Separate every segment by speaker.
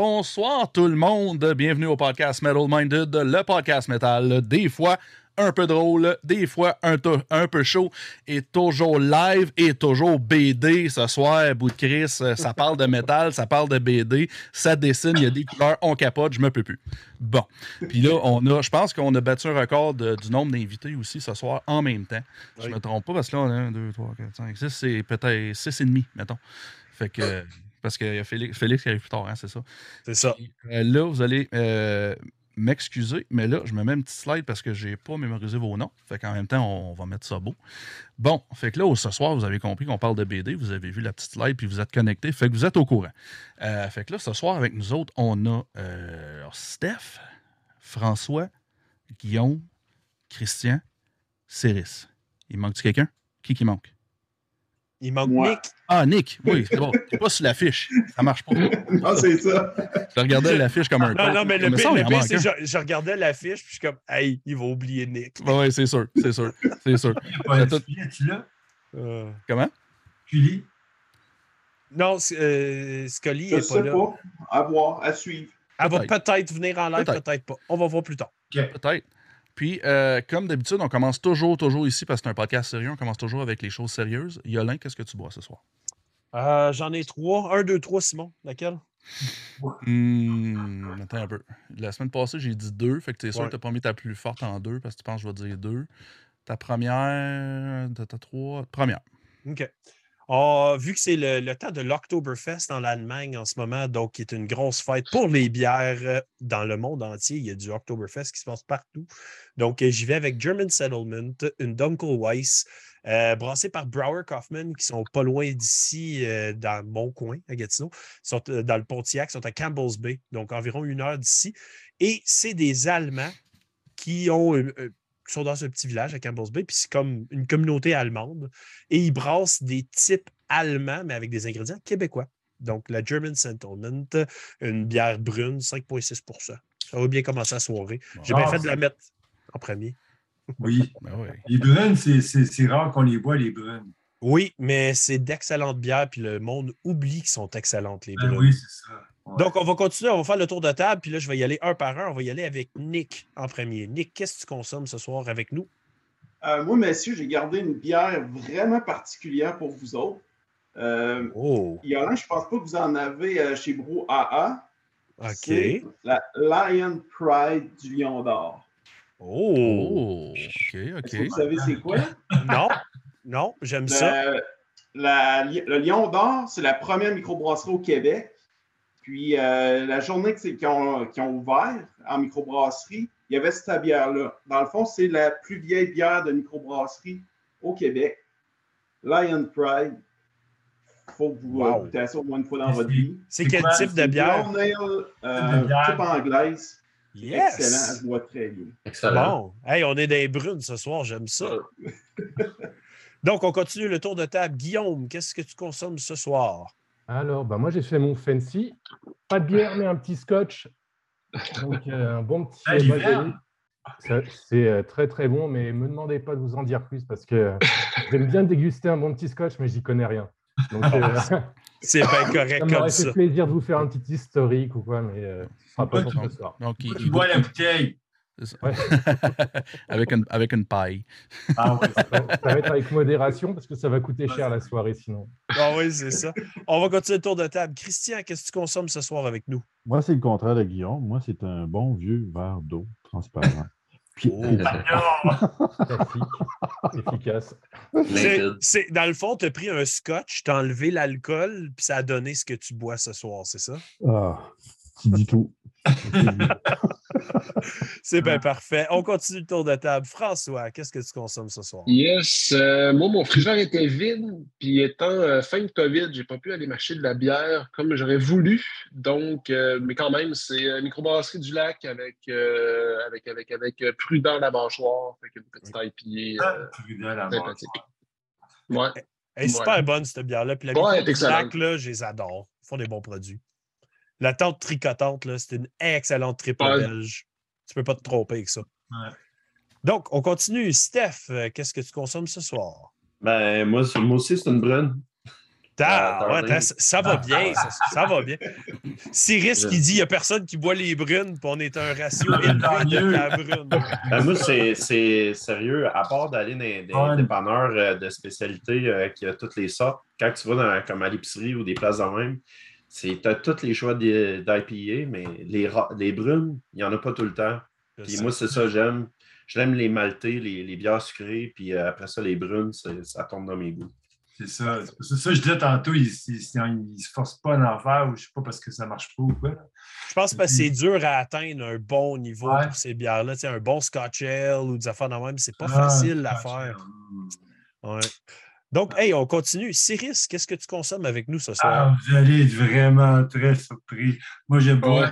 Speaker 1: bonsoir tout le monde. Bienvenue au podcast Metal Minded, le podcast metal. Des fois un peu drôle, des fois un, un peu chaud, et toujours live et toujours BD ce soir. Bout de Chris, ça parle de métal, ça parle de BD, ça dessine, il y a des couleurs, on capote, je me peux plus. Bon. Puis là, on a, je pense qu'on a battu un record du nombre d'invités aussi ce soir en même temps. Je me trompe pas parce que là, on a 1, 2, 3, 4, 5, 6, c'est peut-être 6 et demi, mettons. Fait que. Parce qu'il y a Félix, Félix qui arrive plus tard, hein, c'est ça.
Speaker 2: C'est ça.
Speaker 1: Euh, là, vous allez euh, m'excuser, mais là, je me mets une petite slide parce que j'ai pas mémorisé vos noms. Fait qu'en même temps, on, va mettre ça beau. Bon, fait que là, ce soir, vous avez compris qu'on parle de BD, vous avez vu la petite slide, puis vous êtes connectés, fait que vous êtes au courant. Euh, fait que là, ce soir, avec nous autres, on a Steph, François, Guillaume, Christian, Céris. Il manque-tu quelqu'un? Qui qui manque?
Speaker 2: Il manque Nick.
Speaker 1: Ah, Nick, oui, c'est bon. Il n'est pas sur l'affiche. Ça marche pas.
Speaker 3: ah, c'est ça.
Speaker 1: Je regardais l'affiche comme un
Speaker 2: Non, non, mais le pire, c'est je, je, regardais l'affiche, puis je suis comme, hey, il va oublier Nick.
Speaker 1: Oui, c'est sûr, c'est sûr, c'est sûr.
Speaker 4: Il tout... tu l'as?
Speaker 1: Euh... Comment?
Speaker 4: Julie?
Speaker 2: Non, euh, Scully n'est pas là.
Speaker 3: Pas. À voir, à suivre.
Speaker 2: Elle va peut-être venir en live, peut-être pas. On va voir plus tard.
Speaker 1: Peut-être. Puis, euh, comme d'habitude, on commence toujours, toujours ici, parce que c'est un podcast sérieux, on commence toujours avec les choses sérieuses. Yolin, qu'est-ce que tu bois ce soir?
Speaker 2: Euh, j'en ai trois. Un, deux, trois, Simon. Laquelle?
Speaker 1: Hmm, attends un peu. La semaine passée, j'ai dit deux. Fait que tu es sûr que tu n'as pas mis ta plus forte en deux parce que tu penses que je vais dire deux. Ta première, ta trois. Première.
Speaker 2: OK. Ah, vu que c'est le, temps de l'Oktoberfest en Allemagne en ce moment, donc qui est une grosse fête pour les bières euh, dans le monde entier, il y a du Oktoberfest qui se passe partout. Donc, euh, j'y vais avec German Settlement, une Dunkelweiss, euh, brassée par Brower Kaufman, qui sont pas loin d'ici, dans mon coin, à Gatineau. Ils sont dans le Pontiac, sont à Campbell's Bay, donc environ une heure d'ici. Et c'est des Allemands qui ont sont dans ce petit village à Campbell's Bay, puis c'est comme une communauté allemande. Et ils brassent des types allemands, mais avec des ingrédients québécois. Donc, la German Settlement, une bière brune, 5,6% Ça va bien commencer la soirée. J'ai bien fait de la mettre en premier.
Speaker 4: Oui. Ben les brunes, c'est rare qu'on les voit, les brunes.
Speaker 2: Oui, mais c'est d'excellentes bières, puis le monde oublie qu'ils sont excellentes, les
Speaker 4: ben
Speaker 2: brunes.
Speaker 4: oui, c'est ça.
Speaker 2: Donc, on va continuer, on va faire le tour de table, puis là, je vais y aller un par un. On va y aller avec Nick en premier. Nick, qu'est-ce que tu consommes ce soir avec nous?
Speaker 3: Euh, moi, messieurs, j'ai gardé une bière vraiment particulière pour vous autres. Euh,
Speaker 2: oh.
Speaker 3: Il y en a, je ne pense pas que vous en avez euh, chez Bro AA.
Speaker 2: OK.
Speaker 3: La Lion Pride du Lion d'Or.
Speaker 1: Oh. OK, OK.
Speaker 3: Vous savez c'est quoi?
Speaker 2: non, non, j'aime ça.
Speaker 3: le Lion d'Or, c'est la première microbrasserie au Québec. Puis euh, la journée qu'ils ont, ont, ouvert en microbrasserie, il y avait cette bière-là. Dans le fond, c'est la plus vieille bière de microbrasserie au Québec. Lion Pride. Il faut que vous wow. goûtez ça au moins une fois dans votre vie.
Speaker 2: C'est quel type de bière?
Speaker 3: Euh, type anglaise.
Speaker 2: Yes!
Speaker 3: Excellent, je vois très bien.
Speaker 2: Excellent. Bon, hey, on est des brunes ce soir, j'aime ça. Donc, on continue le tour de table. Guillaume, qu'est-ce que tu consommes ce soir?
Speaker 5: Alors, bah moi, j'ai fait mon fancy. Pas de bière, mais un petit scotch. Donc, euh, un bon petit. c'est euh, très, très bon, mais ne me demandez pas de vous en dire plus parce que j'aime bien déguster un bon petit scotch, mais j'y connais rien.
Speaker 2: Euh, c'est pas correct ça
Speaker 5: comme ça. fait plaisir de vous faire un petit historique ou quoi, mais ce sera pas pour ce soir.
Speaker 4: Donc, il, tu bois la bouteille?
Speaker 1: avec, une, avec une paille.
Speaker 5: Ah ça, va, être avec modération parce que ça va coûter cher la soirée sinon.
Speaker 2: Ah oui, c'est ça. On va continuer le tour de table. Christian, qu'est-ce que tu consommes ce soir avec nous?
Speaker 6: Moi, c'est le contraire de Guillaume. Moi, c'est un bon vieux verre d'eau transparent. Puis,
Speaker 2: oh.
Speaker 5: efficace.
Speaker 2: C'est, dans le fond, tu as pris un scotch, tu as enlevé l'alcool, puis ça a donné ce que tu bois ce soir, c'est ça?
Speaker 6: Ah, tu dis tout.
Speaker 2: C'est bien parfait. On continue le tour de table. François, qu'est-ce que tu consommes ce soir?
Speaker 7: Yes. Euh, moi, mon frigidaire était vide. Puis étant euh, fin de COVID, j'ai pas pu aller m'acheter de la bière comme j'aurais voulu. Donc, euh, mais quand même, c'est microbrasserie du lac avec, avec, avec, avec Prudent la mâchoire. Fait une petite IPA.
Speaker 4: Ah, prudent la mâchoire.
Speaker 7: Ouais.
Speaker 2: Elle est super bonne, cette bière-là. Puis la
Speaker 7: ouais,
Speaker 2: du lac, là, je les adore. Ils font des bons produits. La tente tricotante, c'est une excellente triple belge. Tu peux pas te tromper avec ça. Donc, on continue. Steph, euh, qu'est-ce que tu consommes ce soir?
Speaker 8: Ben, moi, moi aussi, c'est une brune.
Speaker 2: Ah,
Speaker 8: Euh,
Speaker 2: ouais, ça, ça va bien, ça, ça va bien. Cyrus qui dit il n'y a personne qui boit les brunes, puis on est un ratio
Speaker 4: Tant
Speaker 2: élevé de la brune.
Speaker 8: Ben, moi, c'est c'est sérieux. À part d'aller dans des
Speaker 4: Ouais.
Speaker 8: dépanneurs euh, de spécialité euh, qui a toutes les sortes, quand tu vas dans, comme à l'épicerie ou des places de même, tu as tous les choix d'IPA, mais les, les brunes, il n'y en a pas tout le temps. Puis moi, c'est ça, j'aime. J'aime les maltais, les, les bières sucrées, puis euh, après ça, les brunes, ça tombe dans mes goûts.
Speaker 4: C'est ça. C'est ça, je disais tantôt, ils ne se forcent pas à en faire ou je sais pas parce que ça marche pas ou quoi.
Speaker 2: Je pense que c'est dur à atteindre un bon niveau
Speaker 4: Ouais.
Speaker 2: pour ces bières-là. Tu sais, un bon Scotch Ale ou des affaires de même, c'est pas
Speaker 4: Ah,
Speaker 2: facile à faire. Ouais. Donc, hey, on continue. Cyrus, qu'est-ce que tu consommes avec nous ce soir?
Speaker 4: Ah, vous allez être vraiment très surpris. Moi, je bois.
Speaker 7: Ouais.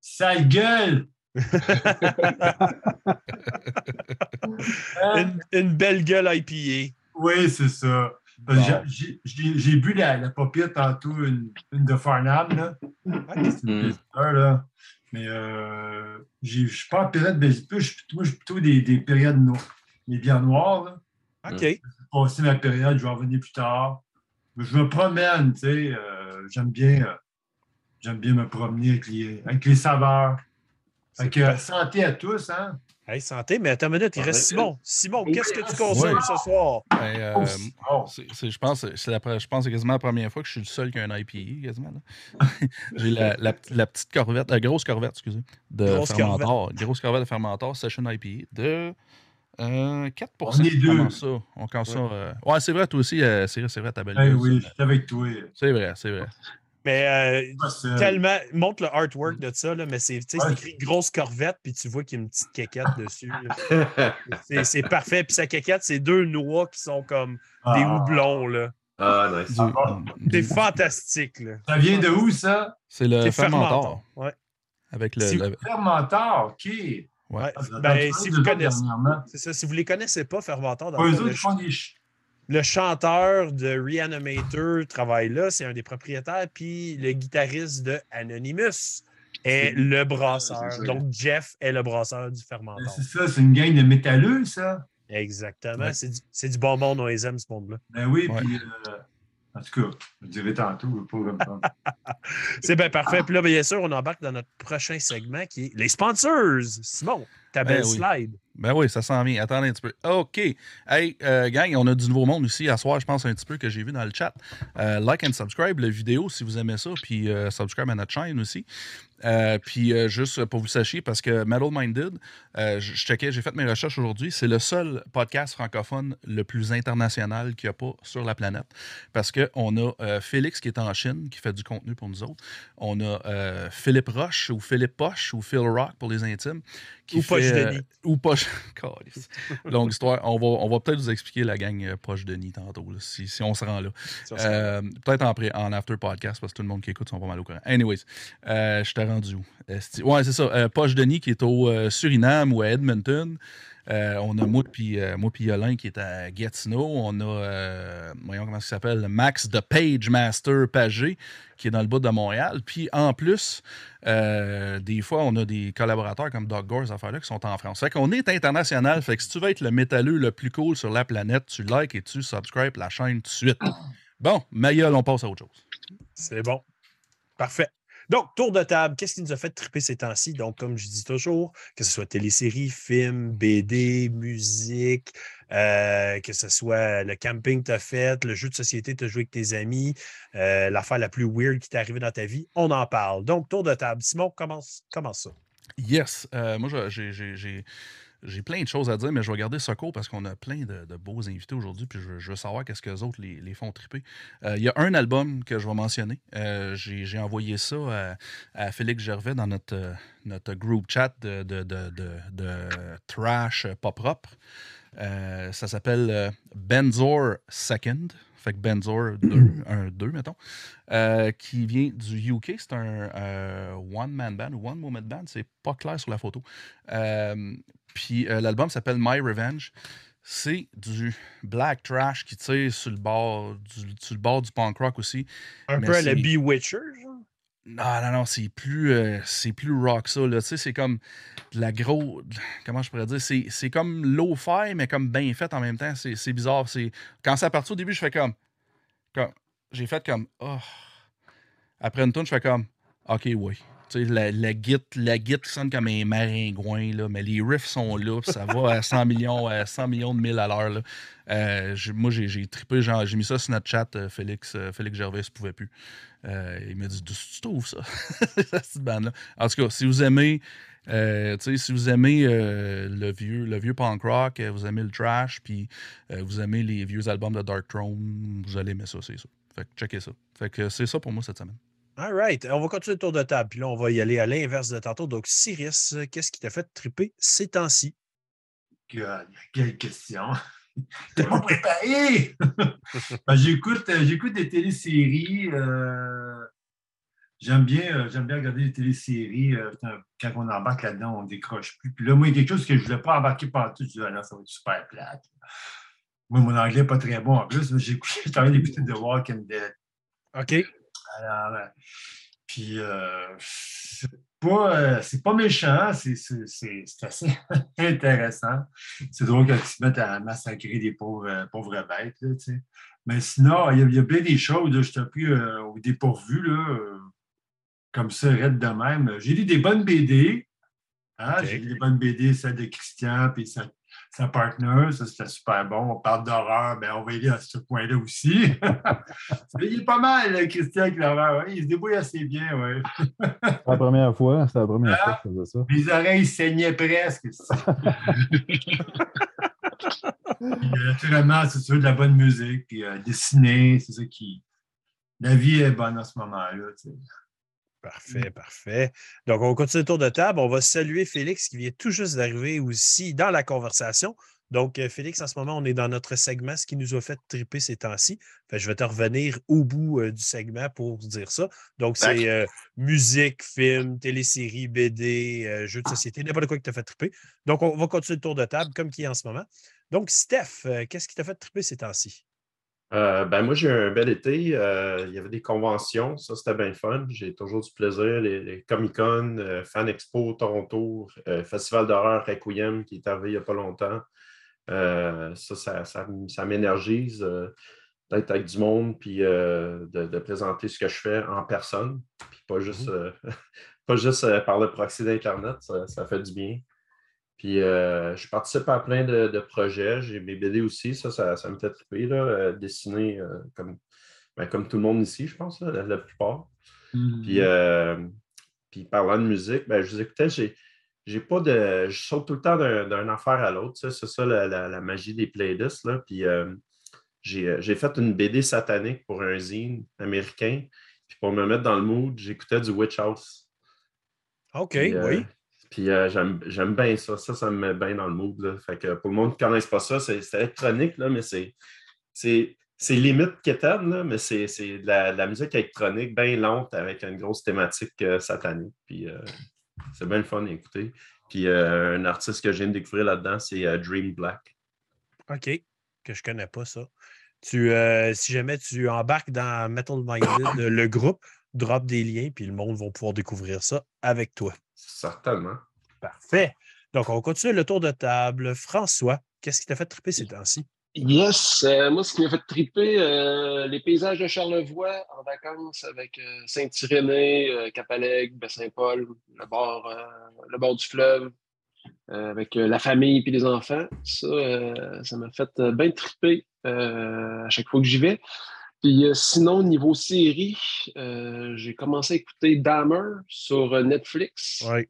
Speaker 4: Sale gueule!
Speaker 2: Une, une belle gueule IPA.
Speaker 4: Oui, c'est ça.
Speaker 2: Bon.
Speaker 4: j'ai- J'ai j'ai bu la, la paupière tantôt, une, une de Farnham, là. C'est une
Speaker 8: Mm.
Speaker 4: visiteur, là. Mais euh, j'ai- je suis pas en période, mais je- suis plutôt des, des périodes noires. Les bières noires, là.
Speaker 2: OK.
Speaker 4: Passé ma période, je vais en revenir plus tard. Mais je me promène, tu sais. euh, J'aime bien, euh, j'aime bien me promener avec les, avec les saveurs. Fait que, euh, santé à tous, hein?
Speaker 2: Hey, santé, mais attends une minute, il reste. Simon. Simon, qu'est-ce que tu consommes
Speaker 1: Ouais.
Speaker 2: ce soir?
Speaker 1: Ben, euh,
Speaker 4: Oh,
Speaker 1: je pense c'est la pre- je pense que c'est quasiment la première fois que je suis le seul qui a un IPA, quasiment. là. J'ai la, la, la petite corvette, la grosse corvette, excusez, de
Speaker 2: Grosse
Speaker 1: fermentor. Grosse corvette de fermentor, Session IPA, de euh, 4
Speaker 4: On est deux.
Speaker 1: Comment ça? On commence ça. euh, Ouais, c'est vrai, toi aussi, euh, c'est vrai, c'est vrai, ta belle
Speaker 4: Eh
Speaker 1: gueule,
Speaker 4: oui,
Speaker 1: ça.
Speaker 4: je suis avec toi.
Speaker 1: C'est vrai, c'est vrai.
Speaker 2: Mais euh, tellement. Montre le artwork de ça, là, mais c'est tu sais, c'est
Speaker 4: Ouais.
Speaker 2: écrit grosse corvette, puis tu vois qu'il y a une petite quéquette dessus. C'est- parfait. Puis sa quéquette, c'est deux noix qui sont comme des
Speaker 4: Ah.
Speaker 2: houblons. là.
Speaker 8: ah, nice.
Speaker 1: Du-
Speaker 2: C'est fantastique. Là.
Speaker 4: Ça vient de où, ça?
Speaker 1: C'est le fermentor.
Speaker 2: fermentor. Ouais.
Speaker 1: Avec le. Le-
Speaker 4: Fermentor, OK.
Speaker 1: Ouais.
Speaker 4: Ah,
Speaker 2: Ben, si vous connaissez. C'est ça. Si vous les connaissez pas, Fermentor, dans le
Speaker 4: autres
Speaker 2: le, chanteur de Reanimator travaille là, c'est un des propriétaires, puis le guitariste de Anonymous est le brasseur. Donc, Jeff est le brasseur du
Speaker 4: Ben,
Speaker 2: Fermentor.
Speaker 4: C'est ça, c'est une gang de métalleux, ça.
Speaker 2: Exactement.
Speaker 1: Ouais.
Speaker 2: C'est du, c'est du bon monde, on les aime, ce monde-là.
Speaker 4: Ben oui, puis euh, en tout cas, je dirai tantôt, pas vraiment.
Speaker 2: C'est bien parfait. Puis là, bien sûr, on embarque dans notre prochain segment qui est les sponsors. Simon, ta belle
Speaker 1: Ben oui.
Speaker 2: slide.
Speaker 1: Ben oui, ça s'en vient. Attendez un petit peu. OK. Hey, euh, gang, on a du nouveau monde ici à soir, je pense, un petit peu que j'ai vu dans le chat. Euh, like and subscribe la vidéo si vous aimez ça, puis euh, subscribe à notre chaîne aussi. Euh, puis euh, juste pour vous sachiez, parce que Metal Minded, euh, je checkais, j'ai fait mes recherches aujourd'hui, c'est le seul podcast francophone le plus international qu'il n'y a pas sur la planète. Parce qu'on a Félix qui est en Chine, qui fait du contenu pour nous autres. On a Philippe Roche ou Philippe Poche ou Phil Rock pour les intimes. Qui
Speaker 2: Ou Poche
Speaker 1: fait,
Speaker 2: Denis.
Speaker 1: ou Poche. Longue histoire. On va, on va peut-être vous expliquer la gang Poche Denis tantôt, là, si, si on se rend là. Peut-être en, en after podcast parce que tout le monde qui écoute sont pas mal au courant. Anyways, je t'ai rendu où? Ouais, c'est ça. Euh, Poche Denis qui est au euh, Suriname ou à Edmonton. Euh, on a moi puis Yolin qui est à Gatineau. On a voyons comment ça s'appelle Max de Page Master Pagé qui est dans le bout de Montréal. Puis en plus, des fois, on a des collaborateurs comme Doug Gore, ces affaires-là, qui sont en France. Fait qu'on est international. Fait que si tu veux être le métalleux le plus cool sur la planète, tu likes et tu subscribes la chaîne tout de suite. Bon, Mayol, on passe à autre chose.
Speaker 2: C'est bon. Parfait. Donc, tour de table, qu'est-ce qui nous a fait triper ces temps-ci? Donc, comme je dis toujours, que ce soit téléséries, films, BD, musique, euh, que ce soit le camping que tu fait, le jeu de société que tu joué avec tes amis, euh, l'affaire la plus weird qui t'est arrivée dans ta vie, on en parle. Donc, tour de table. Simon, commence, commence ça.
Speaker 1: Yes. Euh, moi, j'ai- j'ai- plein de choses à dire, mais je vais garder ça court parce qu'on a plein de, de beaux invités aujourd'hui, puis je, je veux savoir qu'est-ce que les autres les, les font triper. Euh, Il y a un album que je vais mentionner. Euh, j'ai envoyé ça à, à Félix Gervais dans notre, euh, notre group chat de, de, de, trash pas propre. Euh, ça s'appelle Benzor Second. Fait que Benzor 2, un 2, mettons, euh, qui vient du UK. C'est un euh, one-man band ou one-woman band. C'est pas clair sur la photo. Euh, puis euh, l'album s'appelle My Revenge. C'est du black trash qui tire sur le bord du, sur le bord du punk rock aussi.
Speaker 2: Un peu à la Bewitcher, genre?
Speaker 1: Non, non, non, c'est plus, euh, c'est plus rock ça. Là. Tu sais, c'est comme de la grosse. Comment je pourrais dire C'est, comme low-fi, mais comme bien fait en même temps. C'est, bizarre. Quand c'est parti au début, je fais comme. comme j'ai fait comme. Oh. Après une tourne, je fais comme. Ok, oui. La, la git, la sonne comme un maringouin, là, mais les riffs sont là, ça va à 100 millions, à 100 millions de milles à l'heure. Euh, moi, j'ai, trippé, j'ai mis ça sur notre chat, euh, Félix, euh, Félix Gervais ne pouvait plus. Il m'a dit tu trouves ça, cette bande-là? En tout cas, si vous aimez, si vous aimez le, vieux, le vieux punk rock, vous aimez le trash, puis vous aimez les vieux albums de Dark Throne, vous allez aimer ça, c'est ça. Fait que checkez ça. Fait que c'est ça pour moi cette semaine.
Speaker 2: All right. On va continuer le tour de table. Puis là, on va y aller à l'inverse de tantôt. Donc, Cyrus, euh, qu'est-ce qui t'a fait triper ces temps-ci?
Speaker 4: God, quelle question. T'es pas préparé! Ben, j'écoute, euh, j'écoute des téléséries. euh, j'aime bien, euh, j'aime bien regarder des téléséries. quand on embarque là-dedans, on décroche plus. Puis là, moi, il y a quelque chose que je ne voulais pas embarquer partout. Je dis, ah non, ça va être super plate. Moi, mon anglais n'est pas très bon en plus. mais J'ai écouté- j'ai envie d'écouter The Walking Dead.
Speaker 2: OK.
Speaker 4: Alors, euh, puis, euh, c'est pas, euh, c'est pas méchant, c'est c'est- assez intéressant. C'est drôle quand ils se mettent à massacrer des pauvres, euh, pauvres bêtes. Là. Mais sinon, il y, a, il y a bien des choses. là, Je peu euh, au dépourvu, là, comme ça, raide de même. J'ai lu des bonnes BD. hein. J'ai lu des bonnes BD, celle de Christian, puis sa, sa partner. Ça, c'était super bon. On parle d'horreur, mais on va y aller à ce point-là aussi. il est pas mal, Christian Claver. ouais, Il se débrouille assez bien, ouais.
Speaker 6: C'est la première fois, c'est la première fois que je faisais ça.
Speaker 4: Mes oreilles saignaient presque. Euh, naturellement, c'est sûr de la bonne musique, puis euh, dessiner, c'est ça qui. La vie est bonne en ce moment-là. Tu sais.
Speaker 2: Parfait, parfait. Donc, on continue le tour de table. On va saluer Félix qui vient tout juste d'arriver aussi dans la conversation. Donc, euh, Félix, en ce moment, on est dans notre segment, ce qui nous a fait triper ces temps-ci. Que je vais te revenir au bout euh, du segment pour dire ça. Donc, c'est euh, musique, film, télésérie, BD, euh, jeux de société, n'importe quoi qui t'a fait triper. Donc, on va continuer le tour de table comme qui est en ce moment. Donc, Steph, qu'est-ce qui t'a fait triper ces temps-ci?
Speaker 8: Euh, ben moi, j'ai eu un bel été. Euh, il y avait des conventions, ça c'était bien fun. J'ai toujours du plaisir. Les, les Comic-Con, euh, Fan Expo Toronto, Festival d'horreur Requiem qui est arrivé il n'y a pas longtemps. Ça, ça, ça m'énergise d'être avec du monde puis de, de présenter ce que je fais en personne. Puis pas juste, euh, pas juste par le proxy d'Internet, ça, ça fait du bien. Puis euh, je participe à plein de, de projets. J'ai mes BD aussi, ça, ça, ça me fait triper, là, euh, dessiner euh, comme, ben, comme tout le monde ici, je pense, là, la, la plupart. Puis, euh, puis parlant de musique, ben, je vous écoutais, j'ai, j'ai pas de. Je saute tout le temps d'un, affaire à l'autre. C'est ça la, la- la magie des playlists. Là. Puis j'ai, fait une BD satanique pour un zine américain. Puis pour me mettre dans le mood, j'écoutais du Witch House.
Speaker 2: OK,
Speaker 8: Puis,
Speaker 2: oui.
Speaker 8: Puis euh, j'aime, bien ça. Ça, ça me met bien dans le mood. là. Fait que pour le monde qui ne connaisse pas ça, c'est, électronique, là, mais c'est, limite quétaine, là, mais c'est, de la, la musique électronique bien lente avec une grosse thématique euh, satanique. Puis euh, c'est bien le fun à écouter. Puis un artiste que je viens de découvrir là-dedans, c'est Dream Black.
Speaker 2: OK, que je connais pas ça. Tu, si jamais tu embarques dans Metal Minded, le groupe, drop des liens, puis le monde va pouvoir découvrir ça avec toi.
Speaker 8: Certainement.
Speaker 2: Parfait. Donc, on continue le tour de table. François, qu'est-ce qui t'a fait triper ces temps-ci?
Speaker 7: Yes, euh, moi, ce qui m'a fait triper, euh, les paysages de Charlevoix en vacances avec euh, Saint-Irénée, euh, Capalègue, Baie-Saint-Paul, le bord, euh, le bord du fleuve, euh, avec euh, la famille et les enfants. Ça, euh, ça m'a fait euh, bien triper euh, à chaque fois que j'y vais. Puis euh, sinon, niveau série, euh, j'ai commencé à écouter Dahmer sur euh, Netflix.
Speaker 2: Oui.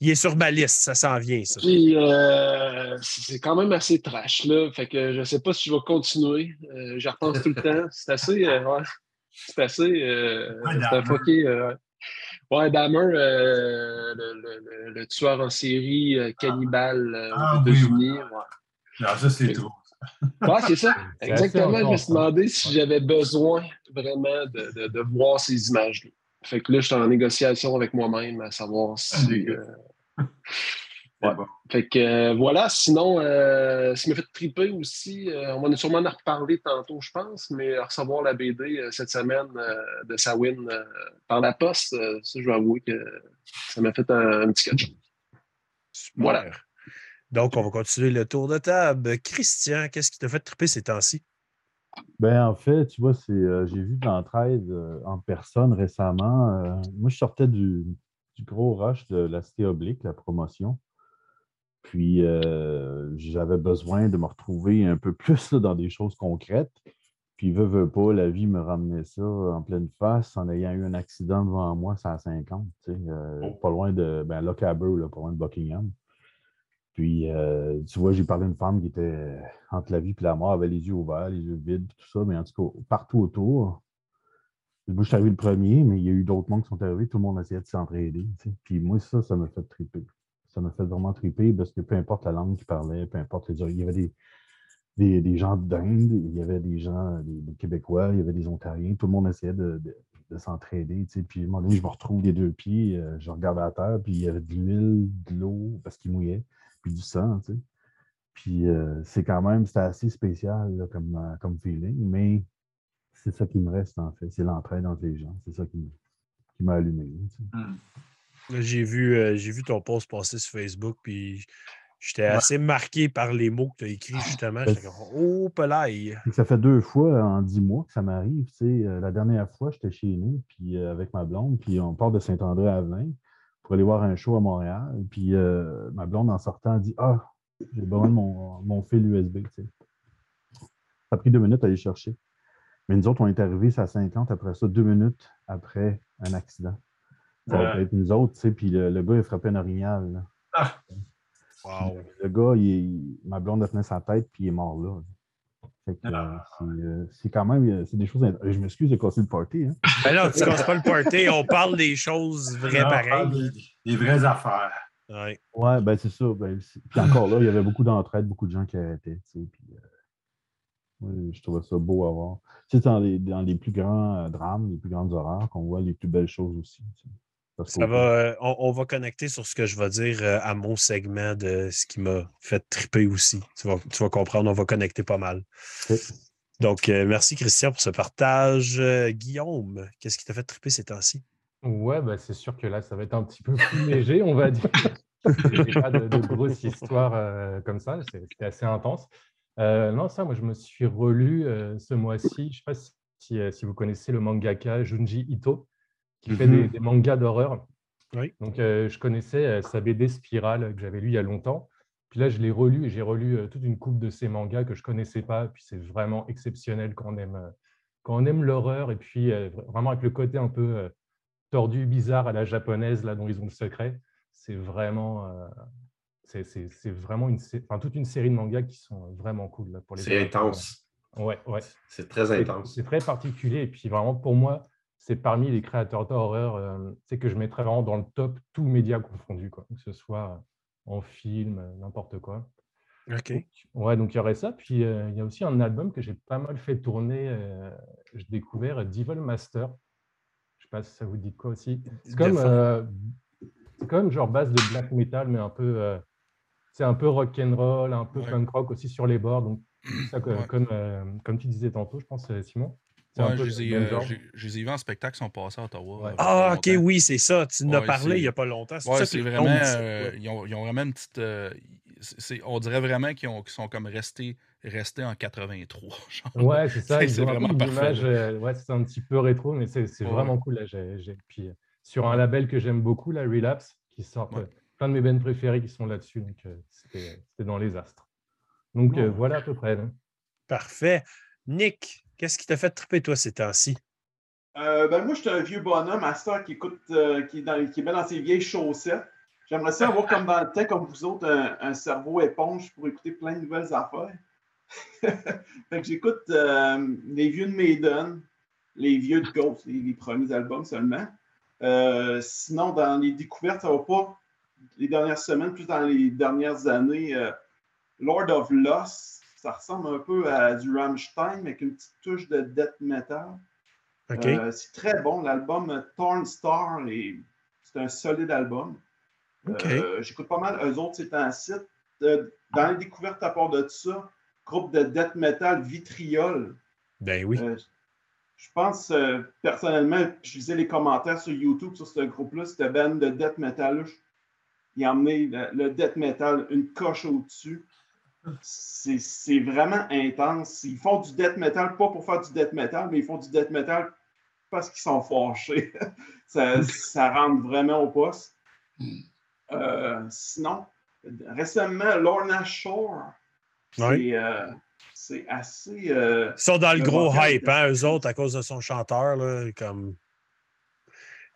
Speaker 2: Il est sur ma liste, ça s'en vient, ça.
Speaker 7: Puis euh, c'est quand même assez trash, là. Fait que je sais pas si je vais continuer. J'y repense tout le temps. C'est assez. ouais, c'est assez.
Speaker 4: Ouais,
Speaker 7: c'est un fucké, ouais, Dahmer, le, le- le- le tueur en série cannibale
Speaker 4: Ah,
Speaker 7: aux
Speaker 4: oui,
Speaker 7: États-Unis.
Speaker 4: oui.
Speaker 7: ouais.
Speaker 4: Non, ça, c'est trop.
Speaker 7: Ouais, c'est ça. Exactement. Je me suis demandé si j'avais besoin vraiment de, de- de voir ces images-là. Fait que là, je suis en négociation avec moi-même à savoir si. euh,
Speaker 4: C'est
Speaker 7: Ouais.
Speaker 4: bon.
Speaker 7: Fait que euh, voilà, sinon, euh, ce qui m'a fait triper aussi, euh, on va sûrement en reparler tantôt, je pense, mais à recevoir la BD euh, cette semaine euh, de Sawin euh, par la poste, euh, ça, je vais avouer que ça m'a fait un, un petit catch. Voilà.
Speaker 2: Donc, on va continuer le tour de table. Christian, qu'est-ce qui t'a fait triper ces temps-ci?
Speaker 6: Ben, en fait, tu vois, c'est, euh, j'ai vu de l'entraide euh, en personne récemment. Euh, moi, je sortais du, du gros rush de la cité oblique, la promotion. Puis, j'avais besoin de me retrouver un peu plus là, dans des choses concrètes. Puis, veux, veux pas, la vie me ramenait ça en pleine face en ayant eu un accident devant moi, c'est à 50, tu sais, euh, pas loin de, ben, là, pas loin de Buckingham. Puis, euh, tu vois, j'ai parlé à une femme qui était entre la vie et la mort, avait les yeux ouverts, les yeux vides, tout ça, mais en tout cas, partout autour. Moi, je suis arrivé le premier, mais il y a eu d'autres mondes qui sont arrivés, tout le monde essayait de s'entraider. Puis moi, ça, ça m'a fait triper. Ça m'a fait vraiment triper parce que peu importe la langue qu'ils parlaient, peu importe les il y avait des, des, des gens d'Inde, il y avait des gens, des, Québécois, il y avait des Ontariens, tout le monde essayait de, de- de s'entraider. tu sais. Puis à un moment donné, je me retrouve les deux pieds, euh, je regarde à terre, puis il y avait de l'huile, de l'eau, parce qu'il mouillait, puis du sang, tu sais. Puis euh, c'est quand même, c'était assez spécial là, comme, euh, comme feeling, mais c'est ça qui me reste en fait, c'est l'entraide entre les gens, c'est ça qui, me- qui m'a allumé. tu sais.
Speaker 2: Là, J'ai vu, euh, j'ai vu ton post passer sur Facebook, puis j'étais assez marqué par les mots que tu as écrits, justement.
Speaker 6: Ben,
Speaker 2: J'étais comme, oh, pelaille!
Speaker 6: Ça fait deux fois en dix mois que ça m'arrive. tu sais. La dernière fois, j'étais chez nous puis, euh, avec ma blonde, puis on part de Saint-André à 20 pour aller voir un show à Montréal. Puis euh, ma blonde, en sortant, dit Ah, j'ai besoin de mon, mon fil USB. tu sais. Ça a pris deux minutes à aller chercher. Mais nous autres, on est arrivés à 50 après ça, deux minutes après un accident. Ça va être nous autres, tu sais, puis le, le gars, il frappait un orignal. là.
Speaker 4: Ah,
Speaker 2: Wow!
Speaker 6: Le gars, il ma blonde a tenu sa tête, puis il est mort là. C'est, euh, c'est quand même, euh, c'est des choses. Je m'excuse de casser le party. Hein.
Speaker 2: Ben non, tu casses pas le party, on parle des choses vraies
Speaker 4: non,
Speaker 2: pareilles.
Speaker 4: ah, des, des vraies affaires.
Speaker 2: Ouais.
Speaker 6: Ouais, ben c'est ça. Ben, c'est- puis encore là, il y avait beaucoup d'entraide, beaucoup de gens qui arrêtaient. tu sais, Puis, euh, ouais, je trouvais ça beau à voir. Tu sais, dans les, dans les plus grands euh, drames, les plus grandes horreurs, qu'on voit les plus belles choses aussi.
Speaker 2: Ça va, euh, on, on va connecter sur ce que je vais dire euh, à mon segment de ce qui m'a fait triper aussi. Tu vas, tu vas comprendre, on va connecter pas mal. Donc, euh, merci Christian pour ce partage. Guillaume, qu'est-ce qui t'a fait triper ces temps-ci?
Speaker 5: Ouais, bah, c'est sûr que là, ça va être un petit peu plus léger, on va dire. Pas de, de grosses histoires euh, comme ça, c'est- c'était assez intense. Euh, non, ça, moi, je me suis relu euh, ce mois-ci, je sais pas si vous connaissez le mangaka Junji Ito, qui fait des, des mangas d'horreur.
Speaker 2: Oui.
Speaker 5: Donc, euh, je connaissais euh, sa BD Spirale que j'avais lu il y a longtemps. Puis là, je l'ai relu et j'ai relu euh, toute une coupe de ces mangas que je connaissais pas. Puis c'est vraiment exceptionnel quand on aime, euh, quand on aime l'horreur et puis euh, vraiment avec le côté un peu euh, tordu, bizarre à la japonaise, là, dont ils ont le secret. C'est vraiment, euh, c'est, vraiment une, enfin, toute une série de mangas qui sont vraiment cool là, pour les
Speaker 8: C'est intense.
Speaker 5: Ouais, ouais.
Speaker 8: C'est très intense.
Speaker 5: C'est très particulier. Et puis vraiment, pour moi, c'est parmi les créateurs d'horreur, euh, c'est que je mettrais vraiment dans le top, tous médias confondus, quoi. que ce soit en film, euh, n'importe quoi.
Speaker 2: OK.
Speaker 5: Ouais, donc il y aurait ça. Puis euh, il y a aussi un album que j'ai pas mal fait tourner. euh, j'ai découvert Devil Master. Je sais pas si ça vous dit quoi aussi. C'est comme, euh, genre base de black metal, mais un peu, c'est un peu rock and roll, un peu
Speaker 1: Ouais.
Speaker 5: punk rock aussi sur les bords. Donc ça,
Speaker 1: Ouais.
Speaker 5: comme, comme tu disais tantôt, je pense, Simon.
Speaker 1: Ouais, je les ai, euh, je les ai vus en spectacle, ils sont passés à Ottawa.
Speaker 5: Ouais.
Speaker 1: euh,
Speaker 2: Ah, OK,
Speaker 1: longtemps.
Speaker 2: oui, c'est ça. Tu en as parlé il n'y a pas longtemps.
Speaker 1: Ouais, c'est vraiment. euh, ils, ont, ils ont vraiment une petite. euh, on dirait vraiment qu'ils ont- qu'ils sont comme restés, restés en 83. genre.
Speaker 5: Ouais, c'est ça.
Speaker 1: C'est- vraiment parfait,
Speaker 5: euh, c'est un petit peu rétro, mais c'est vraiment cool. Là, Puis, euh, sur un label que j'aime beaucoup, la Relapse, qui sort
Speaker 1: Ouais.
Speaker 5: euh, plein de mes bands préférés qui sont là-dessus. Donc, euh, c'était dans les astres. Donc, euh, voilà à peu près. là.
Speaker 2: Parfait. Nick, qu'est-ce qui t'a fait triper, toi, ces temps-ci?
Speaker 3: Euh, ben moi, je suis un vieux bonhomme à Star qui écoute, euh, qui, est dans, qui est bien dans ses vieilles chaussettes. J'aimerais ça avoir comme dans le temps, comme vous autres, un, cerveau éponge pour écouter plein de nouvelles affaires. fait que j'écoute euh, les vieux de Maiden, les vieux de Ghost, les, premiers albums seulement. Sinon, dans les découvertes, ça va pas les dernières semaines, plus dans les dernières années. Lord of Lost, ça ressemble un peu à du Rammstein avec une petite touche de death metal. Euh, c'est très bon. L'album Torn Star, et c'est un solide album. Euh, J'écoute pas mal eux autres, c'est un site. Euh, dans les découvertes à part de ça, groupe de death metal Vitriol.
Speaker 2: ben oui.
Speaker 3: Je pense personnellement, je lisais les commentaires sur YouTube sur ce groupe-là, cette band de death metal. il a emmené le, le death metal une coche au-dessus. C'est vraiment intense. Ils font du death metal, pas pour faire du death metal, mais ils font du death metal parce qu'ils sont fâchés. ça, ça rentre vraiment au poste. Euh, sinon, récemment, Lorna Shore, c'est euh, c'est assez. euh,
Speaker 2: Ils sont dans le gros hype,
Speaker 3: de-
Speaker 2: hein, eux autres, à cause de son chanteur. Là, comme...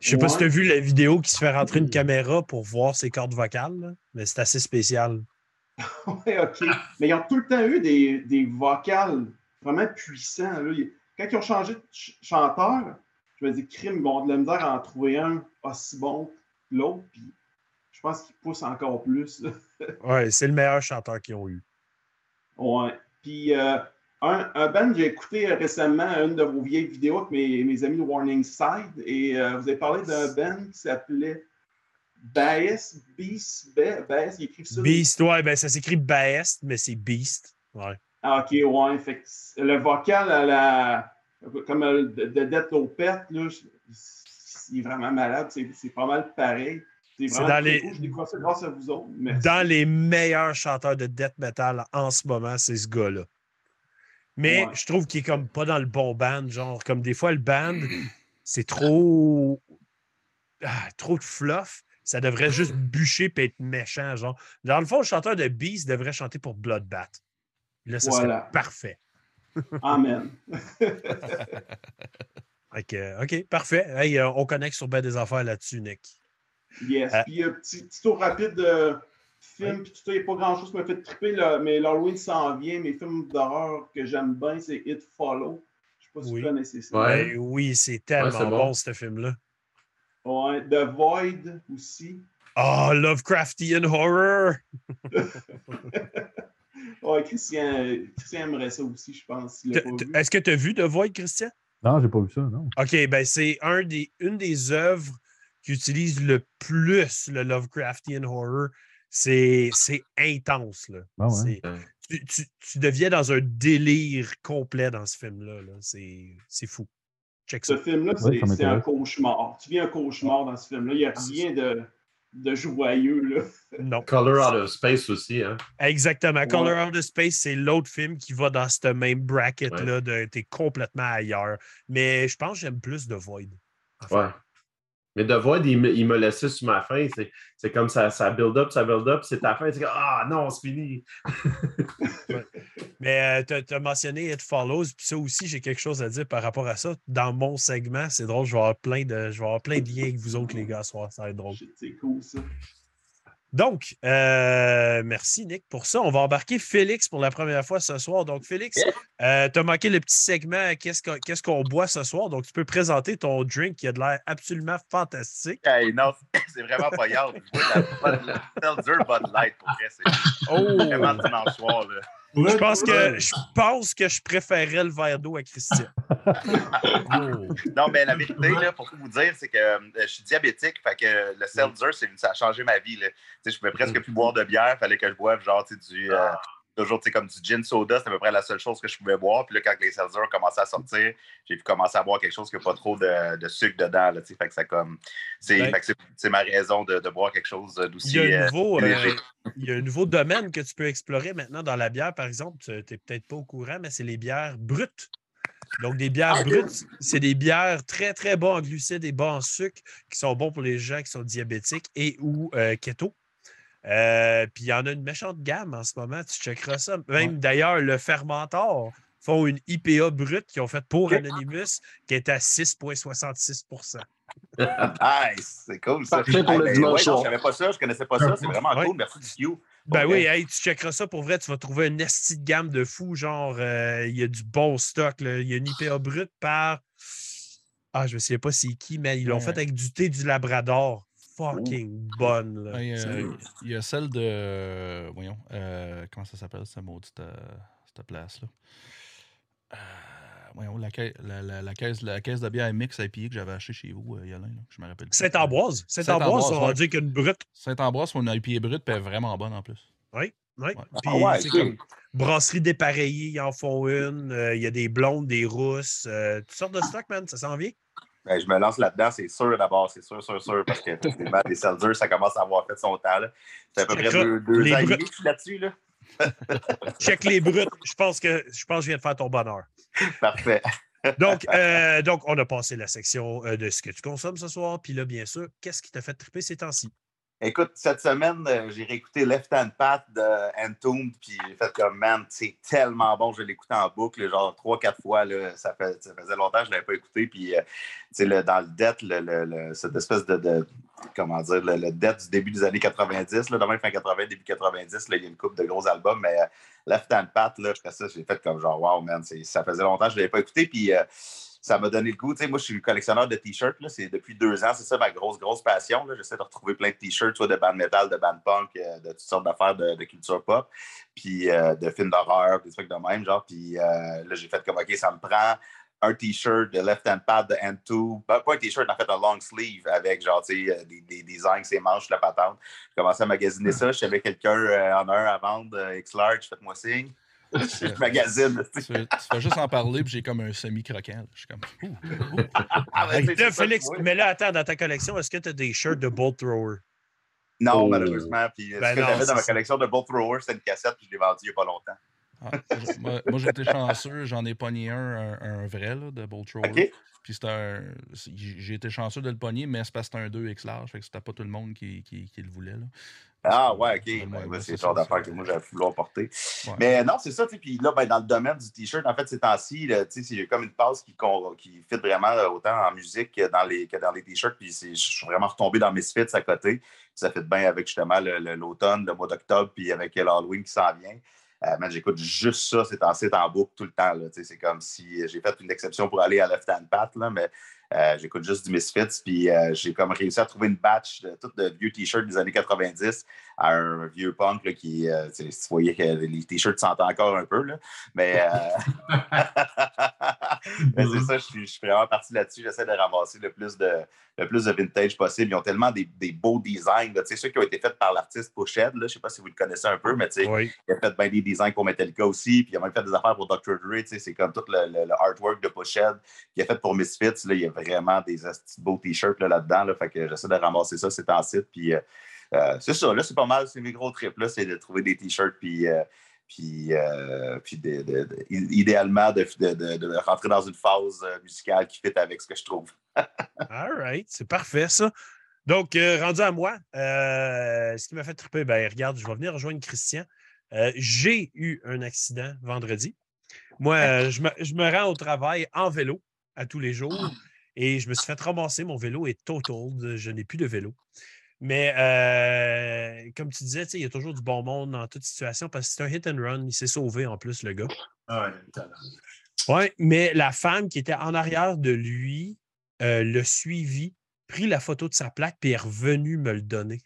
Speaker 2: Je sais pas si tu as vu la vidéo qui se fait rentrer une caméra pour voir ses cordes vocales, là, mais c'est assez spécial.
Speaker 3: Ouais, OK. Mais ils ont tout le temps eu des, des vocales vraiment puissants. là. Quand ils ont changé de ch- chanteur, je me dis, crime, ils vont de la misère à en trouver un aussi bon que l'autre. Puis je pense qu'ils poussent encore plus.
Speaker 2: Ouais, c'est le meilleur chanteur qu'ils ont eu.
Speaker 3: Ouais. Puis euh, un, un band, j'ai écouté récemment une de vos vieilles vidéos avec mes, mes amis de Warning Side. Et euh, vous avez parlé d'un band qui s'appelait Baez, Beast, Ba- Baez, ils écrivent ça.
Speaker 2: Beast, ouais, ben ça s'écrit Baest, mais c'est Beast. Ouais.
Speaker 3: Ah, ok, ouais. Fait que le vocal à la. Comme euh, de, de Death là, je- il est vraiment malade. C'est c'est pas mal pareil. C'est
Speaker 2: dans les-
Speaker 3: cool. Je découvre ça grâce à vous autres. Merci.
Speaker 2: Dans les meilleurs chanteurs de death metal en ce moment, c'est ce gars-là. Mais
Speaker 3: Ouais.
Speaker 2: je trouve qu'il est comme pas dans le bon band. Genre, comme des fois, le band, c'est trop. Ah, trop de fluff. Ça devrait juste bûcher et être méchant. Genre. Dans le fond, le chanteur de Beast devrait chanter pour Bloodbath. Là, ça
Speaker 3: Voilà.
Speaker 2: serait parfait.
Speaker 3: Amen.
Speaker 2: Que, OK, parfait. Hey, euh, on connecte sur Ben des affaires là-dessus, Nick.
Speaker 3: Yes.
Speaker 2: Euh,
Speaker 3: Puis, un petit, petit tour rapide de film. Puis, tout ça, il n'y a pas grand-chose qui m'a fait triper, là, mais l'Halloween s'en vient. Mes films d'horreur que j'aime bien, c'est It Follow. Je ne sais pas si
Speaker 2: Oui.
Speaker 3: vous connaissez ça.
Speaker 8: Ouais.
Speaker 2: Ben oui, c'est tellement bon. ce film-là.
Speaker 3: Ouais, The Void aussi.
Speaker 2: Oh, Lovecraftian Horror!
Speaker 3: Ouais, Christian, Christian aimerait ça aussi, je pense.
Speaker 2: Est-ce que tu as vu The Void, Christian?
Speaker 6: Non, j'ai pas vu ça, non.
Speaker 2: OK, ben c'est un des, une des œuvres qui utilise le plus le Lovecraftian Horror. C'est c'est intense, là.
Speaker 6: Ah ouais.
Speaker 2: C'est- Tu, tu- tu deviens dans un délire complet dans ce film-là. là. C'est c'est fou. Check.
Speaker 3: Ce film-là,
Speaker 6: Ouais,
Speaker 3: c'est un cauchemar. Tu vis un cauchemar dans ce film-là. Il n'y a rien de, de joyeux. Là.
Speaker 2: Non.
Speaker 8: Color Out of Space aussi, hein?
Speaker 2: Exactement.
Speaker 3: Ouais.
Speaker 2: Color Out of Space, c'est l'autre film qui va dans ce même bracket-là de t'es complètement ailleurs. Mais je pense que j'aime plus The Void. en fait.
Speaker 8: Ouais. Mais de voir, il me, il me laissait sur ma fin. C'est, comme ça, ça build up, ça build up. C'est ta fin. C'est comme, ah non, c'est fini.
Speaker 2: Mais tu as, mentionné It Follows, puis ça aussi, j'ai quelque chose à dire par rapport à ça. Dans mon segment, c'est drôle, je vais avoir plein de, je vais avoir plein de liens avec vous autres, les gars, ce soir. Ça va être drôle.
Speaker 3: C'est cool, ça.
Speaker 2: Donc, euh, merci Nick pour ça. On va embarquer Félix pour la première fois ce soir. Donc, Félix, tu as manqué le petit segment Qu'est-ce qu'on boit ce soir? Donc, tu peux présenter ton drink qui a de l'air absolument fantastique.
Speaker 9: Hey, non, c'est vraiment pas grave. Je vois la, la, la Seltzer Bud Light, pour vrai. C'est
Speaker 2: Oh!
Speaker 9: vraiment dimanche soir. Là.
Speaker 2: Je pense que je pense que je préférerais le verre d'eau à Christian.
Speaker 9: Non, mais la vérité, là, pour tout vous dire, c'est que euh, je suis diabétique. Fait que le Seltzer, ça a changé ma vie. Là. Tu sais, Je pouvais presque plus boire de bière. fallait que je boive genre tu sais, du. euh, toujours tu sais, comme du gin soda, c'est à peu près la seule chose que je pouvais boire. Puis là, quand les Seltzer ont commencé à sortir, j'ai pu commencer à boire quelque chose qui n'a pas trop de, de sucre dedans. Là, tu sais. fait que ça comme. C'est ma raison de, de boire quelque chose
Speaker 2: Il
Speaker 9: d'aussi.
Speaker 2: y, a un
Speaker 9: euh,
Speaker 2: nouveau, euh, il y a un nouveau domaine que tu peux explorer maintenant dans la bière, par exemple. Tu n'es peut-être pas au courant, mais c'est les bières brutes. Donc, des bières brutes, c'est des bières très, très bas en glucides et bas en sucre qui sont bons pour les gens qui sont diabétiques et ou euh, keto. Euh, puis il y en a une méchante gamme en ce moment. Tu checkeras ça. Même d'ailleurs, le Fermentor font une IPA brute qu'ils ont faite pour Anonymous qui est à 6,66
Speaker 9: Nice, c'est cool ça.
Speaker 7: Parfait pour
Speaker 9: Ah,
Speaker 7: le
Speaker 9: ben,
Speaker 7: dimanche
Speaker 9: ouais, non,
Speaker 7: soir.
Speaker 9: Je savais pas ça, je connaissais pas ça. C'est vraiment
Speaker 2: Ouais.
Speaker 9: cool. Merci du Q.
Speaker 2: Ben oui, hey, tu checkeras ça pour vrai, tu vas trouver une esti de gamme de fou. Genre, euh, il y a du bon stock. Il y a une IPA brute par. Ah, je ne sais pas c'est qui, mais ils l'ont
Speaker 1: Ouais.
Speaker 2: fait avec du thé du Labrador. Fucking bonne. Là.
Speaker 1: Euh. Il y a celle de. euh, voyons. euh, comment ça s'appelle, cette maudite euh, cette place-là? Euh, voyons, la, caisse- la, la- la caisse, la caisse de bière mix IPA que j'avais acheté chez vous, euh, Yolin, là, je me rappelle.
Speaker 2: Saint-Ambroise. Saint-Ambroise,
Speaker 1: Saint-Ambroise,
Speaker 2: on va
Speaker 1: ouais.
Speaker 2: dire qu'une brute.
Speaker 1: Saint-Ambroise, on a une IPA brute, puis vraiment bonne en plus.
Speaker 2: Oui, oui.
Speaker 1: Ouais.
Speaker 2: Puis,
Speaker 9: Ah ouais,
Speaker 2: comme brasserie dépareillée, ils en font une. Euh, Il y a des blondes, des rousses. euh, toutes sortes de stock, man. Ça s'en vient.
Speaker 9: Ben, je me lance là-dedans, c'est sûr d'abord, c'est sûr, sûr, sûr, parce que les Seltzer, ça commence à avoir fait son temps. là. C'est à peu près deux, ans et demi là-dessus. Là.
Speaker 2: Check les brutes. Je pense que je pense que je viens de faire ton bonheur.
Speaker 9: Parfait.
Speaker 2: Donc, euh, donc, on a passé la section euh, de ce que tu consommes ce soir. Puis là, bien sûr, qu'est-ce qui t'a fait triper ces temps-ci?
Speaker 9: Écoute, cette semaine, euh, j'ai réécouté Left Hand Path de Entombed, puis j'ai fait comme, man, c'est tellement bon, je l'ai écouté en boucle, genre trois, quatre fois, là, ça, fait, ça faisait longtemps que je ne l'avais pas écouté, puis euh, le, dans le debt, le, le, cette espèce de, comment dire, le, le du début des années 90, là, même fin 80, début 90, là, il y a une coupe de gros albums, mais euh, Left Hand Path, là, après ça, j'ai fait comme genre, wow, man, ça faisait longtemps que je ne l'avais pas écouté, puis ça m'a donné le goût. Tu sais, moi, je suis collectionneur de t-shirts. C'est depuis deux ans. C'est ça ma grosse, grosse passion. J'essaie de retrouver plein de t-shirts, soit de band metal, de band punk, euh, de toutes sortes d'affaires de, culture pop, puis euh, de films d'horreur, des trucs de même. Genre. Puis euh, là, j'ai fait comme, OK, ça me prend un t-shirt de Left Hand Pad de N2. Ben, pas un t-shirt, en fait, un long sleeve avec genre, tu sais, des, des designs, ses manches, la patente. J'ai commencé à magasiner ça. Je savais quelqu'un en un à vendre, X-Large, faites-moi signe. Je magazine.
Speaker 1: Tu, fais juste en parler, puis j'ai comme un semi-croquant. Je suis comme. Ouh,
Speaker 2: ah, Félix, mais là, attends, dans ta collection, est-ce que tu as des shirts de Bolt Thrower?
Speaker 9: Non, oh. malheureusement. Puis ben ce que j'avais dans ma collection de Bolt Thrower, c'était une cassette, puis je l'ai vendue il n'y a pas longtemps.
Speaker 1: Ah, moi, été chanceux, j'en ai pogné un, un, vrai là, de Bolt Thrower. Puis c'était un. J'ai été chanceux de le pogner, mais c'est parce que c'était un 2X large, fait que c'était pas tout le monde qui, qui, qui le voulait. Là.
Speaker 9: Ah, ouais, OK. c'est le genre d'affaire que moi, j'avais voulu porter. Mais non, c'est ça. Puis là, ben, dans le domaine du T-shirt, en fait, ces temps-ci, c'est comme une passe qui, qui fit vraiment autant en musique que dans les, que dans les T-shirts. Puis je suis vraiment retombé dans mes Misfits à côté. ça fait bien avec justement l'automne, le, mois d'octobre, puis avec l'Halloween qui s'en vient. Euh, j'écoute juste ça, c'est en site en boucle tout le temps. C'est comme si j'ai fait une exception pour aller à Left Hand Pat, là, mais euh, j'écoute juste du Misfits, puis euh, j'ai comme réussi à trouver une batch de tous de vieux t-shirts des années 90 à un vieux punk là, qui, euh, vous voyez que les t-shirts sentent encore un peu, là, mais, mais c'est ça, je suis, je vraiment parti là-dessus. J'essaie de ramasser le plus de, le plus de vintage possible. Ils ont tellement des, des beaux designs, sais ceux qui ont été faits par l'artiste Pushed, je ne sais pas si vous le connaissez un peu, mais oui. il a fait bien des designs pour Metallica aussi, puis il a même fait des affaires pour Dr. Dre, c'est comme tout le, le, artwork de Pushed qu'il a fait pour Misfits. Là, il y a vraiment des beaux t-shirts là-dedans. Là, fait que j'essaie de ramasser ça, c'est en site. Puis euh, euh, c'est ça, là, c'est pas mal, c'est mes gros trips, là, c'est de trouver des t-shirts, puis. Euh, puis, puis idéalement de, de, rentrer dans une phase musicale qui fit avec ce que je trouve.
Speaker 2: All right, c'est parfait ça. Donc, rendu à moi, ce qui m'a fait triper, ben regarde, je vais venir rejoindre Christian. J'ai eu un accident vendredi. Moi, je me, je me, rends au travail en vélo à tous les jours. Et je me suis fait ramasser. Mon vélo est total. Je n'ai plus de vélo. Mais euh, comme tu disais, il y a toujours du bon monde dans toute situation parce que c'est un hit and run. Il s'est sauvé en plus, le gars.
Speaker 4: Ah
Speaker 2: ouais, mais la femme qui était en arrière de lui euh, le suivi, pris la photo de sa plaque, puis est revenue me le donner.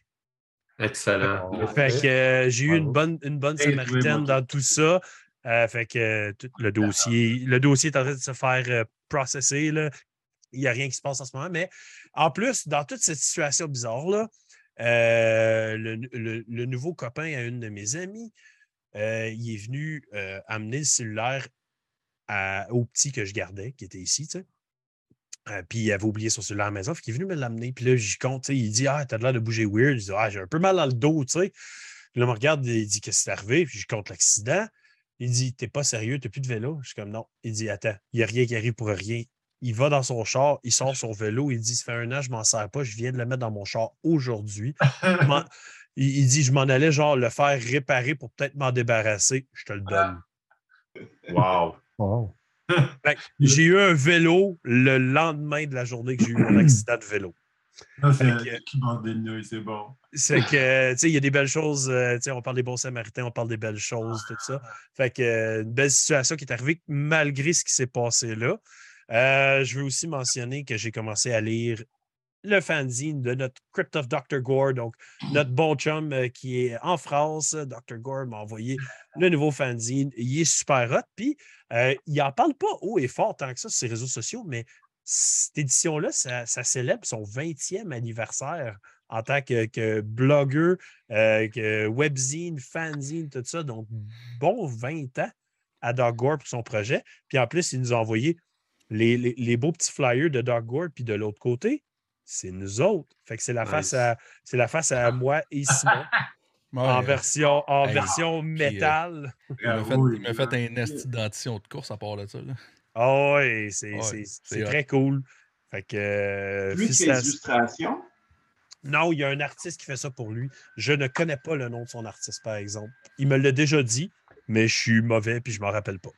Speaker 8: Excellent.
Speaker 2: Fait que euh, j'ai eu une bonne, une bonne samaritaine dans tout ça. fait que le dossier, le dossier est en train de se faire processer. Là il n'y a rien qui se passe en ce moment. Mais en plus, dans toute cette situation bizarre-là, euh, le, nouveau copain à une de mes amies, euh, il est venu euh, amener le cellulaire au petit que je gardais, qui était ici, puis il avait oublié son cellulaire à la maison, fait qu'il est venu me l'amener. Puis là, j'y compte, il dit Ah, t'as l'air de bouger weird. Je dis Ah, j'ai un peu mal dans le dos, tu sais. Là, il me regarde, il dit Qu'est-ce qui est arrivé? Puis je compte l'accident. Il dit T'es pas sérieux, t'as plus de vélo? Je suis comme Non. Il dit Attends, il n'y a rien qui arrive pour rien il va dans son char, il sort son vélo, il dit Ça fait un an, je m'en sers pas, je viens de le mettre dans mon char aujourd'hui. il, dit Je m'en allais genre le faire réparer pour peut-être m'en débarrasser. Je te le donne.
Speaker 8: Wow.
Speaker 2: j'ai eu un vélo le lendemain de la journée que j'ai eu mon accident de vélo.
Speaker 4: c'est qui c'est bon.
Speaker 2: C'est que, tu sais, il y a des belles choses. Euh, tu sais, on parle des bons samaritains, on parle des belles choses, tout ça. Fait que, une belle situation qui est arrivée malgré ce qui s'est passé là. Euh, je veux aussi mentionner que j'ai commencé à lire le fanzine de notre Crypt of Dr. Gore, donc notre bon chum euh, qui est en France. Dr. Gore m'a envoyé le nouveau fanzine. Il est super hot. Puis, euh, il n'en parle pas haut et fort tant que ça sur ses réseaux sociaux, mais cette édition-là, ça, célèbre son 20e anniversaire en tant que, que blogueur, que webzine, fanzine, tout ça. Donc, bon 20 ans à Dr. Gore pour son projet. Puis en plus, il nous a envoyé les, beaux petits flyers de Dark Gore, puis de l'autre côté, c'est nous autres. Fait que c'est la, face à, c'est la face à moi et Simon. en version, en
Speaker 1: Hey,
Speaker 2: version
Speaker 1: puis,
Speaker 2: métal.
Speaker 1: Il m'a fait, il m'a fait un esti dentition de course à part de ça. Là.
Speaker 2: Ah ouais, c'est
Speaker 1: Ouais,
Speaker 2: très cool. Fait que. euh,
Speaker 3: Lui.
Speaker 2: Non, il y a un artiste qui fait ça pour lui. Je ne connais pas le nom de son artiste, par exemple. Il me l'a déjà dit, mais je suis mauvais puis je ne m'en rappelle pas.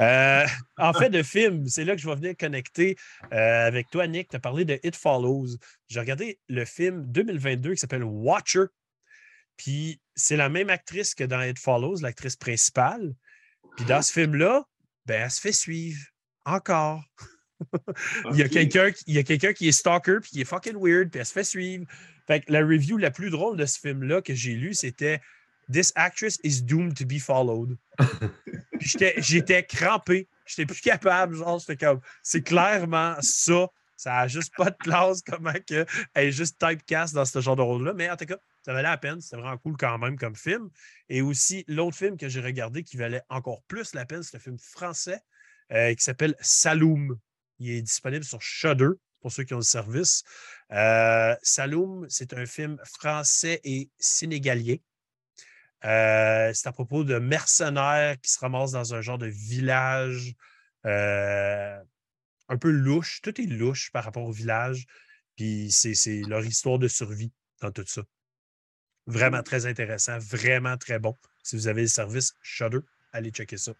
Speaker 2: Euh, en fait, de film, c'est là que je vais venir connecter euh, avec toi, Nick. Tu as parlé de It Follows. J'ai regardé le film 2022 qui s'appelle Watcher. Puis c'est la même actrice que dans It Follows, l'actrice principale. Puis dans ce film-là, ben, elle se fait suivre. Encore. Il y a
Speaker 3: Ok.
Speaker 2: quelqu'un qui- il y a quelqu'un qui est stalker puis qui est fucking weird puis elle se fait suivre. Fait que la review la plus drôle de ce film-là que j'ai lu, c'était This actress is doomed to be followed. J'étais- crampé. J'étais plus capable. Genre, j'étais comme c'est clairement ça. Ça a juste pas de classe comment que elle est juste typecast dans ce genre de rôle-là. Mais en tout cas, ça valait la peine. C'était vraiment cool quand même comme film. Et aussi, l'autre film que j'ai regardé qui valait encore plus la peine, c'est un film français euh, qui s'appelle Saloum. Il est disponible sur Shudder pour ceux qui ont le service. Euh, Saloum, c'est un film français et sénégalien. Euh, c'est à propos de mercenaires qui se ramassent dans un genre de village euh, un peu louche. Tout est louche par rapport au village. Puis c'est leur histoire de survie dans tout ça. Vraiment très intéressant, vraiment très bon. Si vous avez le service Shudder, allez checker ça.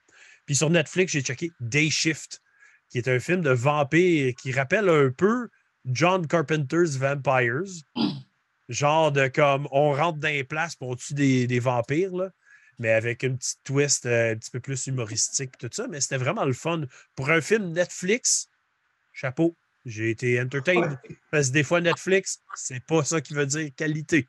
Speaker 2: Puis sur Netflix, j'ai checké Day Shift, qui est un film de vampire qui rappelle un peu John Carpenter's Vampires. Genre de comme on rentre dans les places pour on tue des, des vampires, là, mais avec une petite twist euh, un petit peu plus humoristique tout ça. Mais c'était vraiment le fun. Pour un film Netflix, chapeau. J'ai été entertained. Parce que des fois, Netflix, c'est pas ça qui veut dire qualité.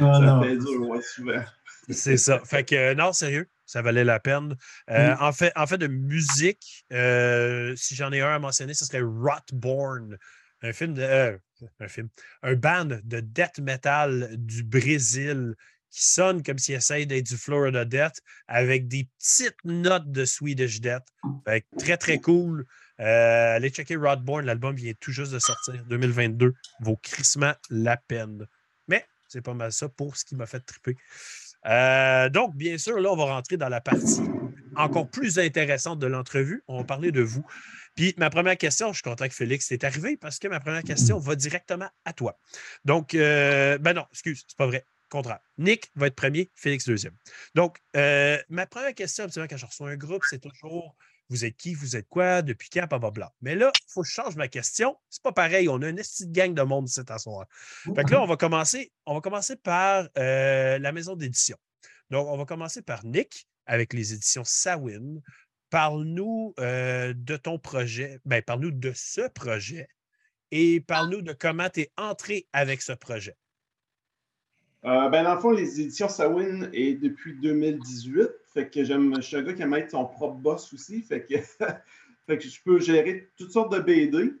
Speaker 4: Ah, non.
Speaker 3: fait dur, ouais, souvent.
Speaker 2: C'est ça. Fait que euh, non, sérieux, ça valait la peine. Euh,
Speaker 4: Mm.
Speaker 2: en, fait, en fait, de musique, euh, si j'en ai un à mentionner, ce serait Rotborn. Un film de. un film. Un band de death metal du Brésil qui sonne comme s'il essaye d'être du Florida Death avec des petites notes de Swedish Death. Très, très cool. Euh, allez checker Rodborn, l'album vient tout juste de sortir, 2022. Vaut crissement la peine. Mais c'est pas mal ça pour ce qui m'a fait triper. Euh, donc, bien sûr, là, on va rentrer dans la partie encore plus intéressante de l'entrevue. On va parler de vous. Puis, ma première question, je suis content que Félix est arrivé parce que ma première question va directement à toi. Donc, euh, ben non, excuse, c'est pas vrai. Contraire. Nick va être premier, Félix deuxième. Donc, euh, ma première question, absolument, quand je reçois un groupe, c'est toujours vous êtes qui, vous êtes quoi, depuis quand, blablabla. Mais là, il faut que je change ma question. C'est pas pareil. On a une petite gang de monde cet soir. Fait que là, on va commencer, on va commencer par euh, la maison d'édition. Donc, on va commencer par Nick avec les éditions Sawin. Parle-nous euh, de ton projet, ben, parle-nous de ce projet et parle-nous de comment tu es entré avec ce projet.
Speaker 3: Euh, ben, dans le fond, les éditions Sawin est depuis 2018. Fait que j'aime, je suis un gars qui aime être son propre boss aussi. Fait que, fait que je peux gérer toutes sortes de BD.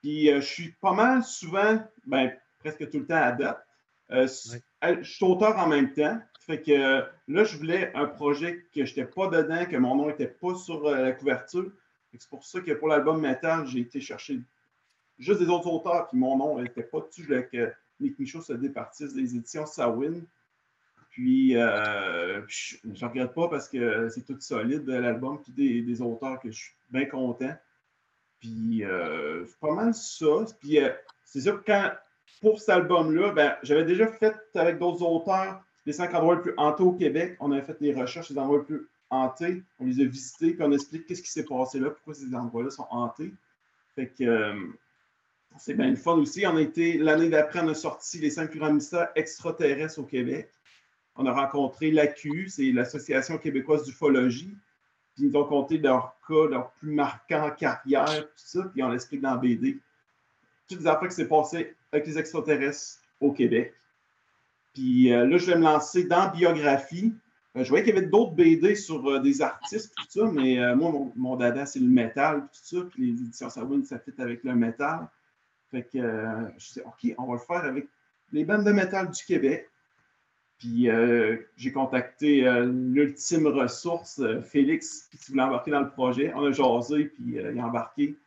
Speaker 3: Puis euh, je suis pas mal souvent, ben, presque tout le temps à date. Euh,
Speaker 2: Oui.
Speaker 3: Je suis auteur en même temps. Fait que euh, là, je voulais un projet que je n'étais pas dedans, que mon nom n'était pas sur euh, la couverture. C'est pour ça que pour l'album Metal, j'ai été chercher juste des autres auteurs, puis mon nom n'était pas dessus. Je voulais que Nick Michaud se départisse des éditions Sawin. Puis, euh, je ne regrette pas parce que c'est tout solide, l'album, puis des, auteurs que je suis bien content. Puis, euh, pas mal ça. Puis, c'est sûr que quand, pour cet album-là, ben, j'avais déjà fait avec d'autres auteurs les cinq endroits les plus hantés au Québec. On avait fait des recherches les endroits les plus hantés. On les a visités, puis on explique qu'est-ce qui s'est passé là, pourquoi ces endroits-là sont hantés. Fait que euh, c'est bien le fun aussi. On a été, l'année d'après, on a sorti les cinq plus grands mystères extraterrestres au Québec. On a rencontré l'AQ, c'est l'Association québécoise d'ufologie. Puis ils nous ont conté leur cas, leur plus marquant carrière, tout ça, puis on l'explique dans BD. Toutes les affaires qui s'est passé avec les extraterrestres au Québec. Puis euh, là, je vais me lancer dans biographie. Euh, je voyais qu'il y avait d'autres BD sur euh, des artistes, tout ça, mais moi, mon, dada, c'est le métal, tout ça. Puis les éditions Sawin, ça fit avec le métal. Fait que je dis, OK, on va le faire avec les bandes de métal du Québec. Puis j'ai contacté l'ultime ressource, Félix, qui voulait embarquer dans le projet. On a jasé, puis il a embarqué.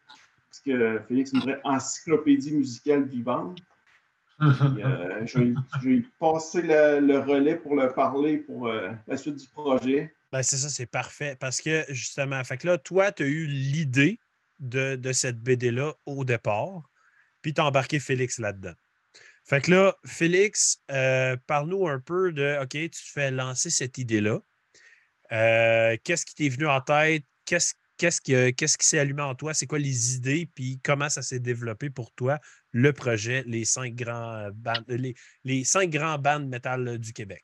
Speaker 3: Parce que Félix une vraie encyclopédie musicale vivante. Euh, je, vais, je, vais, passer le, le, relais pour le parler pour euh, la suite du projet.
Speaker 2: Ben, c'est ça, c'est parfait. Parce que justement, fait que là, toi, tu as eu l'idée de, de, cette BD-là au départ, puis tu as embarqué Félix là-dedans. Fait que là, Félix, euh, parle-nous un peu de OK, tu te fais lancer cette idée-là. Qu'est-ce qui t'est venu en tête? Qu'est-ce qu'est-ce qui, qu'est-ce qui s'est allumé en toi? C'est quoi les idées? Puis comment ça s'est développé pour toi, le projet, les cinq grands bandes, les, les cinq grands métal du Québec?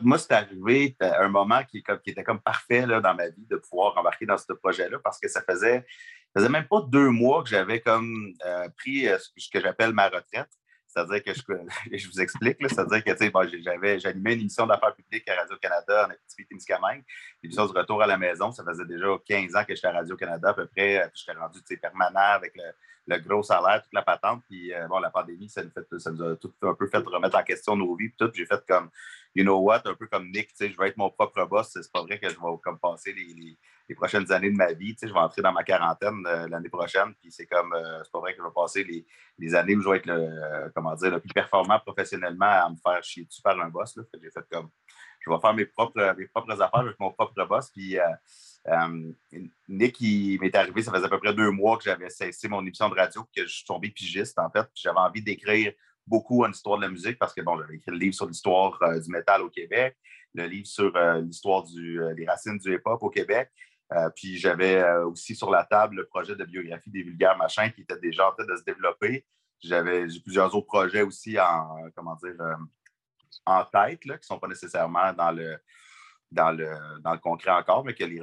Speaker 9: Moi, c'est arrivé un moment qui, était comme parfait dans ma vie de pouvoir embarquer dans ce projet-là parce que ça faisait, faisait même pas deux mois que j'avais comme euh, pris euh, ce que j'appelle ma retraite. C'est-à-dire que je, je, vous explique, c'est-à-dire que j'avais, j'animais une émission d'affaires publiques à Radio-Canada en Puis L'émission du retour à la maison, ça faisait déjà 15 ans que j'étais à Radio-Canada à peu près. J'étais rendu permanent avec le, le, gros salaire, toute la patente. Puis euh, bon, la pandémie, ça nous, fait, a tout un peu fait remettre en question nos vies. Puis tout, j'ai fait comme, you know what, un peu comme Nick, je vais être mon propre boss. C'est pas vrai que je vais comme passer les, les, prochaines années de ma vie. Je vais entrer dans ma quarantaine euh, l'année prochaine. Puis c'est comme, euh, c'est pas vrai que je vais passer les, les, années où je vais être le, comment dire, le plus performant professionnellement à me faire chier dessus par un boss. Là. J'ai fait comme, je vais faire mes propres, mes propres affaires avec mon propre boss. Puis Nick, il m'est arrivé, ça faisait à peu près deux mois que j'avais cessé mon émission de radio, que je suis tombé pigiste, en fait. J'avais envie d'écrire beaucoup en histoire de la musique parce que, bon, j'avais écrit le livre sur l'histoire du métal au Québec, le livre sur l'histoire des racines du hip-hop au Québec. Euh, puis j'avais euh, aussi sur la table le projet de biographie des vulgaires machins qui était déjà en train de se développer. J'avais plusieurs autres projets aussi en, comment dire, euh, en tête, là, qui ne sont pas nécessairement dans le, dans le, dans le concret encore, mais que les,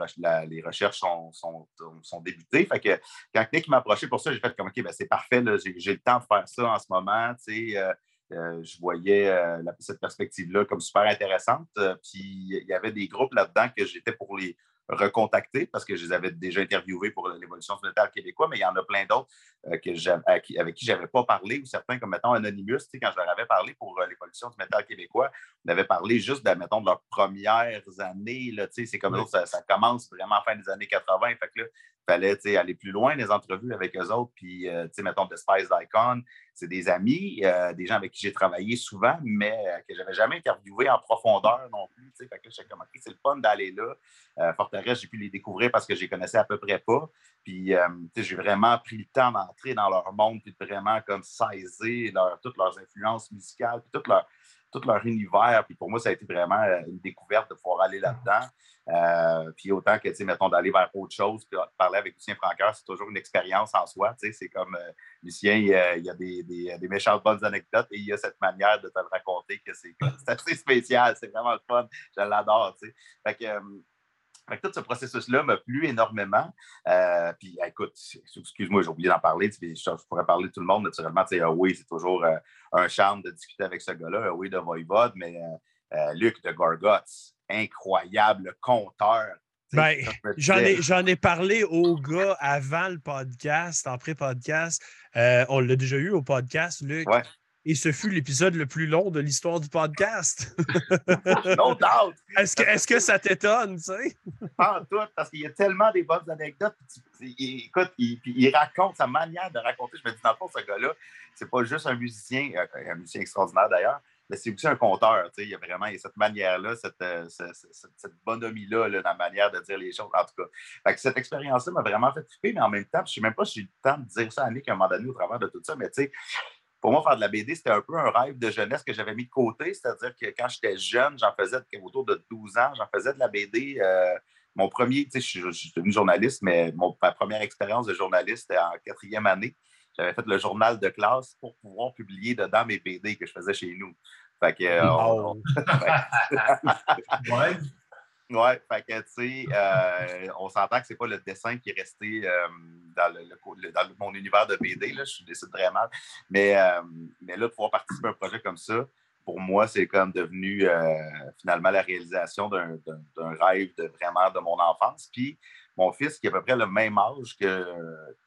Speaker 9: les recherches sont, sont, sont, débutées. Fait que quand Nick m'a approché pour ça, j'ai fait comme OK, ben c'est parfait, j'ai le temps de faire ça en ce moment. je voyais cette perspective-là comme super intéressante. puis il y avait des groupes là-dedans que j'étais pour les recontacter parce que je les avais déjà interviewés pour l'évolution du métal québécois, mais il y en a plein d'autres euh, avec qui je n'avais pas parlé, ou certains comme, mettons, Anonymous, quand je leur avais parlé pour euh, l'évolution du métal québécois, on avait parlé juste de, mettons, de leurs premières années. C'est comme ça, ça, commence vraiment à fin des années 80. Fait que là, fallait aller plus loin, les entrevues avec eux autres. Puis, euh, mettons, The Spice Icon, c'est des amis, euh, des gens avec qui j'ai travaillé souvent, mais euh, que je n'avais jamais interviewé en profondeur non plus. Fait que j'étais comme, c'est le fun d'aller là. Euh, Forteresse, j'ai pu les découvrir parce que je les connaissais à peu près pas. Puis, j'ai vraiment pris le temps d'entrer dans leur monde, puis de vraiment comme saisir leur, toutes leurs influences musicales, puis toute leur tout leur univers. Puis pour moi, ça a été vraiment euh, une découverte de pouvoir aller là-dedans. Euh, puis autant que, tu sais, mettons, d'aller vers autre chose, puis parler avec Lucien Franqueur, c'est toujours une expérience en soi. Tu sais, c'est comme euh, Lucien, il, y a des, des, des, méchantes bonnes anecdotes et il y a cette manière de te le raconter que c'est assez spécial. C'est vraiment le fun. Je l'adore, tu sais. Fait que, tout ce processus-là m'a plu énormément. Euh, puis, écoute, excuse-moi, j'ai oublié d'en parler. Je, pourrais parler de tout le monde, naturellement. Ah oui, c'est toujours euh, un charme de discuter avec ce gars-là. Ah oui, de Voivod, mais euh, Luc de Gorgots, incroyable conteur.
Speaker 2: Ben, j'en ai, ai, parlé au gars avant le podcast, en pré-podcast. on l'a déjà eu au podcast, Luc.
Speaker 9: Ouais.
Speaker 2: Et ce fut l'épisode le plus long de l'histoire du podcast.
Speaker 9: no doubt!
Speaker 2: Est-ce que, est que ça t'étonne, tu sais?
Speaker 9: Pas en tout, parce qu'il y a tellement des bonnes anecdotes. écoute, il, il, raconte sa manière de raconter. Je me dis, dans le fond, ce gars-là, c'est pas juste un musicien, euh, un musicien extraordinaire d'ailleurs, mais c'est aussi un conteur. Tu sais, il y a vraiment cette manière-là, cette, euh, cette, cette, bonhomie-là là, dans la manière de dire les choses. En tout cas, cette expérience-là m'a vraiment fait triper, mais en même temps, je ne sais même pas si j'ai eu le temps de dire ça à Nick à un moment donné au travers de tout ça, mais tu sais, pour moi, faire de la BD, c'était un peu un rêve de jeunesse que j'avais mis de côté. C'est-à-dire que quand j'étais jeune, j'en faisais autour de 12 ans, j'en faisais de la BD. Euh, mon premier, tu sais, je, suis devenu journaliste, mais mon, ma première expérience de journaliste, c'était en quatrième année. J'avais fait le journal de classe pour pouvoir publier dedans mes BD que je faisais chez nous. Fait que. Euh, ouais. Ouais, fait que, tu sais, euh, on s'entend que c'est pas le dessin qui est resté euh, dans, le, dans, mon univers de BD, là, je décide très mal. Mais, euh, mais là, pouvoir participer à un projet comme ça, pour moi, c'est comme devenu finalement la réalisation d'un rêve de vraiment de mon enfance. Puis, mon fils, qui a à peu près le même âge que,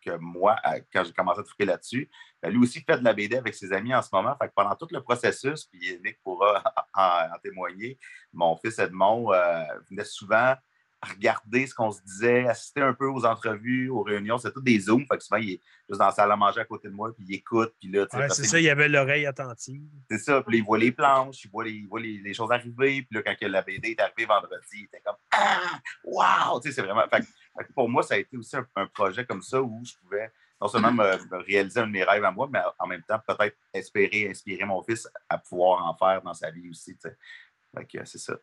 Speaker 9: que moi quand j'ai commencé à triper là-dessus, ben, lui aussi fait de la BD avec ses amis en ce moment. Fait que pendant tout le processus, puis Nick pourra en, témoigner, mon fils Edmond euh, venait souvent regarder ce qu'on se disait, assister un peu aux entrevues, aux réunions. C'est tout des Zooms. Fait que souvent, il est juste dans la salle à manger à côté de moi, puis il écoute. Puis là,
Speaker 2: ouais, c'est ça, il avait l'oreille attentive.
Speaker 9: C'est ça. Puis là, il voit les planches, il voit les, il voit les, les choses arriver. Puis là, quand la BD est arrivée vendredi, il était comme Ah! Wow! Tu sais, c'est vraiment. Fait, pour moi, ça a été aussi un, projet comme ça où je pouvais non seulement me, réaliser un de mes rêves à moi, mais en même temps, peut-être espérer inspirer mon fils à pouvoir en faire dans sa vie aussi. Que c'est ça.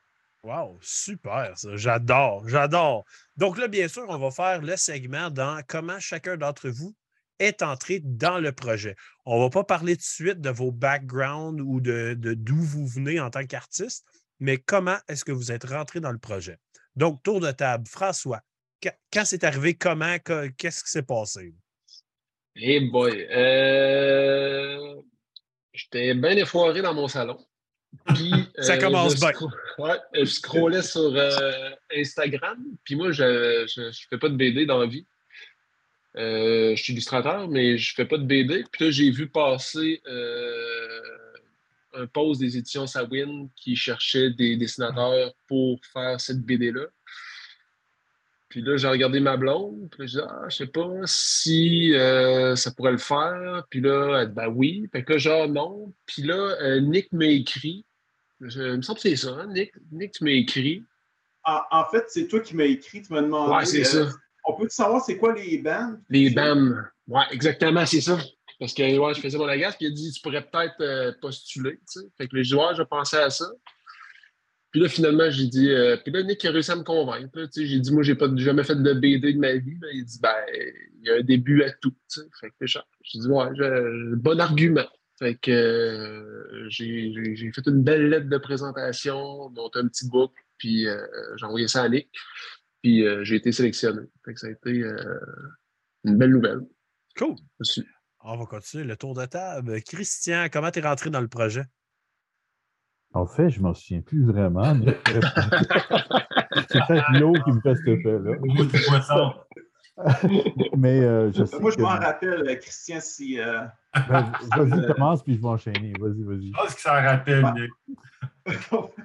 Speaker 2: Wow, super, ça. J'adore, j'adore. Donc là, bien sûr, on va faire le segment dans comment chacun d'entre vous est entré dans le projet. On ne va pas parler tout de suite de vos backgrounds ou de d'où vous venez en tant qu'artiste, mais comment est-ce que vous êtes rentré dans le projet? Donc, tour de table. François, quand c'est arrivé, comment, qu'est-ce qui s'est passé?
Speaker 7: Eh boy, euh... j'étais bien effoiré dans mon salon.
Speaker 2: Puis, ça euh, commence bien.
Speaker 7: Ouais, je scrollais sur euh, Instagram. Puis moi, je ne fais pas de BD dans la vie. Je suis illustrateur, mais je ne fais pas de BD. Puis là, j'ai vu passer un post des éditions Sawin qui cherchait des dessinateurs pour faire cette BD-là. Puis là, j'ai regardé ma blonde, puis je dis, ah, je sais pas si ça pourrait le faire. Puis là, elle dit, ben oui. Fait que genre, non. Puis là, Nick m'a écrit je, il me semble que c'est ça, hein, Nick. Nick, tu m'as écrit.
Speaker 3: En, en fait, c'est toi qui m'as écrit, tu m'as demandé.
Speaker 7: Ouais, c'est
Speaker 3: euh,
Speaker 7: ça.
Speaker 3: On peut savoir c'est quoi les bandes?
Speaker 7: Les bandes. Ouais, exactement, c'est ça. Parce que ouais, je faisais mon agace, puis il a dit tu pourrais peut-être euh, postuler. Tu sais. Fait que le joueur, je pensais à ça. Puis là, finalement, j'ai dit. Euh, puis là, Nick a réussi à me convaincre. J'ai dit, moi, j'ai pas jamais fait de BD de ma vie. Là. Il dit, ben, il y a un début à tout. Tu sais. Fait que j'ai dit, ouais, bon argument. Fait que euh, j'ai fait une belle lettre de présentation, dont un petit book, puis euh, j'ai envoyé ça à Nick, puis euh, j'ai été sélectionné. Fait que ça a été une belle nouvelle.
Speaker 2: Cool. On va continuer le tour de table. Christian, comment tu es rentré dans le projet?
Speaker 6: En fait, je ne m'en souviens plus vraiment. C'est peut-être l'eau qui me fait ce fait-là. Mais euh, je sais
Speaker 3: Moi, je m'en rappelle, euh, Christian, si. Euh...
Speaker 6: Ben, vas-y, commence, puis je vais enchaîner. Vas-y, vas-y.
Speaker 4: Je pense que ça rappelle,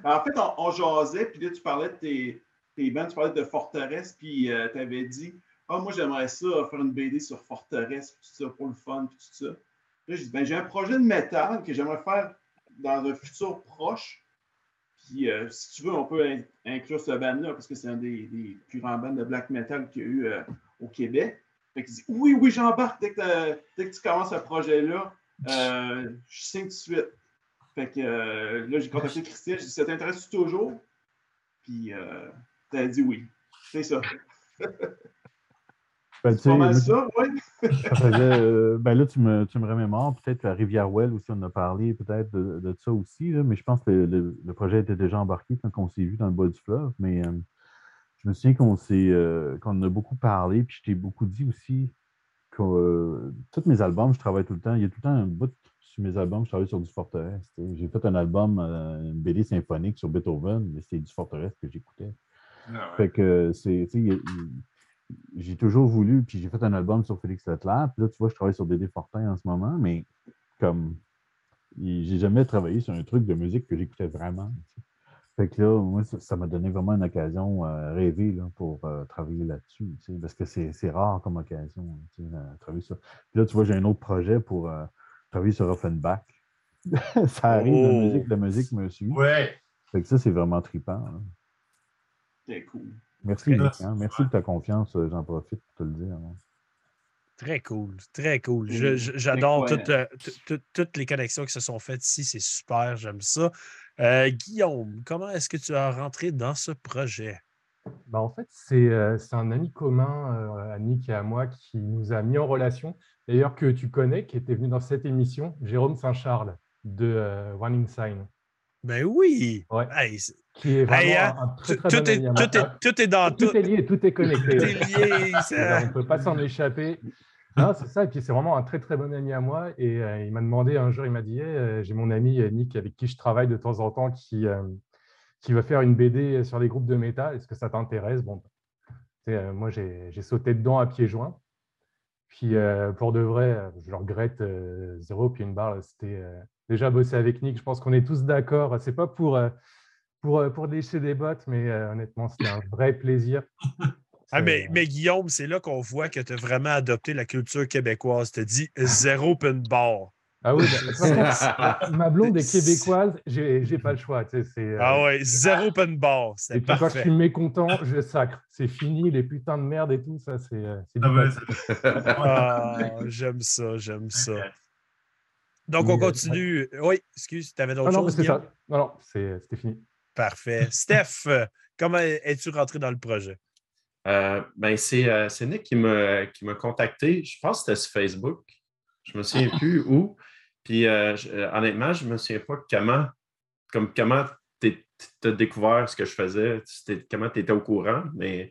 Speaker 3: en fait, on, on, jasait, puis là, tu parlais de tes, tes bandes, tu parlais de Forteresse, puis euh, tu avais dit Ah, oh, moi, j'aimerais ça, faire une BD sur Forteresse, tout ça, pour le fun, puis tout ça. Là, j'ai dit ben, J'ai un projet de métal que j'aimerais faire dans un futur proche. Puis, euh, si tu veux, on peut in inclure ce band-là, parce que c'est un des, des, plus grands bands de black metal qu'il y a eu euh, au Québec. Fait qu'il dit Oui, oui, j'embarque dès, dès, que tu commences ce projet-là. Euh, je signe tout de suite. Fait que euh, là, j'ai contacté Christian. J'ai dit Ça t'intéresse toujours? Puis, euh, tu as dit oui. C'est ça.
Speaker 6: Ben, pas mal ça, oui. euh, ben là, tu me, tu me remémores, peut-être à Rivière-Well aussi, on a parlé peut-être de, de, ça aussi, là, mais je pense que le, le, projet était déjà embarqué quand on s'est vu dans le bas du fleuve. Mais euh, je me souviens qu'on s'est euh, qu'on a beaucoup parlé, puis je t'ai beaucoup dit aussi que tous mes albums, je travaille tout le temps. Il y a tout le temps un bout sur mes albums, je travaille sur du Forteresse. J'ai fait un album, une BD symphonique sur Beethoven, mais c'était du Forteresse que j'écoutais. Ah ouais. Fait que c'est j'ai toujours voulu, puis j'ai fait un album sur Félix Leclerc, puis là, tu vois, je travaille sur Dédé Fortin en ce moment, mais comme j'ai jamais travaillé sur un truc de musique que j'écoutais vraiment. Fait que là, moi, ça m'a donné vraiment une occasion euh, rêver là, pour euh, travailler là-dessus, parce que c'est rare comme occasion de travailler sur. Puis là, tu vois, j'ai un autre projet pour euh, travailler sur Offenbach. ça arrive, oh. la musique, la musique me suit.
Speaker 4: Ouais.
Speaker 6: Fait que ça, c'est vraiment trippant.
Speaker 3: C'est cool.
Speaker 6: Merci, Nick, hein? Merci de ta confiance. Euh, j'en profite pour te le dire. Hein.
Speaker 2: Très cool, très cool. J'adore toutes, euh, toutes les connexions qui se sont faites ici. C'est super, j'aime ça. Euh, Guillaume, comment est-ce que tu as rentré dans ce projet?
Speaker 5: Ben, en fait, c'est euh, un ami commun, euh, à Nick et à moi, qui nous a mis en relation. D'ailleurs, que tu connais, qui était venu dans cette émission, Jérôme Saint-Charles de euh, Warning Sign.
Speaker 2: Ben oui!
Speaker 5: Ouais.
Speaker 2: Hey,
Speaker 5: qui est vraiment
Speaker 2: hey,
Speaker 5: hein, un très, très
Speaker 2: tout,
Speaker 5: bon
Speaker 2: est, tout, est, tout est dans tout.
Speaker 5: Tout est lié, tout est connecté.
Speaker 2: Tout est lié. ça.
Speaker 5: on ne peut pas s'en échapper. Non, c'est ça. Et puis, c'est vraiment un très, très bon ami à moi. Et euh, il m'a demandé un jour, il m'a dit hey, euh, J'ai mon ami euh, Nick avec qui je travaille de temps en temps qui, euh, qui va faire une BD sur les groupes de métal. Est-ce que ça t'intéresse? Bon, euh, moi, j'ai sauté dedans à pieds joints. Puis, pour de vrai, je le regrette zéro. Puis, une barre, c'était déjà bosser avec Nick. Je pense qu'on est tous d'accord. C'est pas pour pour, euh, pour lécher des bottes, mais euh, honnêtement, c'était un vrai plaisir.
Speaker 2: Ah, mais,
Speaker 5: C'est-
Speaker 2: mais Guillaume, c'est là qu'on voit que tu as vraiment adopté la culture québécoise. Tu as dit zéro open bar.
Speaker 5: Ah oui, façon, ma blonde est québécoise, j'ai j'ai pas le choix. tu sais, c'est, euh,
Speaker 2: Ah ouais, zéro open bar.
Speaker 5: Et
Speaker 2: C'est
Speaker 5: puis quand je suis mécontent, je sacre. C'est fini, les putains de merde et tout, ça, c'est euh, c'est du
Speaker 4: Ah ouais.
Speaker 2: Ah, j'aime ça, j'aime ça. Donc, on
Speaker 5: euh,
Speaker 2: continue. Oui, excuse, tu avais
Speaker 5: Ah
Speaker 2: d'autres
Speaker 5: non, mais
Speaker 2: choses?
Speaker 5: c'est
Speaker 2: Guillaume?
Speaker 5: ça. Non, non, c'est- c'était fini.
Speaker 2: Parfait. Steph, euh, comment es-tu rentré dans le projet?
Speaker 8: Euh, ben, c'est euh, c'est Nick qui m'a qui m'a contacté. Je pense que c'était sur Facebook. Je me souviens plus où. Puis euh, je- euh, honnêtement, je me souviens pas comment, comme comment tu as découvert ce que je faisais, comment tu étais au courant, mais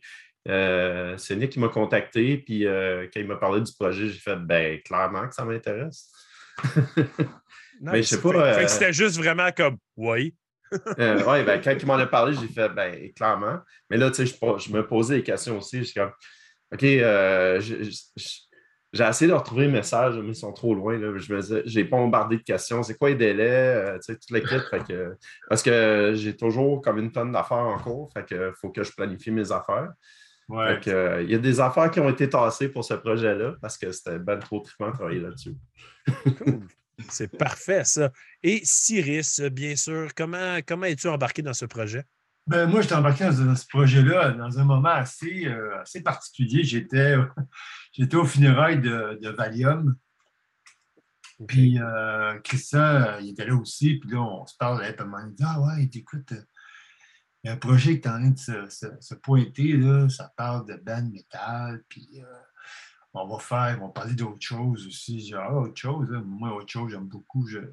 Speaker 8: euh, c'est Nick qui m'a contacté. Puis euh, quand il m'a parlé du projet, j'ai fait ben clairement que ça m'intéresse. Mais je sais pas,
Speaker 2: Fait, fait que c'était juste vraiment comme oui.
Speaker 8: Euh, ouais, ben, quand il m'en a parlé, j'ai fait, ben, clairement. Mais là, tu sais, je, me posais des questions aussi. Je comme, OK, euh, j'ai essayé de retrouver les messages, mais ils sont trop loin. Là. Je me disais, j'ai bombardé de questions. C'est quoi les délais? Euh, tu sais, toute l'équipe. Que, parce que j'ai toujours comme une tonne d'affaires en cours. Fait que faut que je planifie mes affaires.
Speaker 4: Ouais.
Speaker 8: Euh, il y a des affaires qui ont été tassées pour ce projet-là parce que c'était ben trop trippant de travailler là-dessus.
Speaker 2: C'est parfait, ça. Et Cyrus, bien sûr, comment, comment es-tu embarqué dans ce projet?
Speaker 4: Ben, moi, j'étais embarqué dans, dans ce projet-là dans un moment assez, euh, assez particulier. J'étais, j'étais au funérailles de, de Valium. Puis euh, Christian, il était là aussi. Puis là, on se parle. Puis il dit Ah ouais, écoute, euh, il y a un projet qui est en train de se, se- se pointer. Là, ça parle de band métal. Puis euh, on va faire, on va parler d'autre chose aussi. Ah, autre chose. hein. Moi, autre chose, j'aime beaucoup. Je ne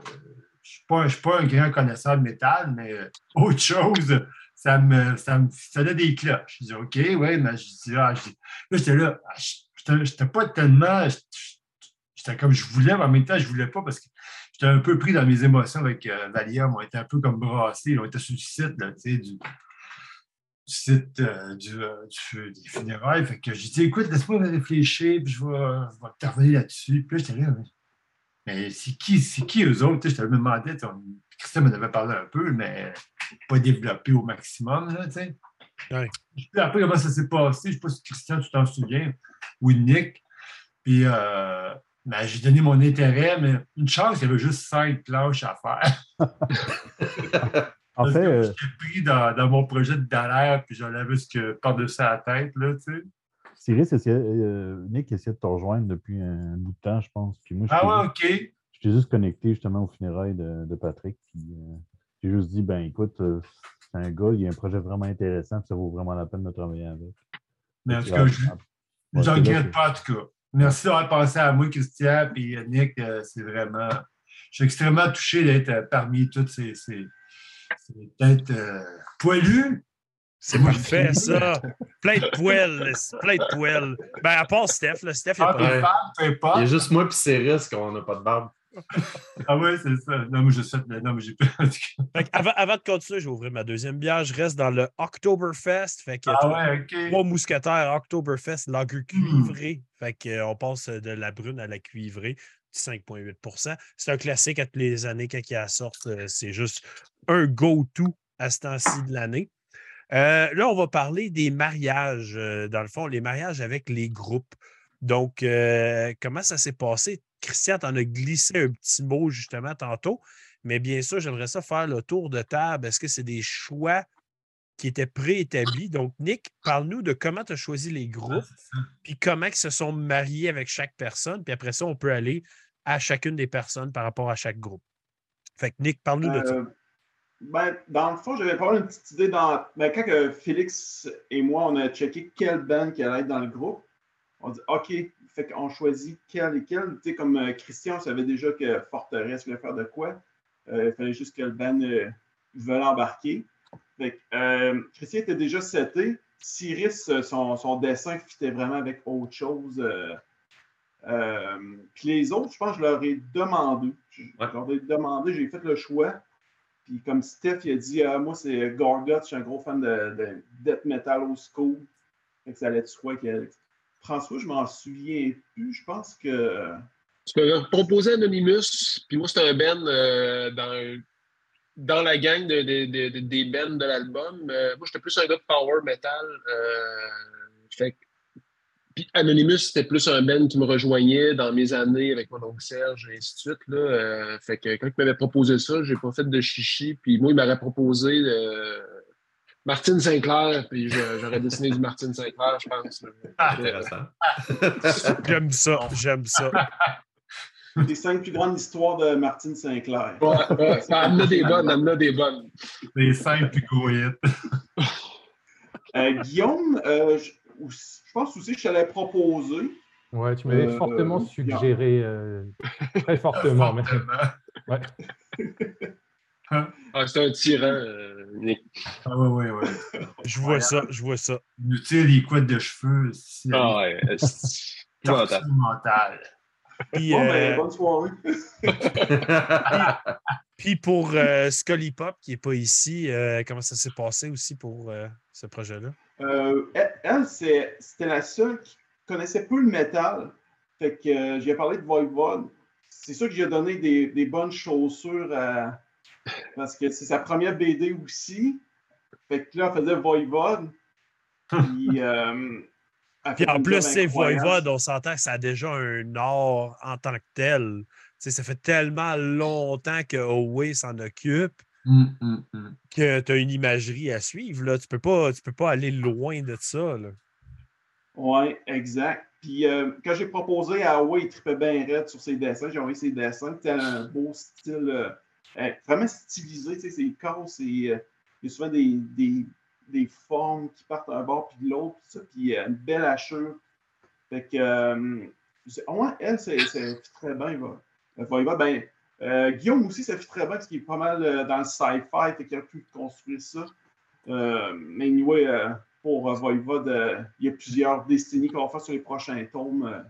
Speaker 4: suis, pas- je suis pas un grand connaisseur de métal, mais euh, autre chose, ça me, ça me sonnait des cloches. Je dis, OK, oui, mais je dis, ah, je là, j'étais là, ah, j'étais pas tellement. J'étais comme je voulais, mais en même temps, je voulais pas parce que j'étais un peu pris dans mes émotions avec euh, Valium. On était un peu comme brassés. On était sur le site, du, du site euh, du, euh, du- des funérailles. Fait que j'ai dit, écoute, laisse-moi réfléchir, puis je vais, je vais te revenir là-dessus. Puis là, j'étais là, mais, mais c'est qui, c'est qui eux autres? Tu sais, je te me demandais, tu sais, on- Christian m'en avait parlé un peu, mais pas développé au maximum, là, tu sais.
Speaker 2: Ouais.
Speaker 4: Je sais plus après comment ça s'est passé. Je ne sais pas si Christian, tu t'en souviens, ou Nick. Puis euh, ben, j'ai donné mon intérêt, mais une chance, il y avait juste cinq planches à faire.
Speaker 6: En
Speaker 4: Parce
Speaker 6: fait,
Speaker 4: que
Speaker 6: euh,
Speaker 4: j'étais pris dans, dans mon projet de dallaire, puis j'en avais ce que par-dessus la tête, là, tu sais.
Speaker 6: Cyrus, essayait- euh, Nick essayait de te rejoindre depuis un bout de temps, je pense? Puis moi, je
Speaker 4: Ah ouais,
Speaker 6: juste-
Speaker 4: OK.
Speaker 6: je t'ai juste connecté justement aux funérailles de, de Patrick. Puis euh, j'ai juste dit, ben écoute, euh, c'est un gars, il y a un projet vraiment intéressant, puis ça vaut vraiment la peine de travailler avec.
Speaker 4: Mais en tout cas, je
Speaker 6: là
Speaker 4: regrette pas, en tout cas. Merci d'avoir pensé à moi, Christian, puis Nick. C'est vraiment. Je suis extrêmement touché d'être parmi toutes ces, ces, ces têtes euh, poilues.
Speaker 2: C'est
Speaker 4: Moi,
Speaker 2: parfait, ça. Plein de poêles, plein de poêles. Ben, à part Steph, là, Steph, il a
Speaker 4: Ah,
Speaker 2: pas...
Speaker 4: femme, peu
Speaker 8: Il y a juste moi et Cyrus qu'on n'a pas de barbe.
Speaker 4: Ah ouais, c'est ça. Non, mais je sais. Non, mais j'ai pas. en tout cas.
Speaker 2: Fait que avant, avant de continuer, je vais ouvrir ma deuxième bière. Je reste dans le Oktoberfest. Fait que
Speaker 4: Ah
Speaker 2: trois,
Speaker 4: ouais, OK.
Speaker 2: trois mousquetaires Oktoberfest, lager cuivré. Fait que, euh, on passe de la brune à la cuivrée, 5,8% C'est un classique à toutes les années quand il la sorte. euh, C'est juste un go-to à ce temps-ci de l'année. Euh, là, on va parler des mariages, euh, dans le fond, les mariages avec les groupes. Donc, comment ça s'est passé? Christian, t'en as glissé un petit mot justement tantôt, mais bien sûr, j'aimerais ça faire le tour de table. Est-ce que c'est des choix qui étaient préétablis? Donc, Nick, parle-nous de comment tu as choisi les groupes, puis comment ils se sont mariés avec chaque personne, puis après ça, on peut aller à chacune des personnes par rapport à chaque groupe. Fait que Nick, parle-nous de ça.
Speaker 3: Euh, ben, dans le fond, j'avais pas une petite idée. Dans... Ben, quand que Félix et moi, on a checké quelle band qui allait être dans le groupe, on dit OK, fait qu'on choisit quelle et quelle. Tu sais, comme euh, Christian savait déjà que Forteresse voulait faire de quoi. Euh, il fallait juste que le band euh, veuille embarquer. Fait que, euh, Christian était déjà seté. Cyrus, euh, son, son dessin fitait vraiment avec autre chose. euh, euh, puis les autres, je pense que je leur ai demandé. Je, je leur ai demandé, j'ai fait le choix. Puis comme Steph, il a dit, Ah, moi c'est Gorgot, je suis un gros fan de, de death metal au school. Fait que ça allait être soit que. François, je m'en souviens plus. Je pense que.
Speaker 7: Tu m'avais proposé Anonymous, puis moi, c'était un Ben euh, dans, dans la gang de, des bands de l'album, moi, j'étais plus un gars de power metal. fait puis Anonymous, c'était plus un band qui me rejoignait dans mes années avec mon oncle Serge et ainsi de suite. Là. fait que quand il m'avait proposé ça, j'ai pas fait de chichi. Puis moi, il m'aurait proposé Martine Sinclair, puis j'aurais dessiné du Martine Sinclair, je pense.
Speaker 8: Ah, intéressant.
Speaker 2: j'aime ça, j'aime ça.
Speaker 3: Les cinq plus grandes histoires de Martine Sinclair.
Speaker 7: Ouais, ouais, elle a des bonnes, elle a des bonnes.
Speaker 4: Les cinq plus gros hits.
Speaker 3: Euh, Guillaume, euh, je, je, pense aussi que je t'allais proposer.
Speaker 5: Ouais, tu m'avais euh, fortement suggéré, euh, très fortement. fortement. Mais... Ouais.
Speaker 7: Ah, c'est un tyran, euh, Nick.
Speaker 4: Ah ouais, ouais, ouais.
Speaker 2: Je vois ça, je vois ça.
Speaker 4: Il nous tire les couettes de cheveux.
Speaker 7: Ah ouais.
Speaker 4: Torture mentale.
Speaker 3: Puis, bon, ben, bonne soirée.
Speaker 2: puis, pour euh, Scully Pop, qui n'est pas ici, euh, comment ça s'est passé aussi pour euh, ce projet-là?
Speaker 3: elle, c'était la seule qui connaissait peu le métal. Fait que j'ai parlé de Voivod. C'est ça que j'ai donné des, des bonnes chaussures à, parce que c'est sa première BD aussi. Fait que là, elle faisait Voivode. Puis, euh,
Speaker 2: Puis en plus, c'est Voivode, on s'entend que ça a déjà un art en tant que tel. ça fait tellement longtemps que Owe s'en occupe
Speaker 4: hum, hum, hum.
Speaker 2: que tu as une imagerie à suivre. Là. Tu ne peux, pas, peux pas aller loin de ça.
Speaker 3: Oui, exact. Puis euh, quand j'ai proposé à Owe, il tripait bien raide sur ses dessins. J'ai envoyé ses dessins. C'était un beau style. Euh, euh, vraiment stylisé, tu sais, c'est casse, il y a souvent des, des, des, formes qui partent d'un bord puis de l'autre, puis euh, une belle hachure. Fait que, ouais, elle, c'est très bien, il va. ben, Guillaume aussi, ça fait très bien parce qu'il est pas mal dans le sci-fi, fait qu'il a pu construire ça. mais anyway, pour Voivod, il y a plusieurs décennies qu'on va faire sur les prochains tomes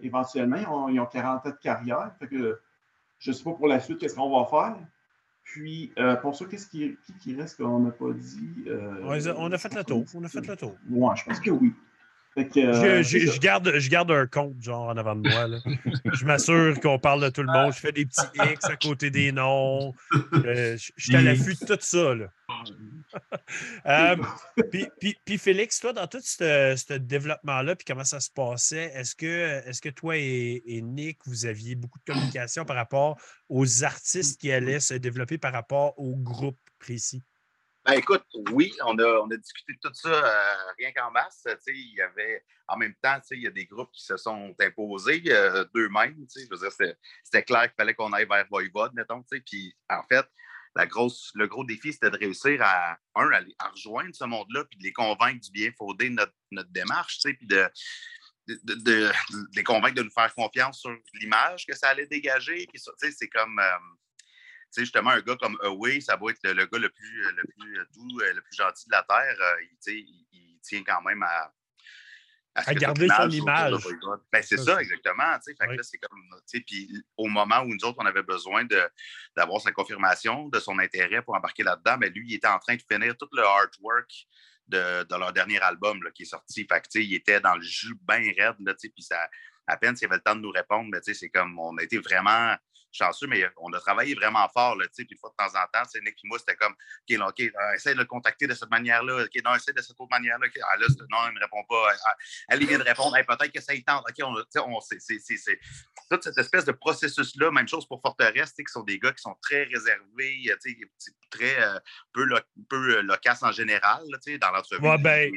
Speaker 3: éventuellement. Ils ont, ils ont 40 ans de carrière. Fait que je ne sais pas pour la suite qu'est-ce qu'on va faire. Puis, euh, pour ça, qu'est-ce qui, qui, reste qu'on n'a pas dit?
Speaker 2: Euh, on a fait le tour. On a fait le tour.
Speaker 3: Moi, je pense que oui.
Speaker 2: Euh, je, garde, je garde un compte, genre, en avant de moi. Là. je m'assure qu'on parle de tout le monde. Je fais des petits X à côté des noms. je, suis à l'affût de tout ça. Là. Euh, puis, Félix, toi, dans tout ce, développement-là, puis comment ça se passait, est-ce que, est que toi et, Nick, vous aviez beaucoup de communication par rapport aux artistes qui allaient se développer par rapport au groupe précis?
Speaker 9: Ben, écoute, oui, on a, on a discuté de tout ça euh, rien qu'en masse. Il y avait, en même temps, il y a des groupes qui se sont imposés euh, d'eux-mêmes. Je veux dire, c'était clair qu'il fallait qu'on aille vers Voivode, mettons. Puis, en fait, la grosse, le gros défi, c'était de réussir à, un, à, rejoindre ce monde-là, puis de les convaincre du bien fondé de notre, notre démarche, puis de, de, de, de, les convaincre de nous faire confiance sur l'image que ça allait dégager. C'est comme. Euh, justement, un gars comme Away, ça va être le, gars le plus, le plus doux, euh, le plus gentil de la Terre. Euh, il, il, tient quand même à,
Speaker 2: à, garder son image.
Speaker 9: Ben, c'est ça, exactement. Fait que comme, puis au moment où nous autres, on avait besoin d'avoir sa confirmation de son intérêt pour embarquer là-dedans, ben, lui, il était en train de finir tout le artwork de, de leur dernier album là, qui est sorti. Fait que, il était dans le jus bien raide. Puis à peine s'il avait le temps de nous répondre, mais c'est comme on a été vraiment chanceux, mais on a travaillé vraiment fort, là, puis une fois de temps en temps, Nick et moi, c'était comme, OK, là, OK, euh, essaie de le contacter de cette manière-là, OK, non, essaie de cette autre manière-là, ah, là, non, il ne me répond pas, ah, ah, elle, vient de répondre, peut-être que ça y tente, OK, on, on c'est, toute cette espèce de processus-là, même chose pour Forteresse, qui sont des gars qui sont très réservés, très euh, peu, peu euh, loquaces en général, dans l'entrevue.
Speaker 2: Ouais, ben,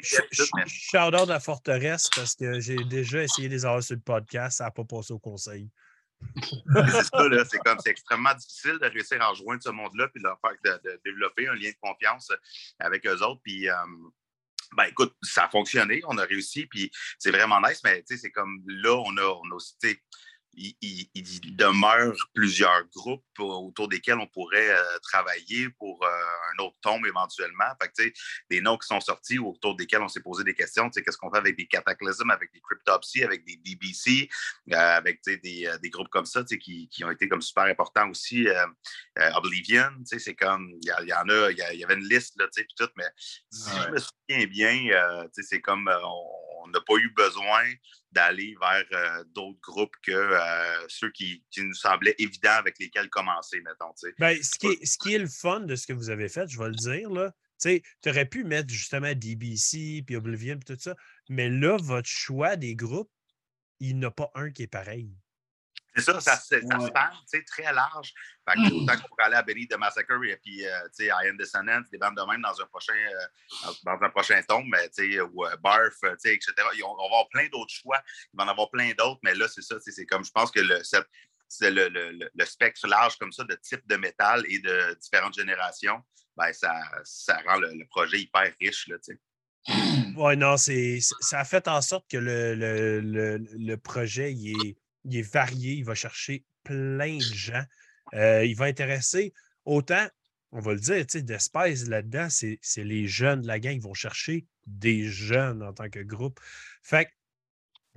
Speaker 2: shout-out à Forteresse, parce que j'ai déjà essayé des avoir sur le podcast, ça n'a pas passé au conseil
Speaker 9: C'est comme, c'est extrêmement difficile de réussir à rejoindre ce monde-là puis de, faire, de, développer un lien de confiance avec eux autres. Puis, euh, ben écoute, ça a fonctionné, on a réussi, puis c'est vraiment nice, mais c'est comme là, on a, on a aussi, il, demeure plusieurs groupes autour desquels on pourrait euh, travailler pour euh, un autre tome éventuellement. Fait des noms qui sont sortis autour desquels on s'est posé des questions. Qu'est-ce qu'on fait avec des cataclysmes, avec des cryptopsies, avec des DBC, euh, avec des, des, groupes comme ça qui, qui, ont été comme super importants aussi. Oblivion, c'est comme, il y, en a, il y, avait une liste, là, tout, mais si je me souviens bien, c'est comme, on n'a pas eu besoin d'aller vers euh, d'autres groupes que euh, ceux qui, nous semblaient évidents avec lesquels commencer, mettons.
Speaker 2: Ben, ce, qui est, ce qui est le fun de ce que vous avez fait, je vais le dire, là, tu aurais pu mettre justement DBC, puis Oblivion, puis tout ça, mais là, votre choix des groupes, il n'y en a pas un qui est pareil.
Speaker 9: C'est ça, ça, ça ouais. se très large. Fait que, autant qu'on pourrait aller à Benny de Massacre et puis euh, Iron Descendants, des bandes de même dans un prochain, euh, dans un prochain tome, mais, ou euh, Barf, etc. on, va avoir plein d'autres choix. Il va en avoir plein d'autres, mais là, c'est ça. C'est comme je pense que le, le, le, le, spectre large comme ça de type de métal et de différentes générations, ben, ça, ça rend le, projet hyper riche. Là,
Speaker 2: oui, non, c'est, ça a fait en sorte que le, le projet il est, il est varié, il va chercher plein de gens. Euh, il va intéresser autant, on va le dire, d'espèces là-dedans, c'est, les jeunes de la gang, ils vont chercher des jeunes en tant que groupe. Fait que,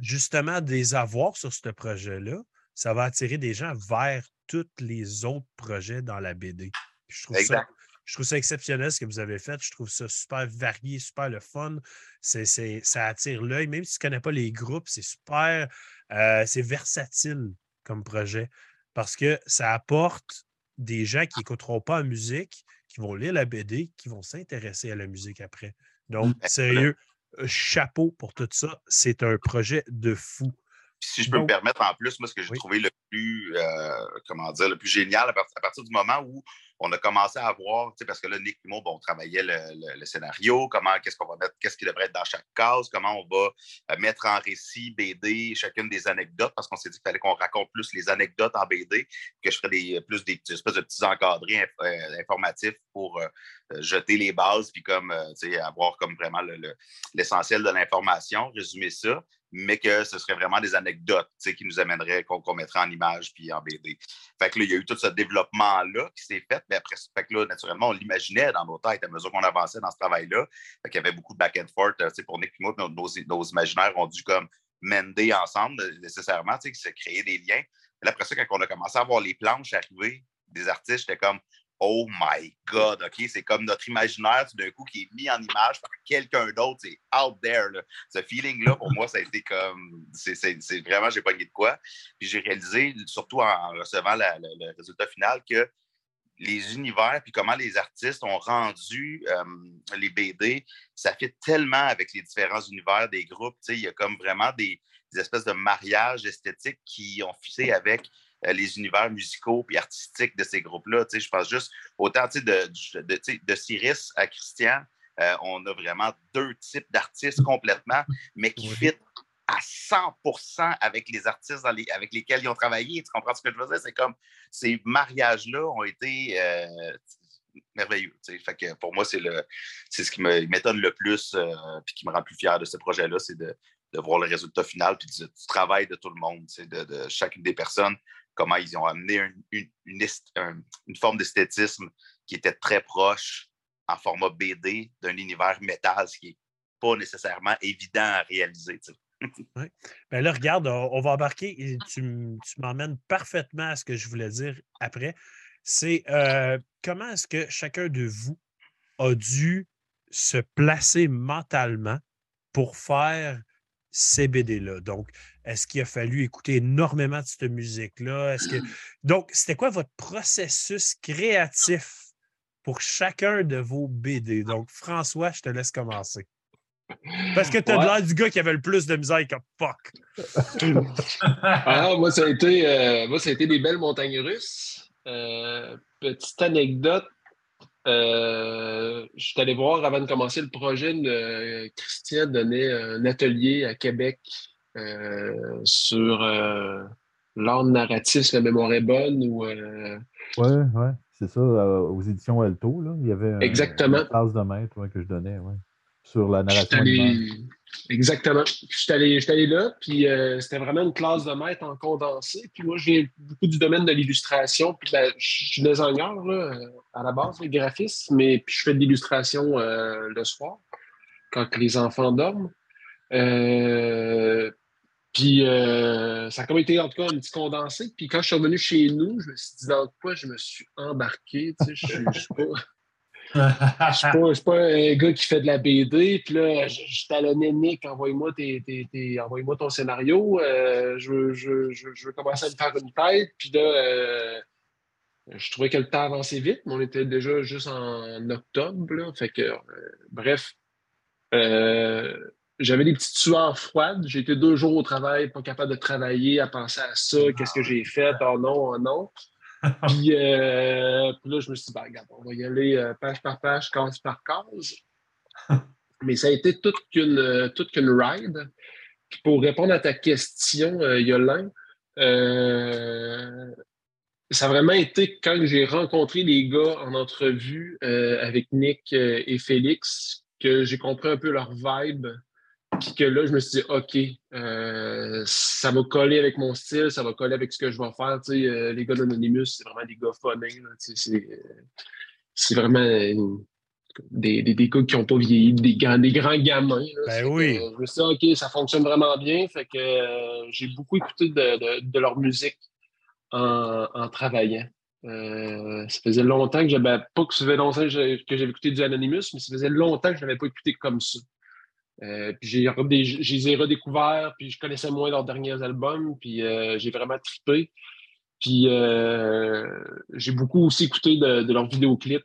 Speaker 2: justement, des avoirs sur ce projet-là, ça va attirer des gens vers tous les autres projets dans la BD. Je trouve, ça, je trouve ça exceptionnel ce que vous avez fait. Je trouve ça super varié, super le fun. Ça attire l'œil. Même si tu ne connais pas les groupes, c'est super euh, c'est versatile comme projet parce que ça apporte des gens qui n'écouteront pas la musique, qui vont lire la BD, qui vont s'intéresser à la musique après. Donc, mmh, sérieux, euh, chapeau pour tout ça. C'est un projet de fou.
Speaker 9: si je peux me permettre, en plus, moi, ce que j'ai trouvé le plus, euh, comment dire, le plus génial à partir du moment où on a commencé à voir, parce que là, Nick et moi, on travaillait le, scénario, comment, qu'est-ce qu'on va mettre, qu'est-ce qui devrait être dans chaque case, comment on va euh, mettre en récit, BD, chacune des anecdotes, parce qu'on s'est dit qu'il fallait qu'on raconte plus les anecdotes en BD, que je ferais des, plus des, espèces de petits encadrés euh, informatifs pour euh, jeter les bases, puis comme, avoir comme vraiment l'essentiel de l'information, résumer ça mais que ce serait vraiment des anecdotes qui nous amèneraient, qu'on mettrait en image puis en BD. Fait que là, il y a eu tout ce développement-là qui s'est fait, mais après, là, naturellement, on l'imaginait dans nos têtes à mesure qu'on avançait dans ce travail-là. Fait qu'il y avait beaucoup de back and forth. Pour Nick et nos, nos, imaginaires ont dû comme mender ensemble nécessairement, qui se créer des liens. Mais après ça, quand on a commencé à voir les planches arriver des artistes, j'étais comme oh my God, OK? C'est comme notre imaginaire tout d'un coup qui est mis en image par quelqu'un d'autre. C'est out there. Là. Ce feeling-là, pour moi, ça a été comme. C'est vraiment, j'ai pogné de quoi. Puis j'ai réalisé, surtout en recevant le résultat final, que les univers, puis comment les artistes ont rendu les BD, ça fait tellement avec les différents univers des groupes. Il y a comme vraiment des, des espèces de mariages esthétiques qui ont fixé avec les univers musicaux et artistiques de ces groupes-là. Je pense juste autant de, de, de, Cyrus à Christian, euh, on a vraiment deux types d'artistes complètement, mais qui fit à 100% avec les artistes avec lesquels ils ont travaillé. Tu comprends ce que je veux dire? C'est comme ces mariages-là ont été euh, merveilleux. Fait que pour moi, c'est ce qui m'étonne le plus et qui me rend plus fier de ce projet-là, c'est de, voir le résultat final puis du, travail de tout le monde, de, de chacune des personnes comment ils ont amené une, forme d'esthétisme qui était très proche en format BD d'un univers métal, ce qui n'est pas nécessairement évident à réaliser.
Speaker 2: Ben là, regarde, on, va embarquer et tu, m'emmènes parfaitement à ce que je voulais dire après. C'est euh, comment est-ce que chacun de vous a dû se placer mentalement pour faire ces BD-là. Donc, est-ce qu'il a fallu écouter énormément de cette musique-là? Est-ce que... Donc, c'était quoi votre processus créatif pour chacun de vos BD? Donc, François, je te laisse commencer. Parce que tu as l'air du gars qui avait le plus de misère comme fuck.
Speaker 7: Alors, moi, ça a été, euh, moi, ça a été des belles montagnes russes. Euh, petite anecdote, euh, je suis allé voir avant de commencer le projet, euh, Christian donnait un atelier à Québec euh, sur l'art narratif, si la mémoire est bonne. Ou,
Speaker 6: Oui, ouais, c'est ça, aux éditions Alto. Là, il y avait
Speaker 7: Exactement.
Speaker 6: une classe de maître que je donnais sur la narration.
Speaker 7: Exactement. Je suis allé, là, puis euh, c'était vraiment une classe de maître en condensé. Puis moi, j'ai beaucoup du domaine de l'illustration. Puis je suis designer là, à la base, le graphiste, mais puis je fais de l'illustration euh, le soir, quand les enfants dorment. Euh, puis ça a comme été en tout cas un petit condensé. Puis quand je suis revenu chez nous, je me suis dit dans quoi je me suis embarqué. Tu sais, je, je Je pas, suis pas un gars qui fait de la BD. Puis là, je, je talonnais Nick, envoie-moi envoie ton scénario. Euh, je, veux, je, je, veux commencer à me faire une tête. Puis là, euh, je trouvais que le temps avançait vite, mais on était déjà juste en octobre. Là. Fait que, euh, bref, j'avais des petites sueurs froides. J'ai été deux jours au travail, pas capable de travailler, à penser à ça. Qu'est-ce que j'ai fait? Oh non, oh non. puis, euh, puis, là, je me suis dit, ben, regarde, on va y aller euh, page par page, case par case. Mais ça a été toute qu'une euh, toute qu'une ride. Puis pour répondre à ta question, euh, Yolin, ça a vraiment été quand j'ai rencontré les gars en entrevue avec Nick et Félix que j'ai compris un peu leur vibe puis que là, je me suis dit, OK, euh, ça va coller avec mon style, ça va coller avec ce que je vais faire. Tu sais, euh, les gars d'Anonymous, c'est vraiment des gars phonés. C'est vraiment des, des, des, gars qui n'ont pas vieilli, des, grands, des grands gamins.
Speaker 2: ben oui.
Speaker 7: je me suis dit, OK, ça fonctionne vraiment bien. Fait que euh, j'ai beaucoup écouté de, de, leur musique en, en travaillant. ça faisait longtemps que j'avais pas que ça faisait longtemps que j'avais écouté du Anonymous, mais ça faisait longtemps que je n'avais pas écouté comme ça. Euh, puis j'ai, je les ai redécouverts, puis je connaissais moins leurs derniers albums, puis euh, j'ai vraiment trippé. Puis euh, j'ai beaucoup aussi écouté de, leurs vidéoclips.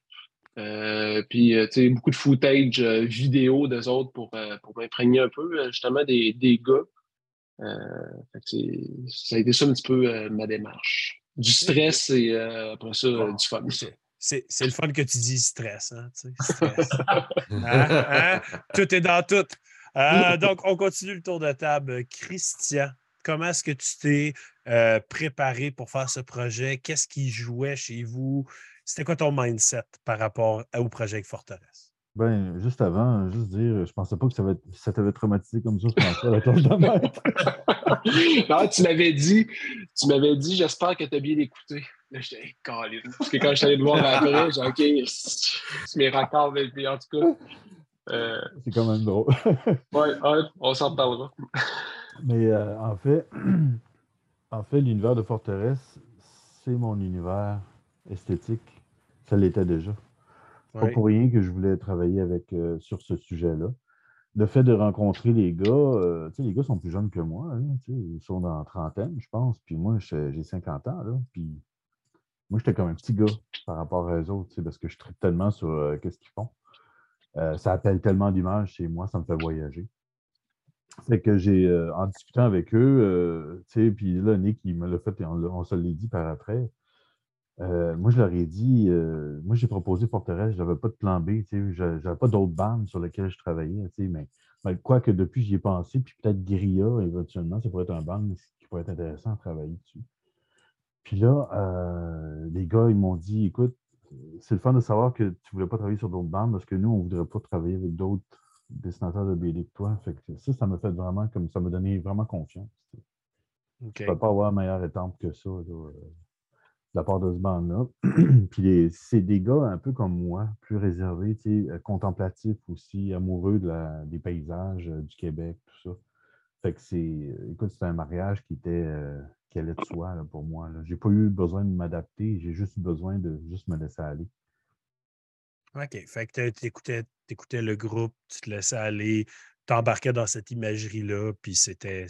Speaker 7: puis tu sais, beaucoup de footage vidéo des autres pour, pour m'imprégner un peu justement des, des gars. ça a été ça un petit peu ma démarche. Du stress et après ça, du fun
Speaker 2: c'est, le fun que tu dis stress. Hein, stress. Hein, hein? Tout est dans tout. Euh, donc, on continue le tour de table. Christian, comment est-ce que tu t'es euh, préparé pour faire ce projet? Qu'est-ce qui jouait chez vous? C'était quoi ton mindset par rapport au projet avec Forteresse?
Speaker 6: Ben, juste avant, juste dire, je pensais pas que ça, va ça t'avait traumatisé comme ça, je pensais à la cloche de maître.
Speaker 7: non, tu m'avais dit, tu m'avais dit, j'espère que tu as bien écouté. Là, j'étais calé. Parce que quand je suis allé le voir après, j'ai OK, c'est mes raccords, mais en tout cas.
Speaker 6: Euh, c'est quand même drôle.
Speaker 7: oui, on s'en parlera.
Speaker 6: mais euh, en fait, en fait, l'univers de Forteresse, c'est mon univers esthétique. Ça l'était déjà. Pas pour rien que je voulais travailler avec, euh, sur ce sujet-là. Le fait de rencontrer les gars, euh, tu sais, les gars sont plus jeunes que moi, ils sont dans la trentaine, je pense, puis moi, j'ai 50 ans, là, puis moi, j'étais comme un petit gars par rapport à eux autres, parce que je traite tellement sur euh, qu'est-ce qu'ils font. ça appelle tellement d'images chez moi, ça me fait voyager. C'est que j'ai, en discutant avec eux, tu sais, puis là, Nick, il me l'a fait, et on, se l'est dit par après, euh, moi, je leur ai dit, euh, moi, j'ai proposé Forteresse, je n'avais pas de plan B, je n'avais pas d'autres bandes sur lesquelles je travaillais, mais, mais quoi que depuis, j'y ai pensé, puis peut-être Guerilla, éventuellement, ça pourrait être un band qui pourrait être intéressant à travailler dessus. Puis là, euh, les gars, ils m'ont dit, écoute, c'est le fun de savoir que tu ne voulais pas travailler sur d'autres bandes parce que nous, on ne voudrait pas travailler avec d'autres dessinateurs de BD que toi. Fait que ça, ça m'a fait vraiment comme ça m'a donné vraiment confiance. Tu ne peux pas avoir meilleure étampe que ça de la part de ce band-là. Puis c'est des gars un peu comme moi, plus réservés, euh, contemplatifs aussi, amoureux de la, des paysages euh, du Québec, tout ça. Fait que c'est, euh, écoute, c'était un mariage qui était, qui allait de soi pour moi. J'ai pas eu besoin de m'adapter, j'ai juste eu besoin de juste me laisser aller.
Speaker 2: OK. Fait que tu écoutais, le groupe, tu te laissais aller, t'embarquais dans cette imagerie-là, puis c'était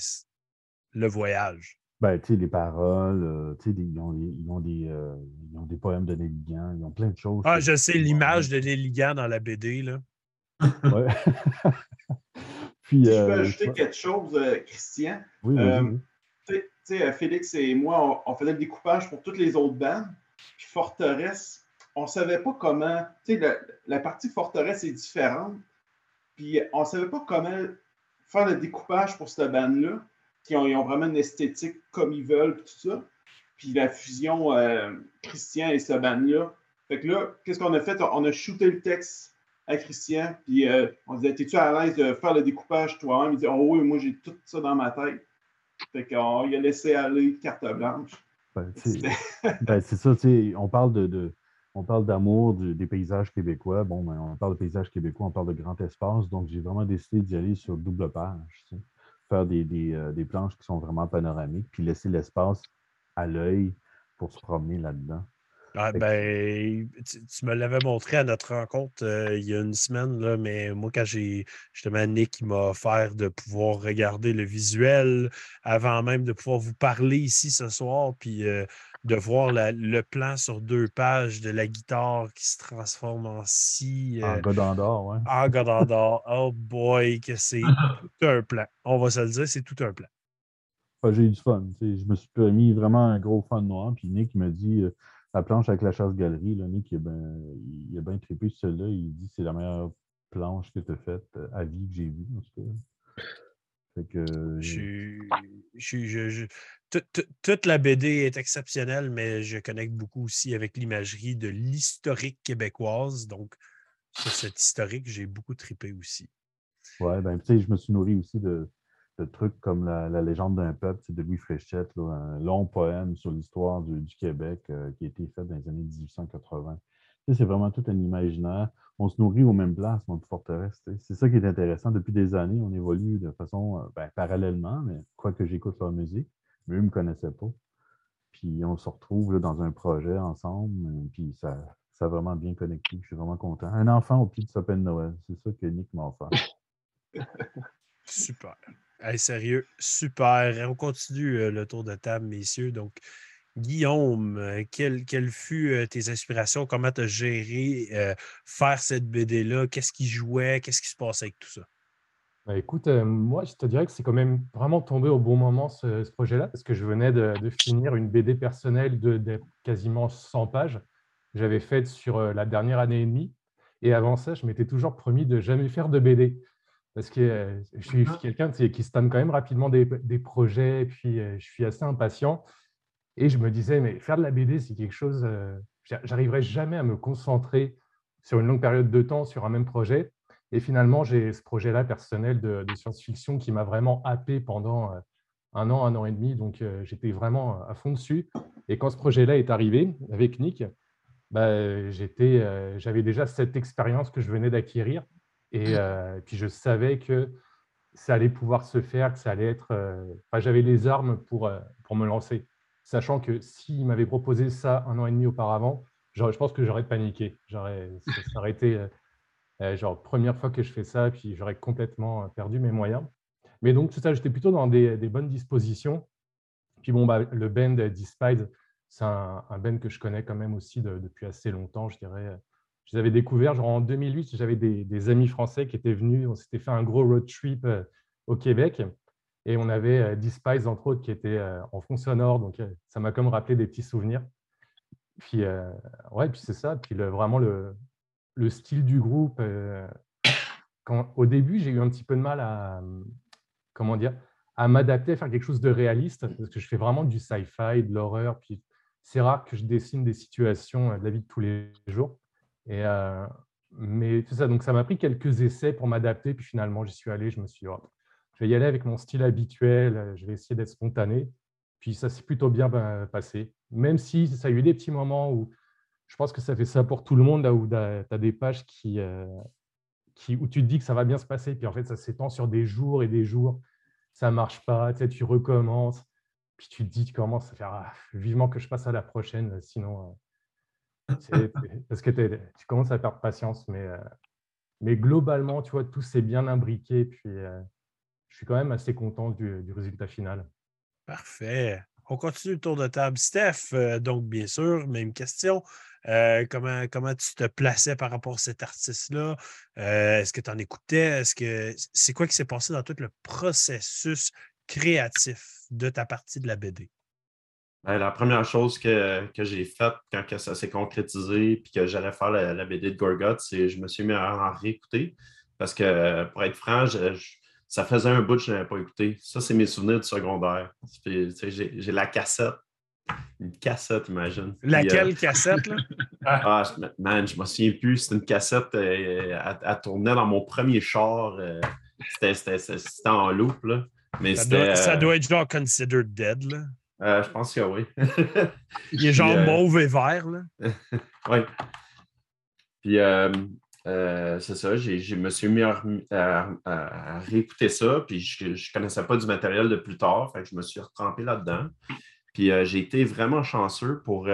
Speaker 2: le voyage.
Speaker 6: Ben, tu sais, les paroles, euh, tu sais, ils, ont, ils, ont des, euh, ils ont des poèmes de Néligan, ils ont plein de choses.
Speaker 2: Ah, je sais l'image de Néligan dans la BD, là.
Speaker 6: Ouais.
Speaker 3: Puis, je peux euh, ajouter quelque chose, Christian. Oui, Tu sais, Félix et moi, on, faisait le découpage pour toutes les autres bandes. Puis Forteresse, on ne savait pas comment. Tu sais, la, partie Forteresse est différente. Puis on ne savait pas comment faire le découpage pour cette bande-là qui ont, vraiment une esthétique comme ils veulent, tout ça. Puis la fusion euh, Christian et ce band-là. Fait que là, qu'est-ce qu'on a fait? On a shooté le texte à Christian, puis euh, on disait T'es-tu à l'aise de faire le découpage toi-même? Il dit Oh oui, moi j'ai tout ça dans ma tête. Fait qu'on a laissé aller carte blanche.
Speaker 6: Ben, ben, c'est ça, tu sais, on parle de, on parle d'amour des paysages québécois. Bon, ben, on parle de paysages québécois, on parle de grand espace. Donc, j'ai vraiment décidé d'y aller sur double page faire euh, des, planches qui sont vraiment panoramiques, puis laisser l'espace à l'œil pour se promener là-dedans.
Speaker 2: Ah, ben, tu, me l'avais montré à notre rencontre euh, il y a une semaine, là, mais moi, quand j'ai justement Nick qui m'a offert de pouvoir regarder le visuel avant même de pouvoir vous parler ici ce soir, puis euh, de voir le plan sur deux pages de la guitare qui se transforme en si.
Speaker 6: en Godandor, ouais.
Speaker 2: En Godandor. Oh boy, que c'est tout un plan. On va se le dire, c'est tout un plan.
Speaker 6: j'ai eu du fun. Je me suis mis vraiment un gros fan noir, puis Nick m'a dit la planche avec la chasse-galerie, là, Nick, il a bien, il a trippé celle-là. Il dit que c'est la meilleure planche que tu as faite euh, à vie que j'ai vue, en tout
Speaker 2: Fait que, je, je, toute la BD est exceptionnelle, mais je connecte beaucoup aussi avec l'imagerie de l'historique québécoise. Donc, sur cet historique, j'ai beaucoup trippé aussi.
Speaker 6: Ouais, ben, tu sais, je me suis nourri aussi de, de trucs comme la, légende d'un peuple de Louis Fréchette, un long poème sur l'histoire du, Québec euh, qui a été fait dans les années 1880. c'est vraiment tout un imaginaire. On se nourrit aux mêmes places, notre forteresse. C'est ça qui est intéressant. Depuis des années, on évolue de façon euh, ben, parallèlement, mais quoi que j'écoute leur musique, mais eux ne me connaissaient pas. Puis on se retrouve dans un projet ensemble, euh, puis ça, ça a vraiment bien connecté. Je suis vraiment content. Un enfant au pied de sapin de Noël, c'est ça que Nick m'a offert.
Speaker 2: Super sérieux, super. On continue euh, le tour de table, messieurs. Donc, Guillaume, euh, quelles quelle fut euh, tes inspirations? Comment tu as géré faire cette BD-là? Qu'est-ce qui jouait? Qu'est-ce qui se passait avec tout ça?
Speaker 5: Bah, écoute, moi, je te dirais que c'est quand même vraiment tombé au bon moment ce, projet-là, parce que je venais de, finir une BD personnelle de, quasiment 100 pages. J'avais faite sur la dernière année et demie. Et avant ça, je m'étais toujours promis de jamais faire de BD parce que je suis, quelqu'un qui se donne quand même rapidement des, projets, et puis je suis assez impatient. Et je me disais, mais faire de la BD, c'est quelque chose, euh, j'arriverai jamais à me concentrer sur une longue période de temps sur un même projet. Et finalement, j'ai ce projet-là personnel de, science-fiction qui m'a vraiment happé pendant un an, un an et demi. Donc, j'étais vraiment à fond dessus. Et quand ce projet-là est arrivé avec Nick, bah, j'avais déjà cette expérience que je venais d'acquérir et euh, puis je savais que ça allait pouvoir se faire, que ça allait être. Euh, j'avais les armes pour, euh, pour me lancer, sachant que s'il m'avait proposé ça un an et demi auparavant, je pense que j'aurais paniqué. J'aurais, été genre première fois que je fais ça, puis j'aurais complètement perdu mes moyens. Mais donc, tout ça, j'étais plutôt dans des, des, bonnes dispositions. Puis bon, bah, le band Despise, c'est un, un, band que je connais quand même aussi depuis assez longtemps, je dirais je les avais découverts en 2008. J'avais des, amis français qui étaient venus. On s'était fait un gros road trip euh, au Québec. Et on avait euh, Despise, entre autres, qui était euh, en fond sonore. Donc, ça m'a comme rappelé des petits souvenirs. Puis, ouais, puis c'est ça. Puis vraiment, le, le, style du groupe. au début, j'ai eu un petit peu de mal à, comment dire, à m'adapter, à faire quelque chose de réaliste, parce que je fais vraiment du sci-fi, de l'horreur. Puis c'est rare que je dessine des situations de la vie de tous les jours. Et, euh, mais tout ça, donc ça m'a pris quelques essais pour m'adapter. Puis finalement, j'y suis allé. Je me suis dit, oh, je vais y aller avec mon style habituel. Euh, je vais essayer d'être spontané. Puis ça s'est plutôt bien ben, passé. Même si ça a eu des petits moments où je pense que ça fait ça pour tout le monde, là où tu as des pages qui, euh, qui, où tu te dis que ça va bien se passer. Puis en fait, ça s'étend sur des jours et des jours. Ça ne marche pas. Tu, sais, tu recommences. Puis tu te dis, tu commences à faire ah, vivement que je passe à la prochaine. Sinon, parce que tu commences à perdre patience, mais, euh, mais globalement, tu vois, tout s'est bien imbriqué. Puis euh, je suis quand même assez content du, résultat final.
Speaker 2: Parfait. On continue le tour de table. Steph, euh, donc bien sûr, même question. comment, comment tu te plaçais par rapport à cet artiste-là? Est-ce que tu en écoutais? Est-ce que c'est quoi qui s'est passé dans tout le processus créatif de ta partie de la BD?
Speaker 8: Ben, la première chose que, j'ai faite quand que ça s'est concrétisé et que j'allais faire la, BD de Gorgot, c'est que je me suis mis à en réécouter. Parce que, pour être franc, ça faisait un bout que je n'avais pas écouté. Ça, c'est mes souvenirs du secondaire. J'ai la cassette. Une cassette, imagine.
Speaker 2: Laquelle euh, cassette, là?
Speaker 8: ah, man, je ne me souviens plus. C'était une cassette, euh, à, tourner dans mon premier char. Euh, c'était en loop, là. Mais
Speaker 2: ça, doit, ça doit être genre considered dead, là.
Speaker 8: Euh, je pense que oui.
Speaker 2: Il est genre euh, mauve et vert, là.
Speaker 8: oui. Puis, euh, c'est ça, je me suis mis à, réécouter ça, puis je ne connaissais pas du matériel de plus tard, fait que je me suis retrempé là-dedans. Puis j'ai été vraiment chanceux pour,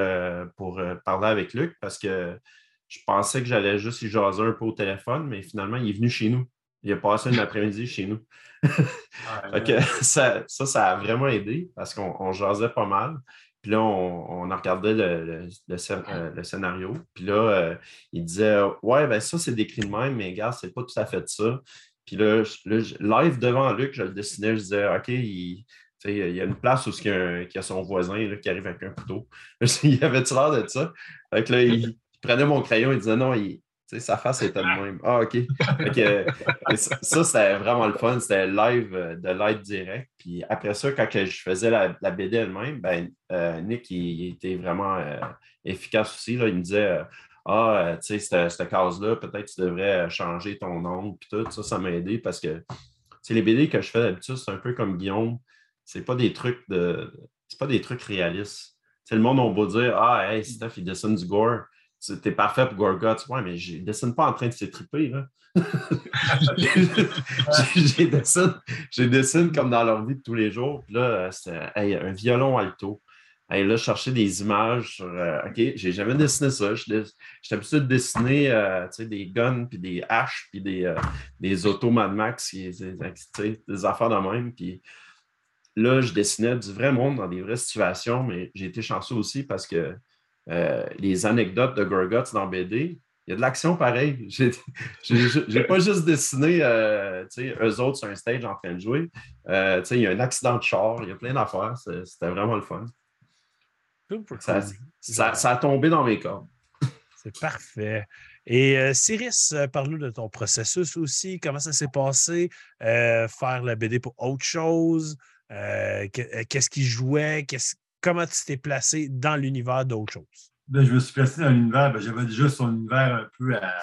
Speaker 8: pour parler avec Luc parce que je pensais que j'allais juste y jaser un peu au téléphone, mais finalement, il est venu chez nous. Il a passé une après-midi chez nous. ça, ça, a vraiment aidé parce qu'on jasait pas mal. Puis là, on, a regardé le, le, scénario. Puis là, euh, il disait Ouais, ben ça, c'est décrit de même, mais gars, c'est pas tout à fait ça. Puis là, live devant Luc, je le dessinais, je disais OK, il, il y a une place où il y a, son voisin qui arrive avec un couteau. il avait-tu l'air de ça? Fait là, il, prenait mon crayon, il disait non, il, sa face était de même. Ah, OK. ça, c'était vraiment le fun. C'était live euh, de live direct. Puis après ça, quand je faisais la, BD elle-même, ben, euh, Nick, il, était vraiment euh, efficace aussi. Là. Il me disait Ah, tu sais, cette, case-là, peut-être tu devrais changer ton nom. Puis tout ça, ça m'a aidé parce que les BD que je fais d'habitude, c'est un peu comme Guillaume. C'est pas des trucs de. C'est pas des trucs réalistes. c'est le monde, on va dire Ah, hey, Steph, il dessine du gore c'était parfait pour Gorguts. Ouais, mais je dessine pas en train de s'étriper. je dessine, comme dans leur vie de tous les jours. Puis là, c'est un violon alto. Hey, là, je cherchais des images sur. Euh, OK, j'ai jamais dessiné ça. J'étais habitué de dessiner euh, des guns, puis des haches, puis des, euh, des autos Mad Max, des, des affaires de même. Puis là, je dessinais du vrai monde dans des vraies situations, mais j'ai été chanceux aussi parce que euh, les anecdotes de Gorguts dans BD, il y a de l'action pareil. J'ai pas juste dessiné euh, eux autres sur un stage en train de jouer. Euh, il y a un accident de char, il y a plein d'affaires. C'était vraiment le fun. Ça, a tombé dans mes corps.
Speaker 2: C'est parfait. Et Cyrus, parle-nous de ton processus aussi. Comment ça s'est passé? faire la BD pour autre chose? Qu'est-ce qui jouait? Qu'est-ce comment tu t'es placé dans l'univers d'autre chose?
Speaker 4: Ben, je me suis placé dans l'univers, ben, j'avais déjà son univers un peu à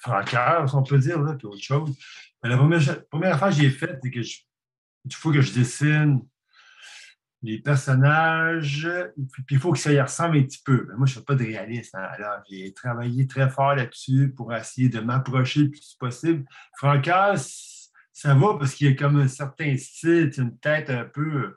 Speaker 4: franqueur, si on peut dire, puis autre chose. La première, première affaire que j'ai faite, c'est que il faut que je dessine les personnages, puis il faut que ça y ressemble un petit peu. moi, je ne fais pas de réalisme. Hein. Alors, j'ai travaillé très fort là-dessus pour essayer de m'approcher le plus possible. Francaire, ça va parce qu'il y a comme un certain style, une tête un peu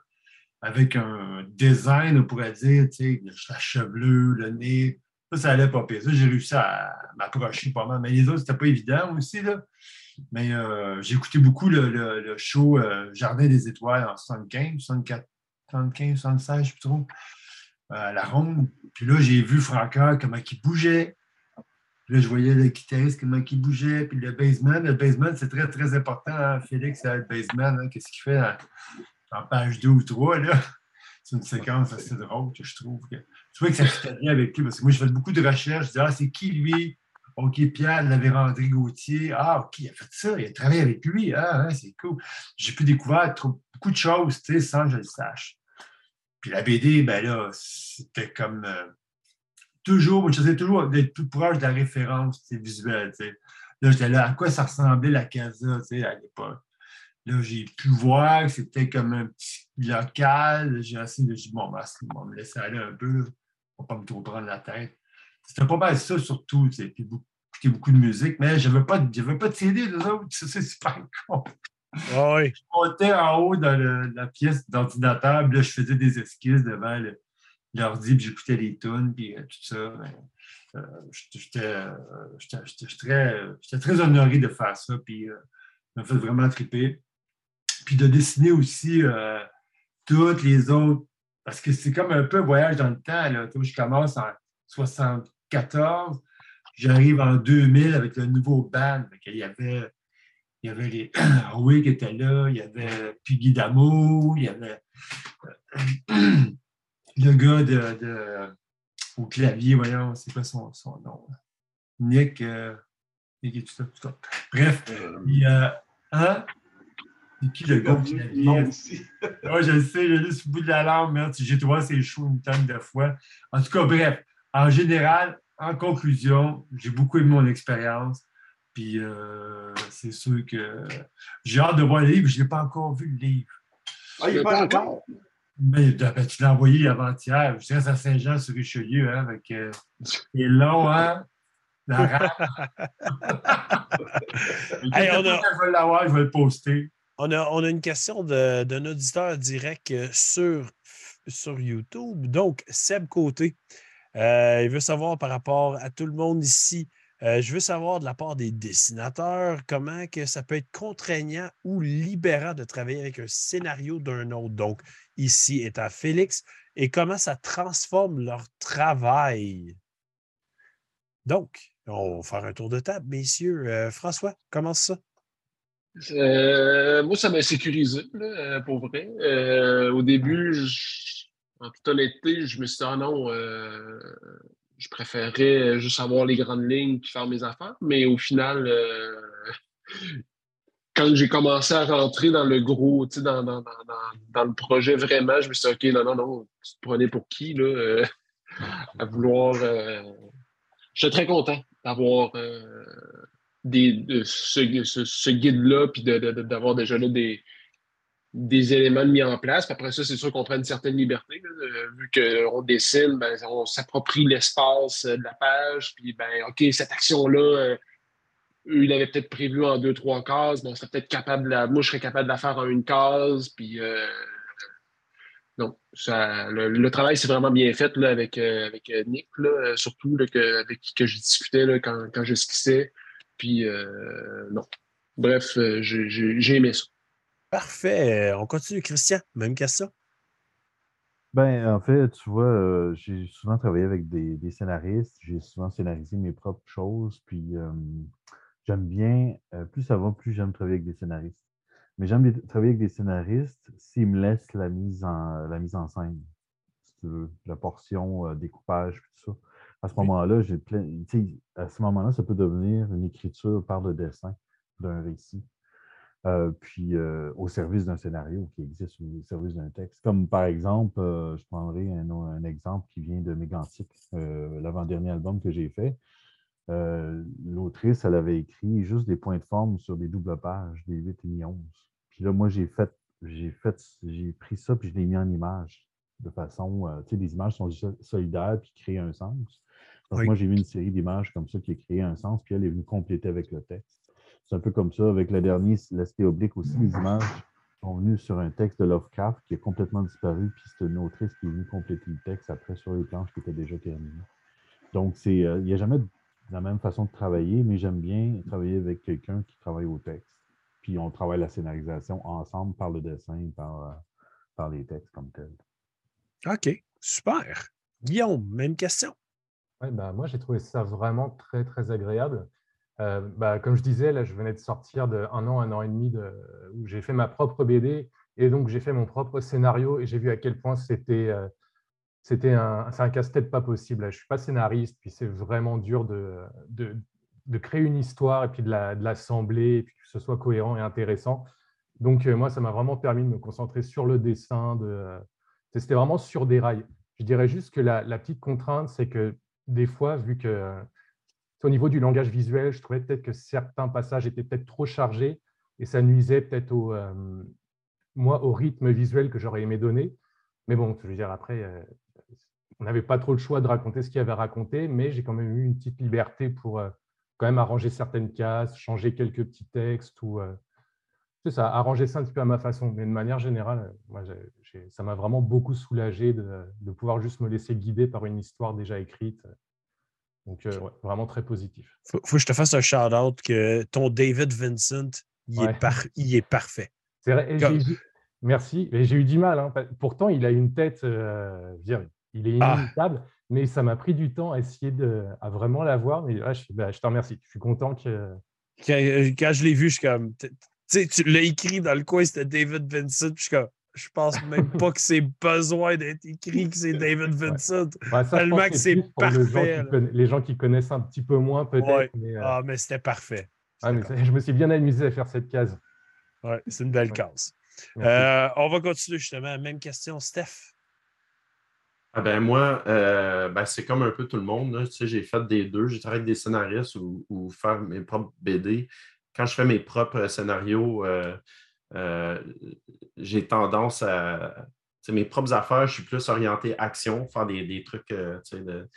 Speaker 4: avec un design, on pourrait dire, tu sais, la chevelure, le nez. Ça, ça allait pas pire. Ça, j'ai réussi à m'approcher pas mal. Mais les autres, c'était pas évident aussi, là. Mais euh, j'ai écouté beaucoup le, show euh, Jardin des étoiles en 75, 74, 75, 76, je sais plus trop, euh, à la ronde. Puis là, j'ai vu Franca, comment il bougeait. Puis là, je voyais le guitariste, comment il bougeait. Puis le baseman. Le baseman, c'est très, très important. Hein, Félix, le baseman, hein, qu'est-ce qu'il fait en page 2 ou 3, là. C'est une séquence assez drôle que je trouve. Que, je trouvais que ça fitait bien avec lui parce que moi, je fais beaucoup de recherches. Je dis, ah, c'est qui lui? OK, Pierre la Vérandrie Gauthier. Ah, OK, il a fait ça, il a travaillé avec lui. Ah, hein, c'est cool. J'ai pu découvrir beaucoup de choses, tu sais, sans que je le sache. Puis la BD, ben là, c'était comme euh, toujours, je faisais toujours d'être plus proche de la référence visuelle. Tu sais. Là, j'étais là, à quoi ça ressemblait la casa, tu sais, à l'époque? Là, j'ai pu voir que c'était comme un petit local. J'ai essayé de dire, bon, ben, on va me laisser aller un peu, pour ne pas me trop prendre la tête. C'était pas mal ça, surtout. Puis beaucoup, beaucoup de musique, mais je n'avais pas, pas de CD, les autres. C'est super con.
Speaker 2: Oui.
Speaker 4: Je montais en haut dans la pièce d'ordinateur, là, je faisais des esquisses devant l'ordi, puis j'écoutais les tunes, puis euh, tout ça. Euh, euh, J'étais très, honoré de faire ça, puis ça m'a fait vraiment triper puis de dessiner aussi euh, toutes les autres, parce que c'est comme un peu un voyage dans le temps. Là. Je commence en 74, j'arrive en 2000 avec le nouveau band. Il y avait, il y avait les Roué qui étaient là, il y avait Piggy Damo, il y avait euh, le gars de, au clavier, voyons, c'est quoi son, son nom? Nick, euh, Nick et tout ça, tout ça. Bref, il y a. Hein? C'est qui le gars qui aussi? Oui, je le sais, j'ai juste au bout de la langue. J'ai trouvé ces shows une tonne de fois. En tout cas, bref, en général, en conclusion, j'ai beaucoup aimé mon expérience. Puis euh, c'est sûr que j'ai hâte de voir le livre. Je n'ai pas encore vu le livre.
Speaker 3: Ah, il n'est pas encore?
Speaker 4: Mais ben, tu l'as envoyé avant-hier. Je reste à Saint-Jean-sur-Richelieu. Hein, avec, euh, c'est long, hein? La hey, on a... Je vais l'avoir, je vais le poster.
Speaker 2: On a, une question d'un auditeur direct euh, sur YouTube. Donc, Seb Côté, euh, il veut savoir par rapport à tout le monde ici, euh, je veux savoir de la part des dessinateurs comment que ça peut être contraignant ou libérant de travailler avec un scénario d'un autre. Donc, ici est à Félix, et comment ça transforme leur travail? Donc, on va faire un tour de table, messieurs. François, comment ça?
Speaker 7: Euh, moi, ça m'a sécurisé, pour vrai. au début, en toute honnêteté, je me suis dit, ah non, je préférerais euh, juste avoir les grandes lignes et faire mes affaires. Mais au final, euh, quand j'ai commencé à rentrer dans le gros, dans, dans, dans, le projet vraiment, je me suis dit, OK, non, non, non, tu te prenais pour qui, là, euh, à vouloir. je suis très content d'avoir des, ce, ce, guide-là, puis d'avoir déjà là des, des éléments mis en place. après ça, c'est sûr qu'on prend une certaine liberté. vu qu'on dessine, ben, on s'approprie l'espace euh, de la page. Puis, ben, OK, cette action-là, euh, il avait peut-être prévu en deux, trois cases. mais on serait peut-être capable de moi, je serais capable de la faire en une case. Puis, euh, ça, le, travail, c'est vraiment bien fait là, avec, avec Nick, surtout que, avec qui que je discutais là, quand, quand je skissais. Puis, non. Bref, j'ai aimé ça.
Speaker 2: Parfait. On continue. Christian, même question?
Speaker 6: Ben, en fait, tu vois, euh, j'ai souvent travaillé avec des, scénaristes. J'ai souvent scénarisé mes propres choses. Puis, j'aime bien, euh, plus ça va, plus j'aime travailler avec des scénaristes. Mais j'aime travailler avec des scénaristes s'ils me laissent la mise en, la mise en scène, si tu veux, la portion, euh, découpage, tout ça. À ce moment-là, j'ai plein. À ce moment-là, ça peut devenir une écriture par le dessin d'un récit. Euh, puis euh, au service d'un scénario qui existe, au service d'un texte. Comme par exemple, euh, je prendrai un, exemple qui vient de Mégantic, l'avant-dernier album que j'ai fait. L'autrice, elle avait écrit juste des points de forme sur des doubles pages, des 8 et 11. Puis là, moi, j'ai fait, j'ai fait, j'ai pris ça, puis je l'ai mis en image de façon, tu sais, les images sont solidaires, puis créent un sens. Donc, moi, j'ai mis une série d'images comme ça qui a créé un sens, puis elle est venue compléter avec le texte. C'est un peu comme ça avec le dernier, l'aspect oblique aussi. Les images sont venues sur un texte de Lovecraft qui a complètement disparu, puis c'est une autrice qui est venue compléter le texte après sur les planches qui étaient déjà terminées. Donc, c'est, euh, il n'y a jamais la même façon de travailler, mais j'aime bien travailler avec quelqu'un qui travaille au texte. Puis on travaille la scénarisation ensemble par le dessin, par, euh, par les textes comme tel.
Speaker 2: OK, super. Guillaume, même question?
Speaker 5: Ouais, ben, moi, j'ai trouvé ça vraiment très, très agréable. Euh, bah, comme je disais, là, je venais de sortir de un an, un an et demi de, où j'ai fait ma propre BD et donc j'ai fait mon propre scénario et j'ai vu à quel point c'était euh, un, un casse-tête pas possible. Je ne suis pas scénariste, puis c'est vraiment dur de, de, créer une histoire et puis de l'assembler, la, puis que ce soit cohérent et intéressant. Donc, euh, moi, ça m'a vraiment permis de me concentrer sur le dessin. De, c'était vraiment sur des rails. Je dirais juste que la petite contrainte, c'est que des fois, vu que au niveau du langage visuel, je trouvais peut-être que certains passages étaient peut-être trop chargés et ça nuisait peut-être au, euh, moi, au rythme visuel que j'aurais aimé donner. Mais bon, je veux dire, après, euh, on n'avait pas trop le choix de raconter ce qu'il y avait à raconter, mais j'ai quand même eu une petite liberté pour euh, quand même arranger certaines cases, changer quelques petits textes ou ça, arranger ça un petit peu à ma façon. Mais de manière générale, moi, ça m'a vraiment beaucoup soulagé de, de, pouvoir juste me laisser guider par une histoire déjà écrite. Donc, euh, vraiment très positif.
Speaker 2: Faut, faut que je te fasse un shout-out que ton David Vincent, il, est, il est, parfait.
Speaker 5: C'est vrai. Merci. J'ai eu du mal. Hein. Pourtant, il a une tête, euh, il est ah. inimitable, mais ça m'a pris du temps à essayer de à vraiment la voir. Mais je, bah, je te remercie. Je suis content que.
Speaker 2: Quand, euh, quand je l'ai vu, je suis comme. Tu sais, tu l'as écrit dans le coin, c'était David Vincent. Puis je suis comme je pense même pas que c'est besoin d'être écrit que c'est David Vincent. Tellement que c'est parfait.
Speaker 5: Les gens, qui connaissent un petit peu moins, peut-être.
Speaker 2: Euh, ah, mais c'était parfait.
Speaker 5: Ah, je me suis bien amusé à faire cette case.
Speaker 2: Oui, c'est une belle case. Euh, on va continuer justement. Même question, Steph?
Speaker 8: Ah ben moi, euh, ben c'est comme un peu tout le monde. Tu sais, j'ai fait des deux. J'ai travaillé avec des scénaristes ou, ou, faire mes propres BD. Quand je fais mes propres scénarios, euh, j'ai tendance à. Mes propres affaires, je suis plus orienté action, faire des, trucs. Euh, de,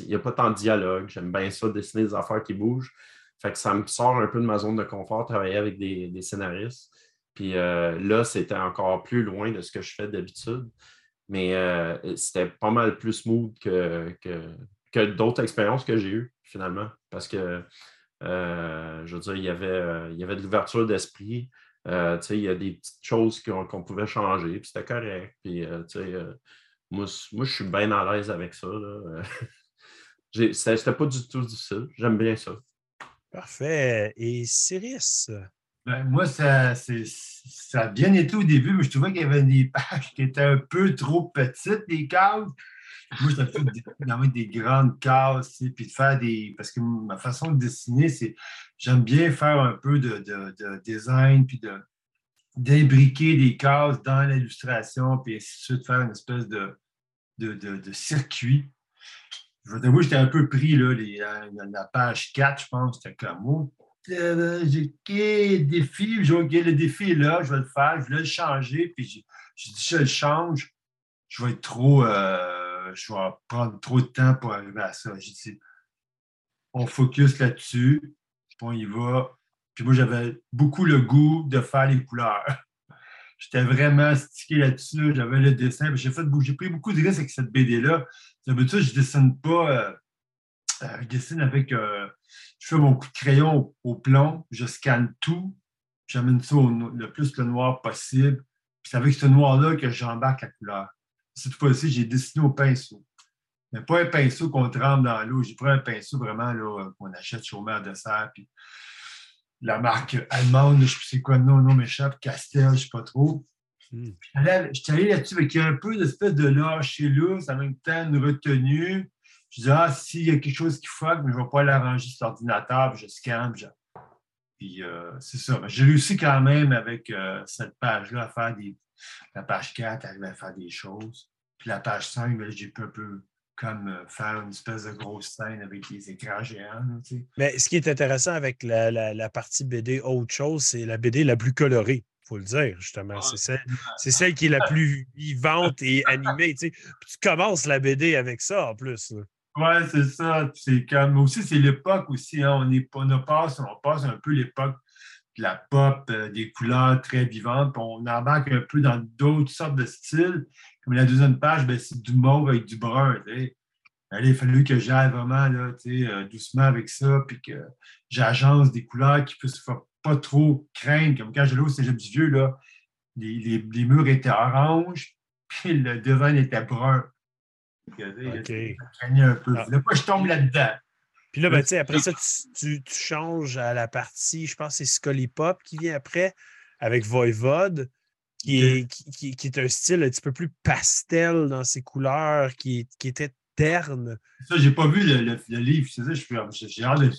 Speaker 8: il n'y a pas tant de dialogue. J'aime bien ça, dessiner des affaires qui bougent. Fait que ça me sort un peu de ma zone de confort, travailler avec des, scénaristes. Puis euh, là, c'était encore plus loin de ce que je fais d'habitude. Mais euh, c'était pas mal plus smooth que, que, d'autres expériences que j'ai eues, finalement. Parce que, euh, je veux dire, il y avait, il y avait de l'ouverture d'esprit. il y a des petites choses qu'on pouvait changer, puis c'était correct. Puis, moi, moi, je suis bien à l'aise avec ça. C'était pas du tout difficile. J'aime bien ça.
Speaker 2: Parfait. Et Cyrus?
Speaker 4: Ben, moi, ça, ça a bien été au début, mais je trouvais qu'il y avait des pages qui étaient un peu trop petites, des cases. Moi, fait d'enlever des grandes cases, puis de faire des. Parce que ma façon de dessiner, c'est. J'aime bien faire un peu de, design, puis de d'imbriquer des cases dans l'illustration, puis ainsi de suite, faire une espèce de, de, circuit. Je vais t'avouer, j'étais un peu pris, là, la, page 4, je pense, c'était comme, oh, euh, j'ai OK, défi, j'ai OK, le défi est là, je vais le faire, je vais le changer, puis j'ai dit, si je le change, je vais être trop, euh, je vais prendre trop de temps pour arriver à ça. J'ai dit, on focus là-dessus, on y va. Puis moi, j'avais beaucoup le goût de faire les couleurs. J'étais vraiment stické là-dessus, j'avais le dessin. J'ai fait j'ai pris beaucoup de risques avec cette BD-là. D'habitude, je ne dessine pas. Euh, euh, je dessine avec. Euh, je fais mon coup de crayon au, plomb, je scanne tout, j'amène ça le plus le noir possible. Puis c'est avec ce noir-là que j'embarque la couleur. Cette fois-ci, j'ai dessiné au pinceau. Mais pas un pinceau qu'on trempe dans l'eau. J'ai pris un pinceau vraiment qu'on achète chez Omer de Serre. Puis la marque allemande, je ne sais quoi, non, non, m'échappe, Castel, je ne sais pas trop. Je suis allé là-dessus avec un peu d'espèce de lâcher là, en même temps une retenue. Je dis, ah, s'il y a quelque chose qui fuck, mais je ne vais pas l'arranger sur l'ordinateur, puis je scanne. Puis, euh, c'est ça. J'ai réussi quand même avec euh, cette page-là à faire des. La page 4, à faire des choses. Puis la page 5, ben, j'ai pu un peu comme euh, faire une espèce de grosse scène avec les écrans géants.
Speaker 2: Mais ce qui est intéressant avec la, partie BD autre chose, c'est la BD la plus colorée, il faut le dire, justement. c'est celle, celle, qui est la plus vivante et animée. Tu, tu commences la BD avec ça en plus.
Speaker 4: Oui, c'est ça. C'est comme aussi, c'est l'époque aussi. Hein. On, est, on, passe, on passe un peu l'époque la pop, euh, des couleurs très vivantes. on embarque un peu dans d'autres sortes de styles. Comme la deuxième page, ben, c'est du mauve avec du brun. il a fallu que j'aille vraiment là, euh, doucement avec ça, puis que j'agence des couleurs qui ne puissent pas trop craindre. Comme quand j'allais au Cégep du Vieux, là, les, les, murs étaient orange, puis le devant était brun. OK. un peu. Ah. Là, je tombe là-dedans.
Speaker 2: Puis là, ben, après ça, tu, tu, changes à la partie, je pense que c'est Scully Pop qui vient après, avec Voivode qui est, qui, qui, est un style un petit peu plus pastel dans ses couleurs, qui, qui était terne.
Speaker 4: Ça, j'ai pas vu le, le, livre, c'est ça, j'ai hâte de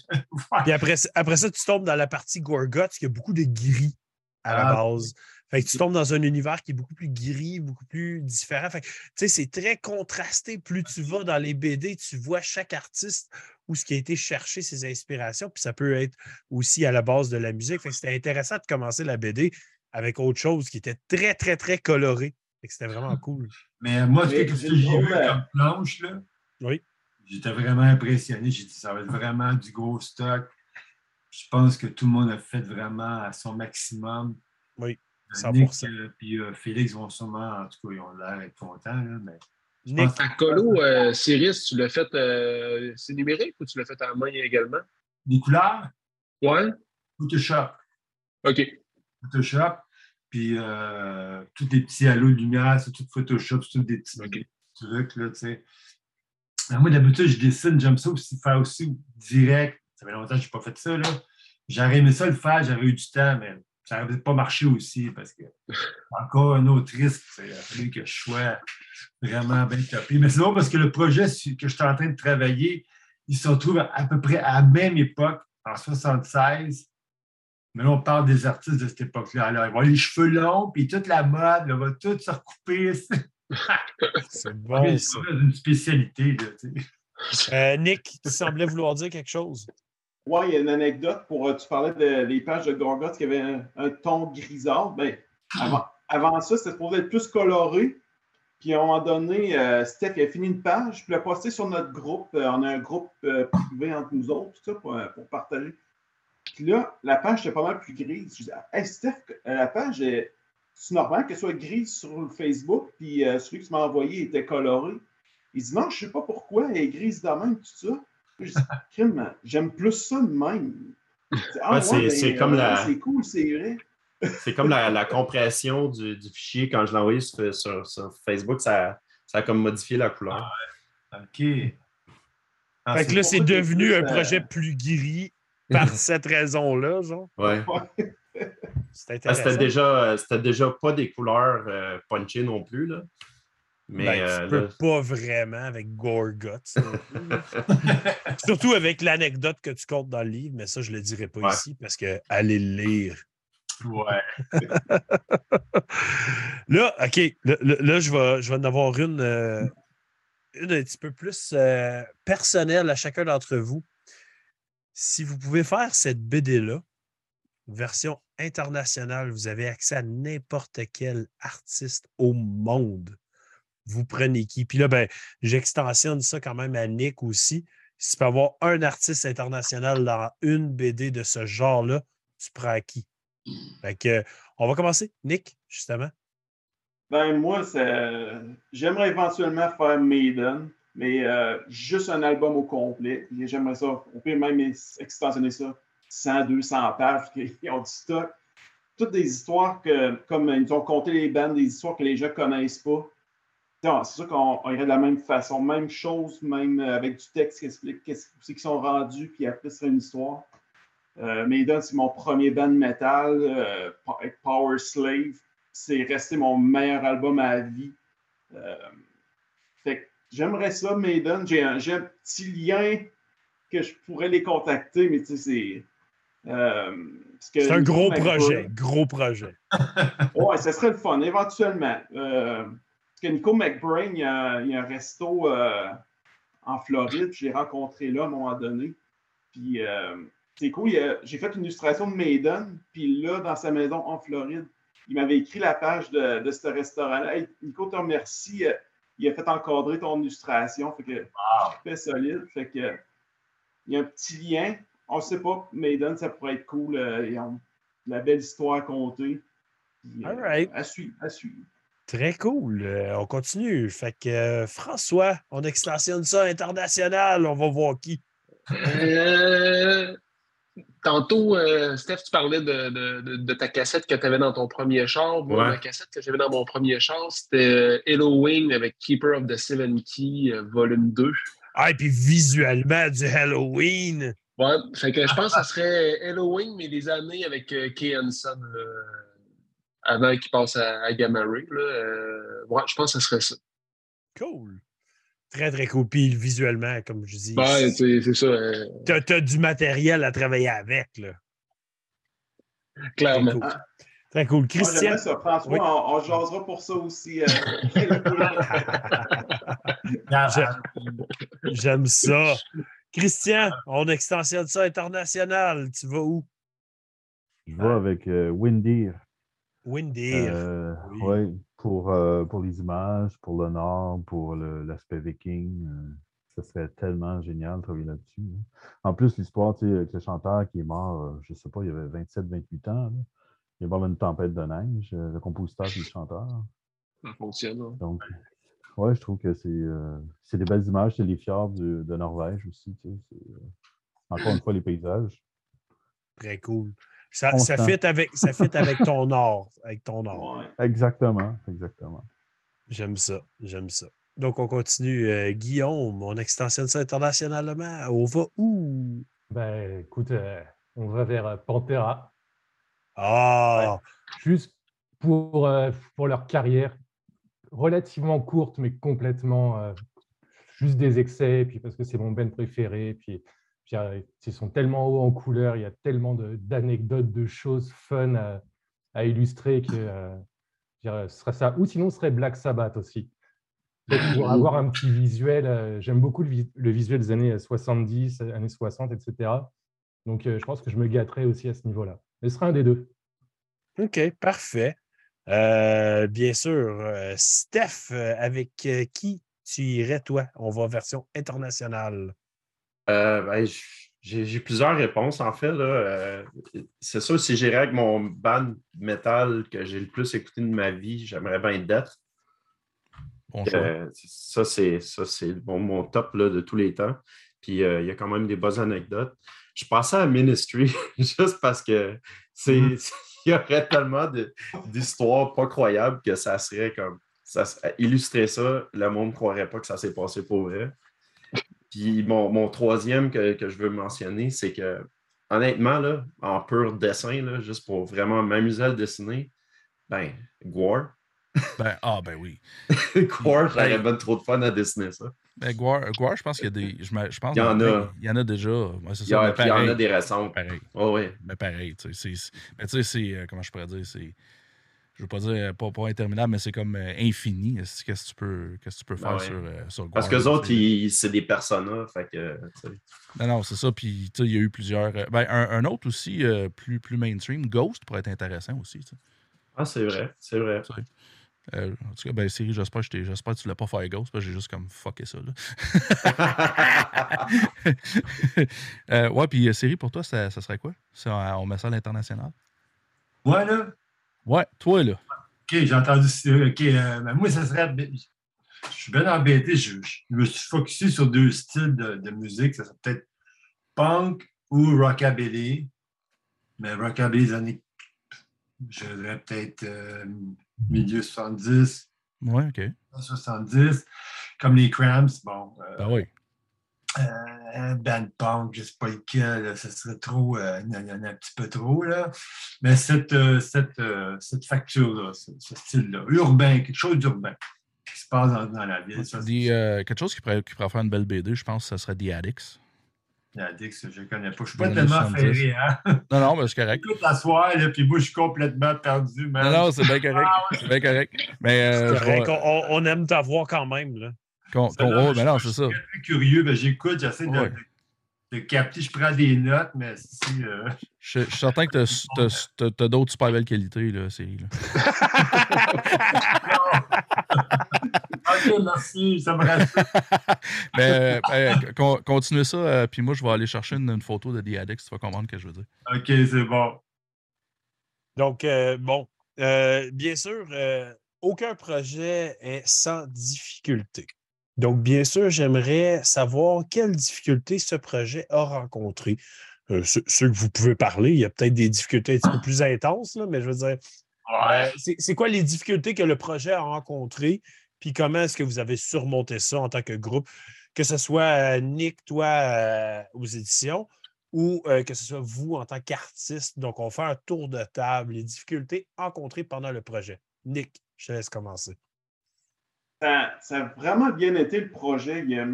Speaker 2: Puis après, après ça, tu tombes dans la partie Gorgot, qui a beaucoup de gris à la ah, base. Fait que tu tombes dans un univers qui est beaucoup plus gris, beaucoup plus différent. Fait que, tu sais, c'est très contrasté. Plus tu vas dans les BD, tu vois chaque artiste où ce qui a été chercher ses inspirations. Puis ça peut être aussi à la base de la musique. Fait que c'était intéressant de commencer la BD avec autre chose qui était très, très, très coloré. C'était vraiment cool.
Speaker 4: Mais moi, ce que, j'ai vu comme planche, là,
Speaker 2: oui.
Speaker 4: j'étais vraiment impressionné. J'ai dit, ça va être vraiment du gros stock. Je pense que tout le monde a fait vraiment à son maximum.
Speaker 2: Oui, 100%. Nick,
Speaker 4: euh, puis euh, Félix vont sûrement, en tout cas, ils ont l'air d'être contents. Là, mais
Speaker 7: Nick, à Colo, euh, Cyrus, tu l'as fait, c'est numérique ou tu l'as fait en main également?
Speaker 4: Des couleurs?
Speaker 7: Ouais.
Speaker 4: Photoshop.
Speaker 7: OK.
Speaker 4: Photoshop. Puis euh, tous les petits halos de lumière, c'est tout Photoshop, c'est tout des petits trucs, là, tu sais. Moi, d'habitude, je dessine, j'aime ça aussi faire aussi direct. Ça fait longtemps que je n'ai pas fait ça, là. J'aurais aimé ça le faire, j'aurais eu du temps, mais ça n'aurait pas marché aussi parce que encore un autre risque, il a fallu que je sois vraiment bien tapé. Mais c'est bon parce que le projet que je suis en train de travailler, il se retrouve à peu près à la même époque, en 76, mais là, on parle des artistes de cette époque-là. Alors, ils vont les cheveux longs, puis toute la mode, elle va tout se recouper.
Speaker 2: C'est bon,
Speaker 4: C'est une spécialité. Là,
Speaker 2: euh, Nick, tu semblais vouloir dire quelque chose.
Speaker 3: Oui, il y a une anecdote pour. Euh, tu parlais des pages de Gorgot qui avaient un, ton grisard. Ben, avant, ça, c'était supposé être plus coloré. Puis à un moment donné, euh, Steph a fini une page, puis l'a posté sur notre groupe. on a un groupe privé entre nous autres, tout ça, pour, partager. Puis là, la page était pas mal plus grise. Je disais, hey Steph, la page, est... c'est normal que ce soit gris sur Facebook, puis euh, celui que tu m'as envoyé était coloré. Il dit non, je sais pas pourquoi, elle est grise de même, tout ça. J'aime plus ça de même. Ah,
Speaker 8: Ouais, c'est-
Speaker 3: ben,
Speaker 8: c'est comme
Speaker 3: euh,
Speaker 8: la-
Speaker 3: C'est cool, c'est vrai.
Speaker 8: C'est comme la, la compression du, du fichier quand je l'ai envoyé sur, sur- sur Facebook, ça, ça a comme modifié la couleur.
Speaker 4: OK. Ah,
Speaker 2: Fait que là, c'est devenu un
Speaker 3: euh,
Speaker 2: projet plus gris par cette raison-là, genre.
Speaker 8: Ouais. Ah. C'était déjà, c'était déjà pas des couleurs euh, punchées non plus. Là. Mais
Speaker 2: Ben,
Speaker 8: euh,
Speaker 2: tu peux
Speaker 8: là,
Speaker 2: pas vraiment avec Gorguts. Surtout avec l'anecdote que tu comptes dans le livre, mais ça, je le dirai pas
Speaker 8: Ouais.
Speaker 2: ici parce que allez le lire.
Speaker 4: Ouais.
Speaker 2: Là, OK, là, là- là, je, vais, je vais en avoir une, euh, une un petit peu plus euh, personnelle à chacun d'entre vous. Si vous pouvez faire cette BD-là, version internationale, vous avez accès à n'importe quel artiste au monde. Vous prenez qui? Puis là, ben, j'extensionne ça quand même à Nick aussi. Si tu peux avoir un artiste international dans une BD de ce genre-là, tu prends à qui? Fait que, on va commencer. Nick, justement.
Speaker 3: Ben, moi, j'aimerais éventuellement faire Maiden, mais euh, juste un album au complet. Et J'aimerais ça, on peut même extensionner ça 100, 200 pages, qu'ils ont du stock. Toutes des histoires que, comme ils ont conté les bandes, des histoires que les gens ne connaissent pas. Non, C'est sûr qu'on on irait de la même façon, même chose, même euh, avec du texte qui explique qu'est-ce qu'ils sont rendus, puis après, c'est une histoire. Euh, Maiden, c'est mon premier band metal euh, avec Power Slave c'est resté mon meilleur album à vie. Euh, fait que j'aimerais ça, Maiden. J'ai un, j'ai un petit lien que je pourrais les contacter, mais tu sais, c'est. euh,
Speaker 2: C'est un gros
Speaker 3: McBrain-
Speaker 2: projet. Gros projet.
Speaker 3: Ouais, ça serait le fun, éventuellement. Parce que Nico McBrain, il y a, il y a un resto euh, en Floride, je l'ai rencontré là à un moment donné. Puis euh, c'est cool, j'ai fait une illustration de Maiden, puis là, dans sa maison en Floride, il m'avait écrit la page de, de ce restaurant-là. Hey, Nico, te remercie. euh, Il a fait encadrer ton illustration. Fait que solide. Fait que il y a un petit lien. On ne sait pas, Maiden, ça pourrait être cool. euh, la belle histoire à compter. Puis,
Speaker 2: All right.
Speaker 3: À suivre, à suivre.
Speaker 2: Très cool. Euh, on continue. Fait que euh, François, on extensionne ça international. On va voir qui.
Speaker 7: Euh, tantôt, euh, Steph, tu parlais de, de- de- de ta cassette que tu avais dans ton premier char. Moi,
Speaker 8: Ouais.
Speaker 7: ma cassette que j'avais dans mon premier char, c'était Hello Wing avec Keeper of the Seven Key, euh, volume 2.
Speaker 2: Ah, et puis visuellement, du Halloween.
Speaker 7: Ouais, fait que je pense que ça serait Hello Wing, mais des années avec euh, Kay Hansen, là, avant qu'il passe à, à Gamma Ray. Là, euh, ouais, je pense que ce serait ça.
Speaker 2: Cool. Très, très cool. Puis visuellement, comme je dis,
Speaker 7: Ouais, c'est c'est ça, euh,
Speaker 2: t'as, t'as du matériel à travailler avec. Là. Très
Speaker 7: clairement.
Speaker 2: cool. Très cool. Christian?
Speaker 3: Ça, François,
Speaker 2: Oui.
Speaker 3: on, on jasera pour ça aussi. euh,
Speaker 2: J'aime ça. Christian, on extensionne ça international. Tu vas où?
Speaker 6: Je vais avec euh, Windir.
Speaker 2: Windir.
Speaker 6: Euh,
Speaker 2: Oui.
Speaker 6: ouais, pour, euh, pour les images, pour le nord, pour l'aspect viking. euh, ça serait tellement génial de travailler là-dessus. hein. En plus, l'histoire, tu sais, avec le chanteur qui est mort, euh, je ne sais pas, il y avait 27-28 ans. là. Il est mort dans une tempête de neige, euh, le compositeur et le chanteur.
Speaker 7: Ça fonctionne. hein.
Speaker 6: Donc, ouais, je trouve que c'est euh, c'est des belles images. C'est les fjords du- de Norvège aussi. Tu sais, euh, encore une fois, les paysages.
Speaker 2: Très cool. Ça, ça fit avec, ça fit avec ton or. Avec ton or.
Speaker 3: ouais.
Speaker 6: Exactement, exactement.
Speaker 2: J'aime ça. J'aime ça. Donc, on continue. Euh, Guillaume, on extensionne ça internationalement. On va où?
Speaker 5: Ben, écoute, euh, on va vers euh, Pantera.
Speaker 2: Ah!
Speaker 5: juste pour, euh, pour leur carrière relativement courte, mais complètement euh, juste des excès, puis parce que c'est mon band préféré, puis, ils sont tellement hauts en couleur, il y a tellement d'anecdotes, de, choses fun à, à illustrer que euh, ce serait ça. Ou sinon, ce serait Black Sabbath aussi. Pour avoir un petit visuel, euh, j'aime beaucoup le, vis- le visuel des années 70, années 60, etc. Donc, euh, je pense que je me gâterais aussi à ce niveau-là. Mais ce sera un des deux.
Speaker 2: OK, parfait. Euh, bien sûr, euh, Steph, euh, avec euh, qui tu irais, toi? On va version internationale.
Speaker 8: Euh, ben, J'ai plusieurs réponses, en fait. Euh, c'est sûr, si j'irais avec mon band metal que j'ai le plus écouté de ma vie, j'aimerais bien Death. Bon euh, ça, c'est mon top de tous les temps. Puis il y a quand même des bonnes anecdotes. Je passais à Ministry juste parce que c'est. Mm. Il y aurait tellement d'histoires pas croyables que ça serait comme. Ça, illustrer ça, le monde ne croirait pas que ça s'est passé pour vrai. Puis mon, troisième que, je veux mentionner, c'est que, honnêtement, là, en pur dessin, là, juste pour vraiment m'amuser à le dessiner, ben, Gwar.
Speaker 1: Ben, ah, ben oui.
Speaker 8: Gwar, j'aurais ben, trop de fun à dessiner ça.
Speaker 1: Ben, Gwar, je pense qu'il y a des. Je, je pense
Speaker 8: il y en a.
Speaker 1: Il y en a déjà.
Speaker 8: il, y a, il y en a des récents.
Speaker 1: Pareil.
Speaker 8: Oh, oui.
Speaker 1: Mais pareil. Tu sais, c'est. Euh, comment je pourrais dire? C'est je veux pas dire euh, pas, pas interminable, mais c'est comme euh, infini. Qu'est-ce que tu peux, qu'est-ce que tu peux faire
Speaker 8: ben
Speaker 1: sur, euh, sur
Speaker 8: Parce que les autres, c'est des personas. Fait que,
Speaker 1: non, non, c'est ça. Puis il y a eu plusieurs. Ben, un, autre aussi plus, plus mainstream, Ghost pourrait être intéressant aussi.
Speaker 8: Ah, c'est vrai, c'est vrai.
Speaker 1: en tout cas, ben, Siri, j'espère, j'espère que tu ne voulais pas faire Ghost, parce que j'ai juste comme fucké ça. Là. ouais, puis Siri, pour toi, ça, ça serait quoi? on met ça à l'international?
Speaker 4: Ouais, là,
Speaker 1: Ouais, toi, là.
Speaker 4: OK, j'ai entendu. OK, euh, ben, moi, ça serait. Je suis bien embêté. Je, me suis focusé sur deux styles de, musique. Ça serait peut-être punk ou rockabilly. Mais rockabilly des années. Je dirais peut-être euh, milieu 70.
Speaker 1: Ouais, OK.
Speaker 4: 70. Comme les Cramps. Bon.
Speaker 1: Euh, ben oui.
Speaker 4: Euh, band punk, je ne sais pas lequel, ça serait trop, euh, il y en a un petit peu trop, là. Mais cette, euh, cette, cette facture-là, ce, style-là, urbain, quelque chose d'urbain qui se passe dans, la ville. Ça,
Speaker 1: quelque chose qui pourrait, qui pourrait, faire une belle BD, je pense que ça serait The Addicts.
Speaker 4: The Addicts, je ne connais pas. Je ne suis pas tellement ferré, hein?
Speaker 1: Non, non, mais c'est correct.
Speaker 4: Toute la soirée, puis moi, je suis complètement perdu,
Speaker 1: man. Non, non, c'est bien correct. Ah, c'est bien correct. Mais,
Speaker 2: on, on, aime t'avoir quand même, là.
Speaker 1: Ben non, c'est ça.
Speaker 4: Je suis très curieux, ben, j'écoute, j'essaie de, de, capter, je prends des notes, mais si. Euh...
Speaker 1: Je, je, suis certain que tu as, d'autres super belles qualités, là, série. Là.
Speaker 4: ok, merci, ça me reste.
Speaker 1: ben, ben, continuez ça, euh, puis moi, je vais aller chercher une, photo de The Addict, tu vas comprendre ce que je veux dire.
Speaker 4: Ok, c'est bon.
Speaker 2: Donc, euh, bon, euh, bien sûr, aucun projet est sans difficulté. Donc, bien sûr, j'aimerais savoir quelles difficultés ce projet a rencontrées. Euh, ceux, que vous pouvez parler, il y a peut-être des difficultés un petit peu plus intenses, mais je veux dire, euh, c'est quoi les difficultés que le projet a rencontrées, puis comment est-ce que vous avez surmonté ça en tant que groupe, que ce soit euh, Nick, toi, aux éditions, ou que ce soit vous en tant qu'artiste. Donc, on fait un tour de table, les difficultés rencontrées pendant le projet. Nick, je te laisse commencer
Speaker 3: ça, a vraiment bien été le projet. Il n'y a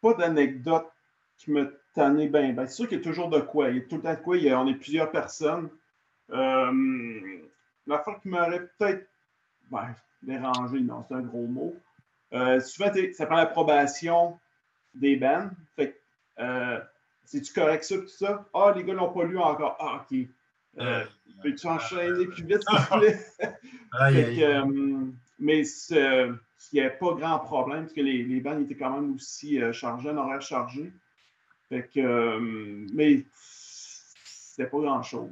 Speaker 3: pas d'anecdote qui me tannait bien. c'est sûr qu'il y a toujours de quoi. Il y a tout le temps de quoi. on est plusieurs personnes. Euh, la fois qui m'aurait peut-être ben, dérangé, non, c'est un gros mot. Euh, souvent, ça prend l'approbation des bands. Fait euh, c'est-tu correct ça, tout ça? Ah, les gars l'ont pas lu encore. Ah, OK. Euh, Peux-tu enchaîner plus vite, s'il te plaît? mais il n'y avait pas grand problème parce que les, les bandes étaient quand même aussi euh, chargés, en horaire chargé. Fait que, euh, mais c'était pas grand-chose.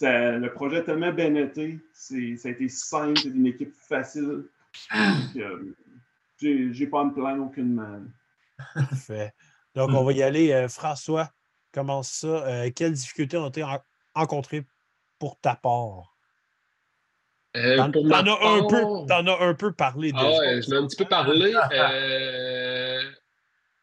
Speaker 3: le projet a tellement bien été, ça a été simple, c'est une équipe facile. Euh, j'ai pas à me plaindre aucunement.
Speaker 2: Parfait. Donc, on va y aller. François, comment ça? quelles difficultés ont été rencontrées pour ta part?
Speaker 7: Euh, T'en
Speaker 2: as, un peu, as un peu parlé
Speaker 7: ah ouais, je m'en ai un petit peu parlé. Euh,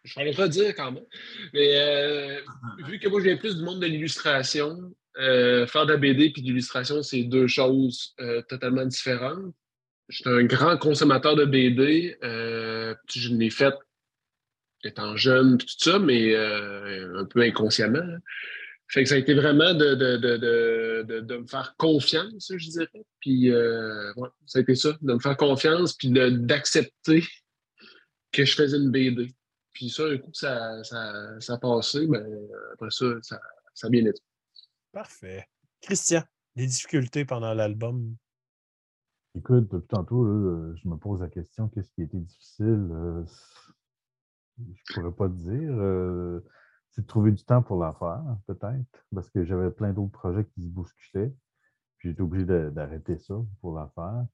Speaker 7: je ne pas dire quand même. Mais euh, vu que moi, je viens plus du monde de l'illustration, euh, faire de la BD et de l'illustration, c'est deux choses totalement différentes. Je suis un grand consommateur de BD. je l'ai fait étant jeune, tout ça, mais un peu inconsciemment. Fait que ça a été vraiment de, de, me faire confiance, je dirais. Puis, euh, ouais, ça a été ça, de me faire confiance, puis d'accepter que je faisais une BD. Puis ça, un coup que ça, ça, ça a passé, ben, après ça, ça, ça a bien été.
Speaker 2: Parfait. Christian, les difficultés pendant l'album?
Speaker 6: Écoute, depuis tantôt, je me pose la question qu'est-ce qui a été difficile? Euh, je pourrais pas te dire. Euh, c'est de trouver du temps pour la faire, peut-être, parce que j'avais plein d'autres projets qui se bousculaient. Puis j'étais obligé d'arrêter ça pour la faire.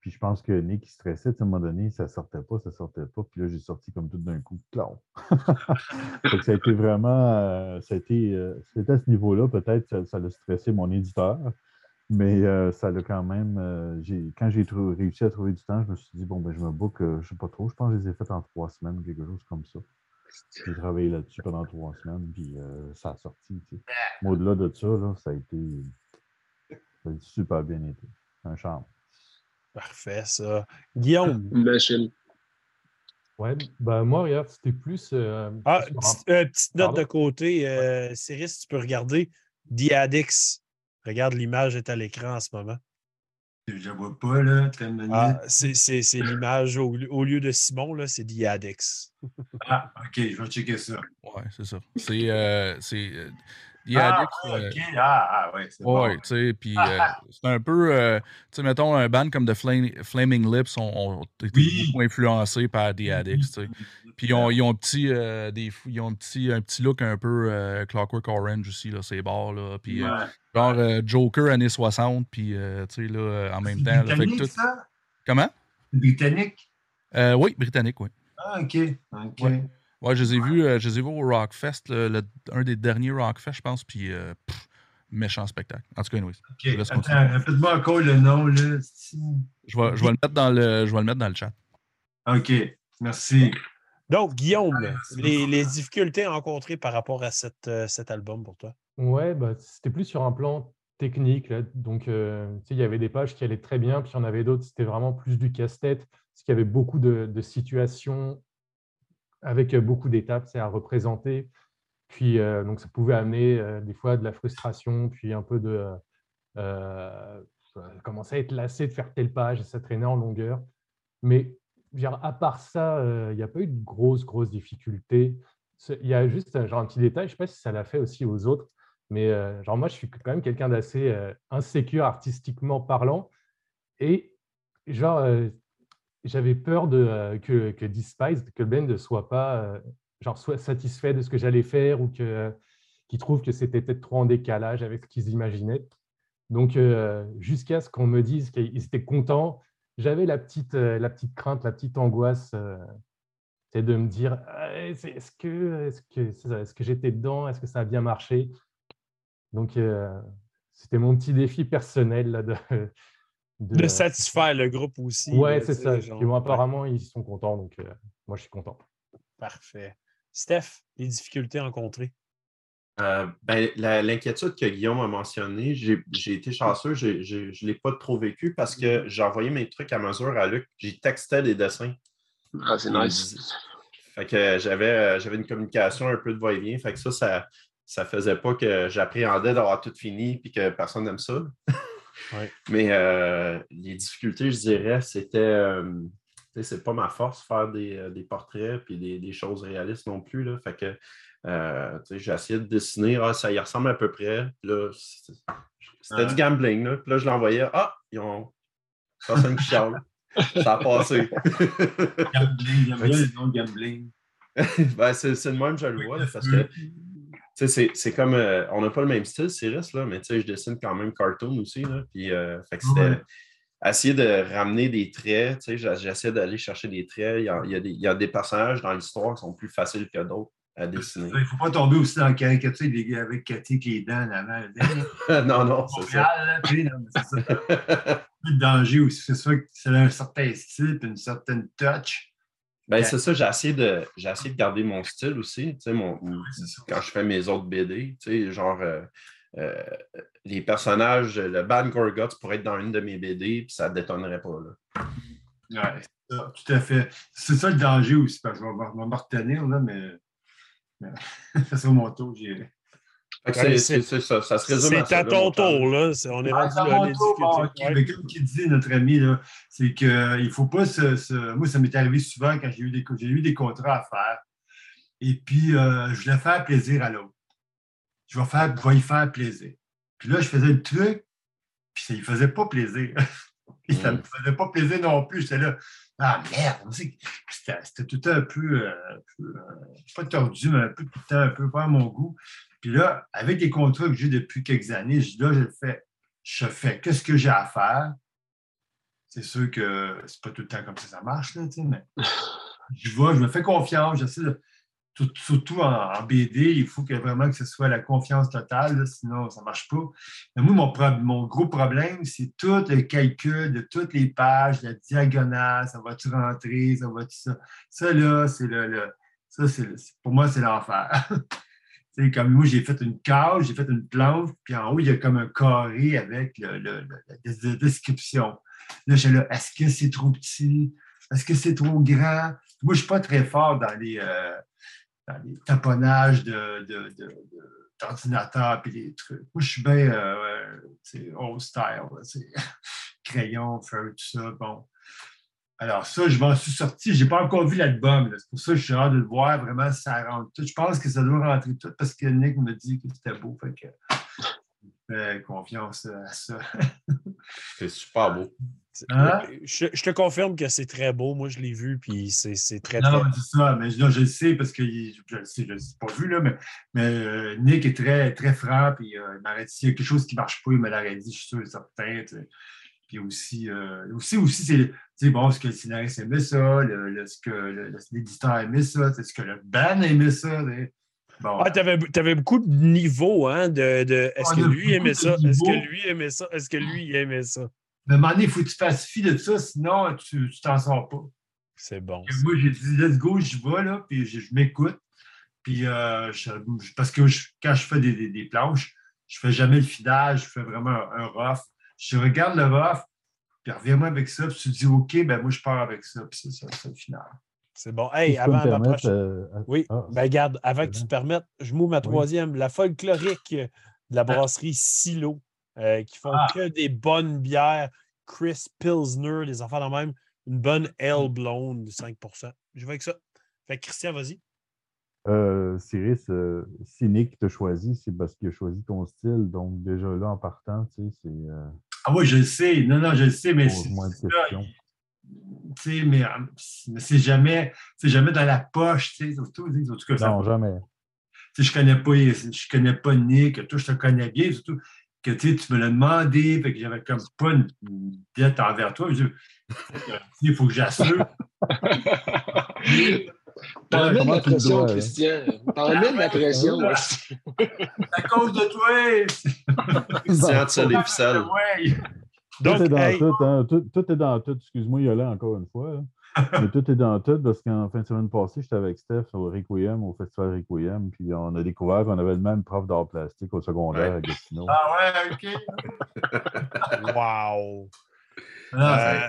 Speaker 6: Puis je pense que Nick, il stressait, à un moment donné, ça sortait pas, ça sortait pas. Puis là, j'ai sorti comme tout d'un coup, clown. ça a été vraiment, euh, ça a été, euh, c'était à ce niveau-là, peut-être, ça, ça a stressé mon éditeur. Mais euh, ça l'a quand même. quand j'ai réussi à trouver du temps, je me suis dit, bon, ben, je me book, je ne sais pas trop, je pense que je les ai faites en trois semaines, quelque chose comme ça. J'ai travaillé là-dessus pendant trois semaines, puis ça a sorti. Au-delà de ça, ça, a été, ça a super bien été. Un charme.
Speaker 2: Parfait, ça. Guillaume?
Speaker 7: Machine.
Speaker 5: Ouais, ben moi, regarde, c'était plus. Euh,
Speaker 2: ah, euh, petite note de côté. Euh, Cyrus, tu peux regarder The Addicts. Regarde, l'image est à l'écran en ce moment.
Speaker 4: Je ne vois pas, là.
Speaker 2: Ah, c'est l'image au, lieu de Simon, là, c'est The Addicts.
Speaker 4: ah, OK, je vais checker ça.
Speaker 1: Ouais, c'est ça. C'est
Speaker 4: ah, OK. Ah, ah, ouais, c'est bon.
Speaker 1: tu sais, puis euh, c'est un peu, euh, tu sais, mettons, un band comme The Flaming Lips ont, été beaucoup influencés par The Addicts, tu sais. Puis ils ont, ils ont, un, petit, euh, des, ils ont un, petit, un petit look un peu Clockwork Orange aussi, là, ces bars, là. Puis genre Joker années 60, puis, tu sais, là, en même temps.
Speaker 4: Britannique, tout... ça?
Speaker 1: Comment?
Speaker 4: Britannique?
Speaker 1: oui, britannique, oui.
Speaker 4: Ah, OK. OK.
Speaker 1: Ouais, je les ai vus, euh, je les ai vus au Rockfest, le, un des derniers Rockfest, je pense, puis euh, méchant spectacle. En tout cas, anyways.
Speaker 4: OK, attends, répète-moi encore le nom, là.
Speaker 1: Je vais, je vais, le mettre dans le, je vais le mettre dans le chat.
Speaker 4: OK, merci.
Speaker 2: Donc, Guillaume, les, les, difficultés rencontrées par rapport à cette, euh, cet album pour toi?
Speaker 5: Ouais, bah, c'était plus sur un plan technique. Là. Donc, il y avait des pages qui allaient très bien, puis il y en avait d'autres, c'était vraiment plus du casse-tête, parce qu'il y avait beaucoup de, de situations avec beaucoup d'étapes à représenter. Puis, donc, ça pouvait amener des fois de la frustration, puis un peu de euh, commencer à être lassé de faire telle page ça traînait en longueur. Mais à part ça, il n'y a pas eu de grosses, grosses difficultés. Il y a juste genre, un petit détail, je ne sais pas si ça l'a fait aussi aux autres, mais genre moi, je suis quand même quelqu'un d'assez insécure artistiquement parlant. Et genre, j'avais peur euh, que, que Despise, que Ben ne soit pas euh, genre, soit satisfait de ce que j'allais faire ou que, qu'ils trouvent que c'était peut-être trop en décalage avec ce qu'ils imaginaient. Donc, euh, jusqu'à ce qu'on me dise qu'ils étaient contents, j'avais la petite, la petite crainte, la petite angoisse c'est de me dire est-ce que, est-ce que, est-ce que j'étais dedans? Est-ce que ça a bien marché? Donc, c'était mon petit défi personnel là, de,
Speaker 2: de, satisfaire le groupe aussi.
Speaker 5: Ouais, c'est ça. apparemment, ils sont contents, donc euh, moi, je suis content.
Speaker 2: Parfait. Steph, les difficultés rencontrées?
Speaker 8: Euh, ben, L'inquiétude que Guillaume a mentionnée, j'ai été chanceux, je ne l'ai pas trop vécu parce que j'ai envoyé mes trucs à mesure à Luc. J'ai texté des dessins.
Speaker 7: Ah, c'est nice.
Speaker 8: Fait que j'avais euh, une communication un peu de va-et-vient. Fait que ça, ça, ça faisait pas que j'appréhendais d'avoir tout fini et que personne n'aime ça. Mais euh, les difficultés, je dirais, c'était. Euh, c'est pas ma force faire des, euh, portraits et des, choses réalistes non plus. Là. Fait que j'ai essayé de dessiner, ah, ça y ressemble à peu près. c'était du gambling. Là. Puis là, je l'envoyais. Ah, ils ont personne qui chiale. ça a passé.
Speaker 4: gambling, j'aime bien le nom gambling.
Speaker 8: ben, c'est le même, je le vois, parce que c'est comme. Euh, on n'a pas le même style, Cyrus, là, mais je dessine quand même cartoon aussi. Là, puis, euh, fait que c'était. Essayer de ramener des traits, j'essaie d'aller chercher des traits. Il y, a, il, y a des, personnages dans l'histoire qui sont plus faciles que d'autres à dessiner.
Speaker 4: Il ne faut pas tomber aussi dans le caricature avec Cathy qui est dents
Speaker 8: en non, non, c'est ça.
Speaker 4: c'est ça. le danger aussi. C'est sûr que c'est un certain style une certaine touch.
Speaker 8: Ben, c'est ça, j'ai essayé, de, j'ai essayé de garder mon style aussi. Mon, quand je fais mes autres BD, genre euh, euh, les personnages, le Bad Gorguts pourrait être dans une de mes BD, puis ça ne détonnerait pas. Là.
Speaker 4: Ouais, tout à fait. C'est ça le danger aussi, parce que je vais, me retenir, là, mais, ça sera mon tour, j'irai.
Speaker 8: C'est ça, ça se résume
Speaker 2: à C'est à ton tour, là. On est rendu là, les
Speaker 4: difficultés. Comme qui dit notre ami, c'est qu'il ne faut pas se, Moi, ça m'est arrivé souvent quand j'ai eu, des... eu des contrats à faire. Et puis, euh, je voulais faire plaisir à l'autre. Je vais, faire... je vais y faire plaisir. Puis là, je faisais le truc, puis ça ne lui faisait pas plaisir. Puis ça ne me faisait pas plaisir non plus. J'étais là, ah merde, c'était tout un peu, euh, euh, pas tordu, mais un peu, un peu pas à mon goût. Puis là, avec les contrats que j'ai depuis quelques années, je, là, je fais, je fais qu'est-ce que j'ai à faire? C'est sûr que c'est pas tout le temps comme ça ça marche, là, mais je vais, je me fais confiance, j'essaie de, surtout en, BD, il faut que vraiment que ce soit la confiance totale, sinon ça ne marche pas. Mais moi, mon, gros problème, c'est tout le calcul de toutes les pages, la diagonale, ça va-tu rentrer, ça va-tu ça? Ça, là, c'est le, ça, c'est pour moi, c'est l'enfer. comme moi, j'ai fait une cage, j'ai fait une planche, puis en haut, il y a comme un carré avec la description. Là, je suis là, est-ce que c'est trop petit? Est-ce que c'est trop grand? Moi, je ne suis pas très fort dans les, euh, les taponnages d'ordinateur de, de, les trucs. Moi, je suis bien euh, old style, crayon, feu, tout ça. Bon. Alors, ça, je m'en suis sorti. Je n'ai pas encore vu l'album. C'est pour ça que je suis hâte de le voir vraiment si ça rentre tout. Je pense que ça doit rentrer tout parce que Nick me dit que c'était beau. Fait que fais confiance à ça.
Speaker 8: c'est super beau.
Speaker 2: Hein? Je, te confirme que c'est très beau. Moi, je l'ai vu, puis c'est très,
Speaker 4: non, très... c'est ça. Mais je le sais parce que je le sais, je ne l'ai pas vu, là, mais, mais euh, Nick est très, très franc, puis euh, il m'arrête. S'il y a quelque chose qui ne marche pas, il me l'aurait dit, je suis sûr, certain. Puis aussi, euh, aussi, aussi c'est bon, est-ce que le scénariste aimait ça, le, ce que l'éditeur aimait ça, est-ce que le band aimait ça.
Speaker 2: Bon, ah, tu avais, beaucoup de niveaux, hein, de, de est-ce que lui aimait ça, est-ce que lui aimait ça, est-ce que lui aimait ça?
Speaker 4: Mais à un moment donné, il faut que tu fasses fi de ça, sinon tu t'en sors pas.
Speaker 2: C'est bon.
Speaker 4: Moi, j'ai dit, let's go, je vais, là, puis je, m'écoute. Puis, euh, parce que quand je fais des, des, planches, je ne fais jamais le fidage, je fais vraiment un, rough. Je regarde le rough, puis reviens-moi avec ça, puis tu dis, OK, ben moi, je pars avec ça, puis c'est ça, c'est le final.
Speaker 2: C'est bon. Hey, avant prochaine... Euh, oui, ah, ben regarde, avant que tu te permettes, je mouille ma troisième, la folklorique de la brasserie Silo. Euh, qui font ah. que des bonnes bières. Chris Pilsner, des enfants dans même. Une bonne ale mm. blonde de 5% Je vais avec ça. Fait Christian, vas-y.
Speaker 6: Euh, Cyrus, euh, si Nick t'a choisi, c'est parce qu'il a choisi ton style. Donc, déjà là, en partant, tu sais, c'est. Euh,
Speaker 4: ah oui, je le sais. Non, non, je le sais, mais c'est. Tu sais, mais, mais c'est jamais, jamais dans la poche, tu sais, surtout, en tout
Speaker 6: cas. Non, jamais.
Speaker 4: Tu sais, je connais pas, je connais pas Nick, toi, je te connais bien, surtout que tu me l'as demandé, fait que j'avais comme pas une, dette envers toi. il faut que j'assure.
Speaker 7: T'en mets de la pression, Christian. T'en mets de la pression.
Speaker 4: C'est à cause de toi.
Speaker 8: Christian, tu les ficelles.
Speaker 6: Donc, tout est dans tout, hein. tout, tout, est dans tout. Excuse-moi, il y a là encore une fois. Mais tout est dans tout parce qu'en fin de semaine passée, j'étais avec Steph au Requiem, au festival Requiem, puis on a découvert qu'on avait le même prof d'art plastique au secondaire à Gatineau.
Speaker 4: Ah ouais, OK.
Speaker 2: wow! Euh,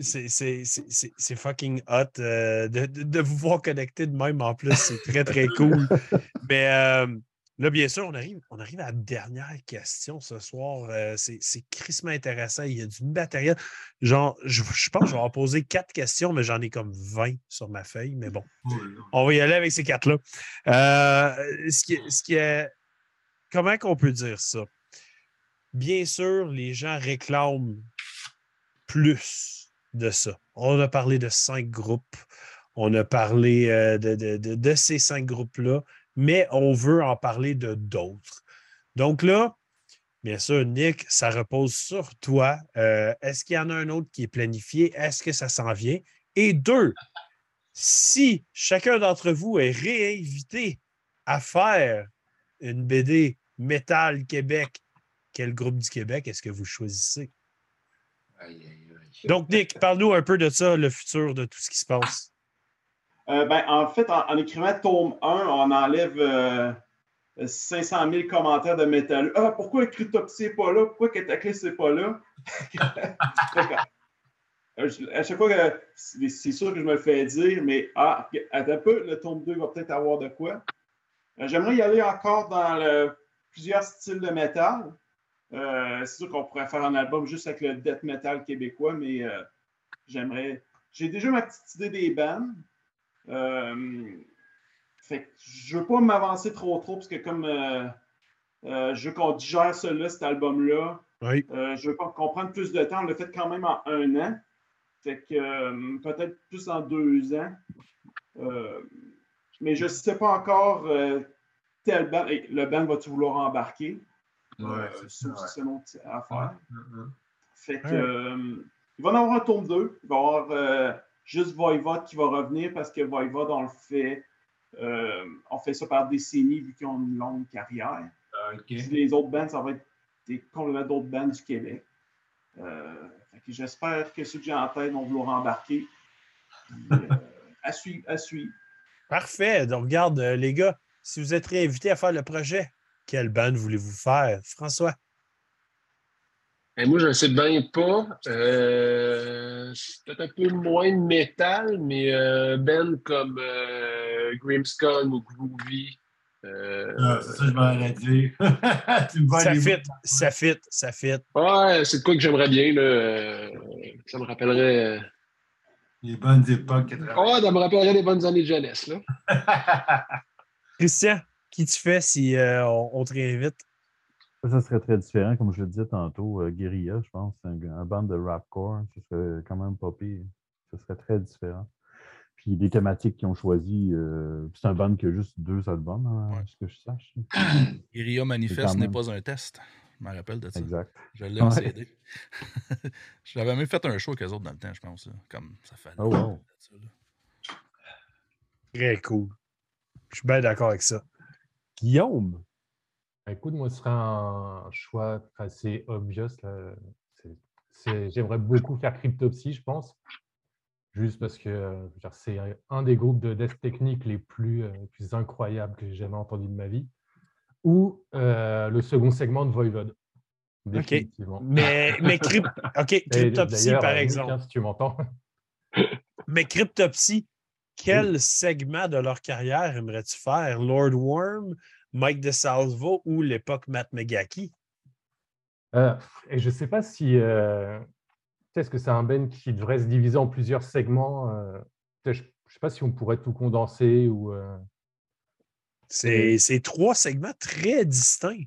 Speaker 2: c'est fucking hot euh, de, de, de, vous voir connecter de même en plus. C'est très, très cool. Mais euh, Là, bien sûr, on arrive, on arrive à la dernière question ce soir. Euh, c'est crissement intéressant. Il y a du matériel. Genre, je, pense que je vais en poser quatre questions, mais j'en ai comme 20 sur ma feuille. Mais bon, on va y aller avec ces quatre-là. Ce, qui, ce qui est. Comment qu'on peut dire ça? Bien sûr, les gens réclament plus de ça. On a parlé de cinq groupes. On a parlé euh, de, ces cinq groupes-là mais on veut en parler de d'autres. Donc là, bien sûr, Nick, ça repose sur toi. Euh, est-ce qu'il y en a un autre qui est planifié? Est-ce que ça s'en vient? Et deux, si chacun d'entre vous est réinvité à faire une BD Métal Québec, quel groupe du Québec est-ce que vous choisissez? Donc, Nick, parle-nous un peu de ça, le futur de tout ce qui se passe.
Speaker 3: Euh, ben, en fait, en, écrivant tome 1, on enlève 500 euh, 000 commentaires de métal. Ah, pourquoi Cryptoxy n'est pas là? Pourquoi Cataclysm n'est pas là? Euh, à chaque fois que c'est sûr que je me le fais dire, mais ah, un peu, le tome 2 va peut-être avoir de quoi. J'aimerais y aller encore dans plusieurs styles de métal. C'est sûr qu'on pourrait faire un album juste avec le death metal québécois, mais j'aimerais. J'ai déjà ma petite idée des bands. Euh, fait je veux pas m'avancer trop trop parce que comme euh, euh, je veux qu'on digère cela, cet album-là.
Speaker 2: Oui.
Speaker 3: Euh, je ne veux pas comprendre plus de temps. On l'a fait quand même en un an. Fait que euh, peut-être plus en deux ans. Euh, mais je ne sais pas encore euh, tel band. Hey, le band va-tu vouloir embarquer?
Speaker 4: Ouais,
Speaker 3: Euh,
Speaker 4: c'est
Speaker 3: affaire.
Speaker 4: Mhm.
Speaker 3: Fait que, euh, il va y en avoir un tour 2. Il va y avoir euh, juste Voivod qui va revenir parce que Voivod, on le fait. euh, on fait ça par décennies vu qu'ils ont une longue carrière.
Speaker 4: Ah,
Speaker 3: les autres bands, ça va être des complètement d'autres bands du Québec. Euh, fait que J'espère que ceux que j'ai en tête vont vouloir embarquer. Puis, euh, à suivre, à suivre.
Speaker 2: Parfait. Donc, regarde, les gars, si vous êtes réinvités à faire le projet, quelle bande voulez-vous faire? François?
Speaker 7: Et moi, je ne sais bien pas. Euh, c'est peut-être un peu moins de métal, mais euh, Ben comme euh, ou Groovy. euh,
Speaker 4: Ah, c'est ça je m'en allais dire. tu me vois
Speaker 2: Ça
Speaker 4: les
Speaker 2: fit, ça fit, ça fit.
Speaker 7: ouais, c'est de quoi que j'aimerais bien. Là. ça me rappellerait. euh,
Speaker 4: les bonnes époques. 80.
Speaker 7: Oh, ça me rappellerait des bonnes années de jeunesse. Là.
Speaker 2: Christian, qui tu fais si euh, on, on te réinvite?
Speaker 6: Ça, ça serait très différent, comme je le disais tantôt. euh, Guerilla, je pense, c'est un, un band de rapcore. Ça serait quand même pas pire. Ça serait très différent. Puis les thématiques qu'ils ont choisies, euh, c'est un band qui a juste deux albums, hein,
Speaker 1: Ouais.
Speaker 6: ce que je sache.
Speaker 1: Guerilla Manifeste n'est
Speaker 6: même-
Speaker 1: pas un test. Je me rappelle de ça.
Speaker 6: Exact.
Speaker 1: Je l'ai en
Speaker 6: Ouais.
Speaker 1: CD. J'avais même fait un show avec eux autres dans le temps, je pense. Comme ça fait.
Speaker 6: Oh, wow.
Speaker 2: Très cool. Je suis bien d'accord avec ça. Guillaume?
Speaker 5: Écoute, moi, ce serait un choix assez obvious. là. C'est- c'est- J'aimerais beaucoup faire Cryptopsy, je pense. Juste parce que euh, c'est un des groupes de death technique les plus, euh, les plus incroyables que j'ai jamais entendu de ma vie. Ou euh, le second segment de Voivod. Définitivement.
Speaker 2: Mais, mais Crypt- OK, Cryptopsy,
Speaker 5: d'ailleurs,
Speaker 2: par exemple.
Speaker 5: si tu m'entends.
Speaker 2: Mais Cryptopsy, quel segment de leur carrière aimerais-tu faire? Lord Worm, Mike DeSalvo ou l'époque Matt Megaki?
Speaker 5: Euh, et je ne sais pas si. euh, Est-ce que c'est un band qui devrait se diviser en plusieurs segments euh, Je ne sais pas si on pourrait tout condenser ou. euh,
Speaker 2: C'est trois segments très distincts.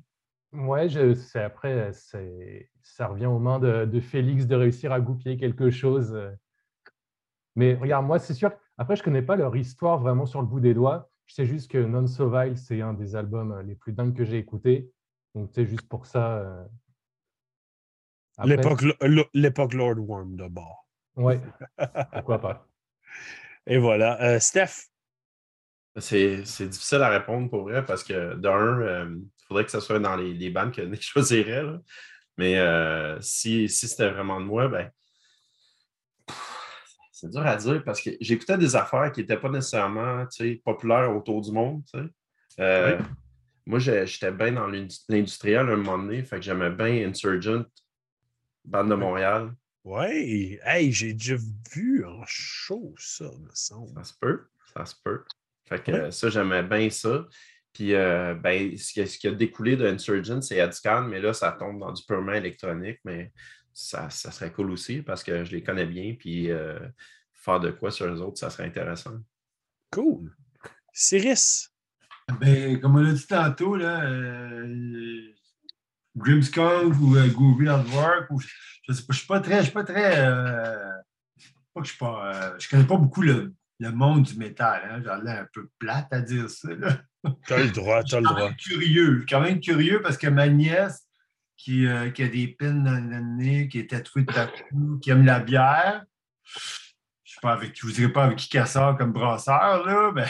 Speaker 5: C'est après, ça revient aux mains de, de Félix de réussir à goupiller quelque chose. Mais regarde, moi, c'est sûr. Après, je ne connais pas leur histoire vraiment sur le bout des doigts. Je sais juste que Non So Vile, c'est un des albums euh, les plus dingues que j'ai écouté. Donc, tu sais, juste pour ça. euh.
Speaker 2: L'époque lo- l'époque Lord Worm de bord.
Speaker 5: Ouais, pourquoi pas.
Speaker 2: Et voilà. Euh, Steph,
Speaker 8: C'est c'est difficile à répondre pour vrai parce que d'un, il faudrait que ce soit dans les, les bandes que Nick choisirait. là. Mais euh, si, si c'était vraiment de moi, ben. C'est dur à dire parce que j'écoutais des affaires qui n'étaient pas nécessairement tu sais, populaires autour du monde. tu sais. Euh, Moi, j'étais bien dans l'indu- l'industriel à un moment donné, fait que j'aimais bien Insurgent, bande de Montréal.
Speaker 2: ouais, hey, j'ai déjà vu en show ça, me semble.
Speaker 8: Ça se peut, ça se peut. Fait que ça, j'aimais bien ça. Puis, euh, ben, ce, qui, a découlé de Insurgent, c'est Adscan, mais là, ça tombe dans du purement électronique, mais ça, ça serait cool aussi parce que je les connais bien, puis euh, faire de quoi sur eux autres, ça serait intéressant.
Speaker 2: Cool. Cyrus,
Speaker 4: Ben, comme on l'a dit tantôt, là, euh, ou euh, Google at Work, ou, je ne suis pas très. Je suis pas très. euh, pas que je suis pas. euh, je connais pas beaucoup le, le monde du métal. Hein, J'ai l'air un peu plate à dire ça. Là.
Speaker 2: t'as le droit, t'as le droit.
Speaker 4: curieux. Je suis quand même curieux parce que ma nièce, qui, euh, qui a des pins dans le nez, qui est tatouée de partout, qui aime la bière, je sais pas avec, je vous dirais pas avec qui qu'elle comme brasseur, là, mais,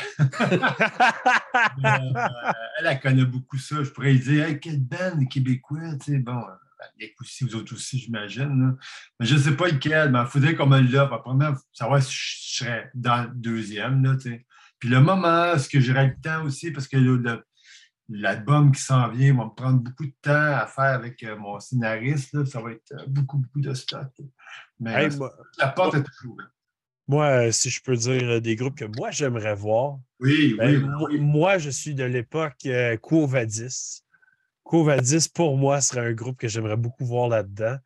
Speaker 4: euh, elle, elle connaît beaucoup ça. Je pourrais lui dire, hey, quelle bande québécois, tu sais, bon. euh, Les aussi, vous autres aussi, j'imagine. Mais je ne sais pas lequel, mais il faudrait qu'on me l'offre. Après, savoir si je serais dans le deuxième. Là, tu sais. Puis le moment, est-ce que j'aurai le temps aussi, parce que le- l'album qui s'en vient va me prendre beaucoup de temps à faire avec euh, mon scénariste. là. Ça va être euh, beaucoup, beaucoup de stock. Mais
Speaker 2: Hey, moi,
Speaker 4: la porte est toujours ouverte.
Speaker 2: moi, euh, si je peux dire des groupes que moi j'aimerais voir,
Speaker 4: Oui,
Speaker 2: ben,
Speaker 4: oui,
Speaker 2: mo-
Speaker 4: oui.
Speaker 2: moi je suis de l'époque euh, Quo Vadis. Quo Vadis, pour moi, serait un groupe que j'aimerais beaucoup voir là-dedans.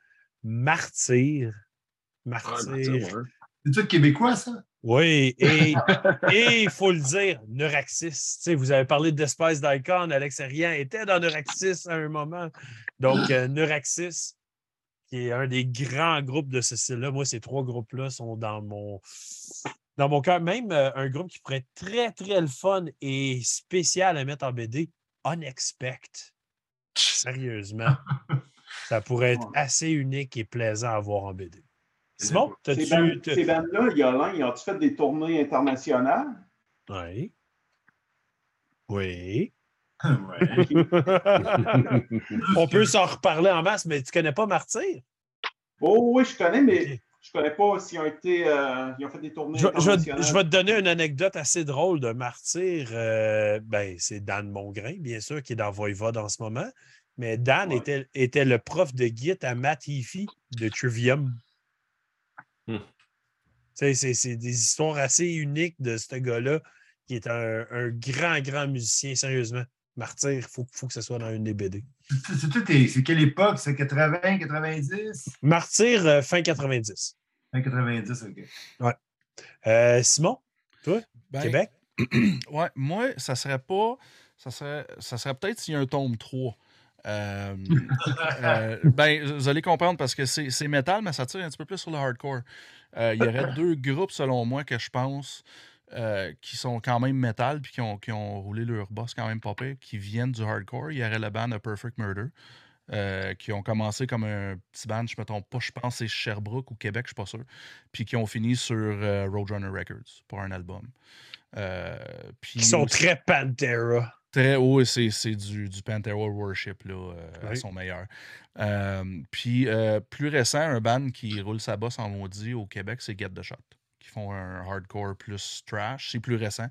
Speaker 2: Martyr.
Speaker 7: Ah,
Speaker 2: Martyr.
Speaker 7: tu sais, ouais.
Speaker 4: C'est tout québécois, ça?
Speaker 2: Oui, et il faut le dire, Neuraxis. Vous avez parlé de Despise d'Icon, Alex Arian était dans Neuraxis à un moment. Donc, euh, Neuraxis, qui est un des grands groupes de ce style-là. Moi, ces trois groupes-là sont dans mon, dans mon cœur. Même euh, un groupe qui pourrait être très, très le fun et spécial à mettre en BD, Unexpect. Sérieusement. ça pourrait être assez unique et plaisant à voir en BD. Simon, t'as-tu.
Speaker 3: ces bandes-là, Yolin, ils ont-tu fait des tournées internationales?
Speaker 2: Oui. Oui.
Speaker 4: Ouais.
Speaker 2: On peut s'en reparler en masse, mais tu connais pas Martyr?
Speaker 3: Oh oui, je connais, mais
Speaker 2: Ok.
Speaker 3: je connais pas s'ils ont été. euh, ils ont fait des tournées
Speaker 2: Je, je vais,
Speaker 3: internationales.
Speaker 2: je vais te donner une anecdote assez drôle de Martyr. Euh, ben, c'est Dan Mongrain, bien sûr, qui est dans Voivode en ce moment. Mais Dan
Speaker 3: Ouais.
Speaker 2: était, était le prof de git à Matt Heafy de Trivium.
Speaker 8: Hmm.
Speaker 2: C'est c'est des histoires assez uniques de ce gars-là, qui est un, un grand, grand musicien, sérieusement. Martyr, il faut, faut que ce soit dans une des BD.
Speaker 4: C'est- quelle époque? C'est 80, 90?
Speaker 2: Martyr, euh, fin 90.
Speaker 4: Fin 90, OK.
Speaker 2: Euh, Simon,
Speaker 1: Ben,
Speaker 2: Québec?
Speaker 1: Ouais, moi, ça serait pas. Ça serait, ça serait peut-être s'il y a un tome 3. Euh, euh, ben, vous allez comprendre parce que c'est métal, mais ça tire un petit peu plus sur le hardcore. Euh, il y aurait deux groupes, selon moi, que je pense qui sont quand même métal puis qui ont, qui ont roulé leur boss quand même pas pire, qui viennent du hardcore. Il y aurait la band A Perfect Murder. qui ont commencé comme un petit band, je me trompe pas, je pense que c'est Sherbrooke ou Québec, je suis pas sûr. Puis qui ont fini sur Roadrunner Records pour un album. Puis
Speaker 2: Qui sont
Speaker 1: aussi-
Speaker 2: très Pantera.
Speaker 1: Très haut, c'est c'est du, du Pantera Worship là, euh, à son meilleur. Euh, puis euh, plus récent, un band qui roule sa bosse en maudit au Québec, c'est Get the Shot, qui font un hardcore plus trash. C'est plus récent,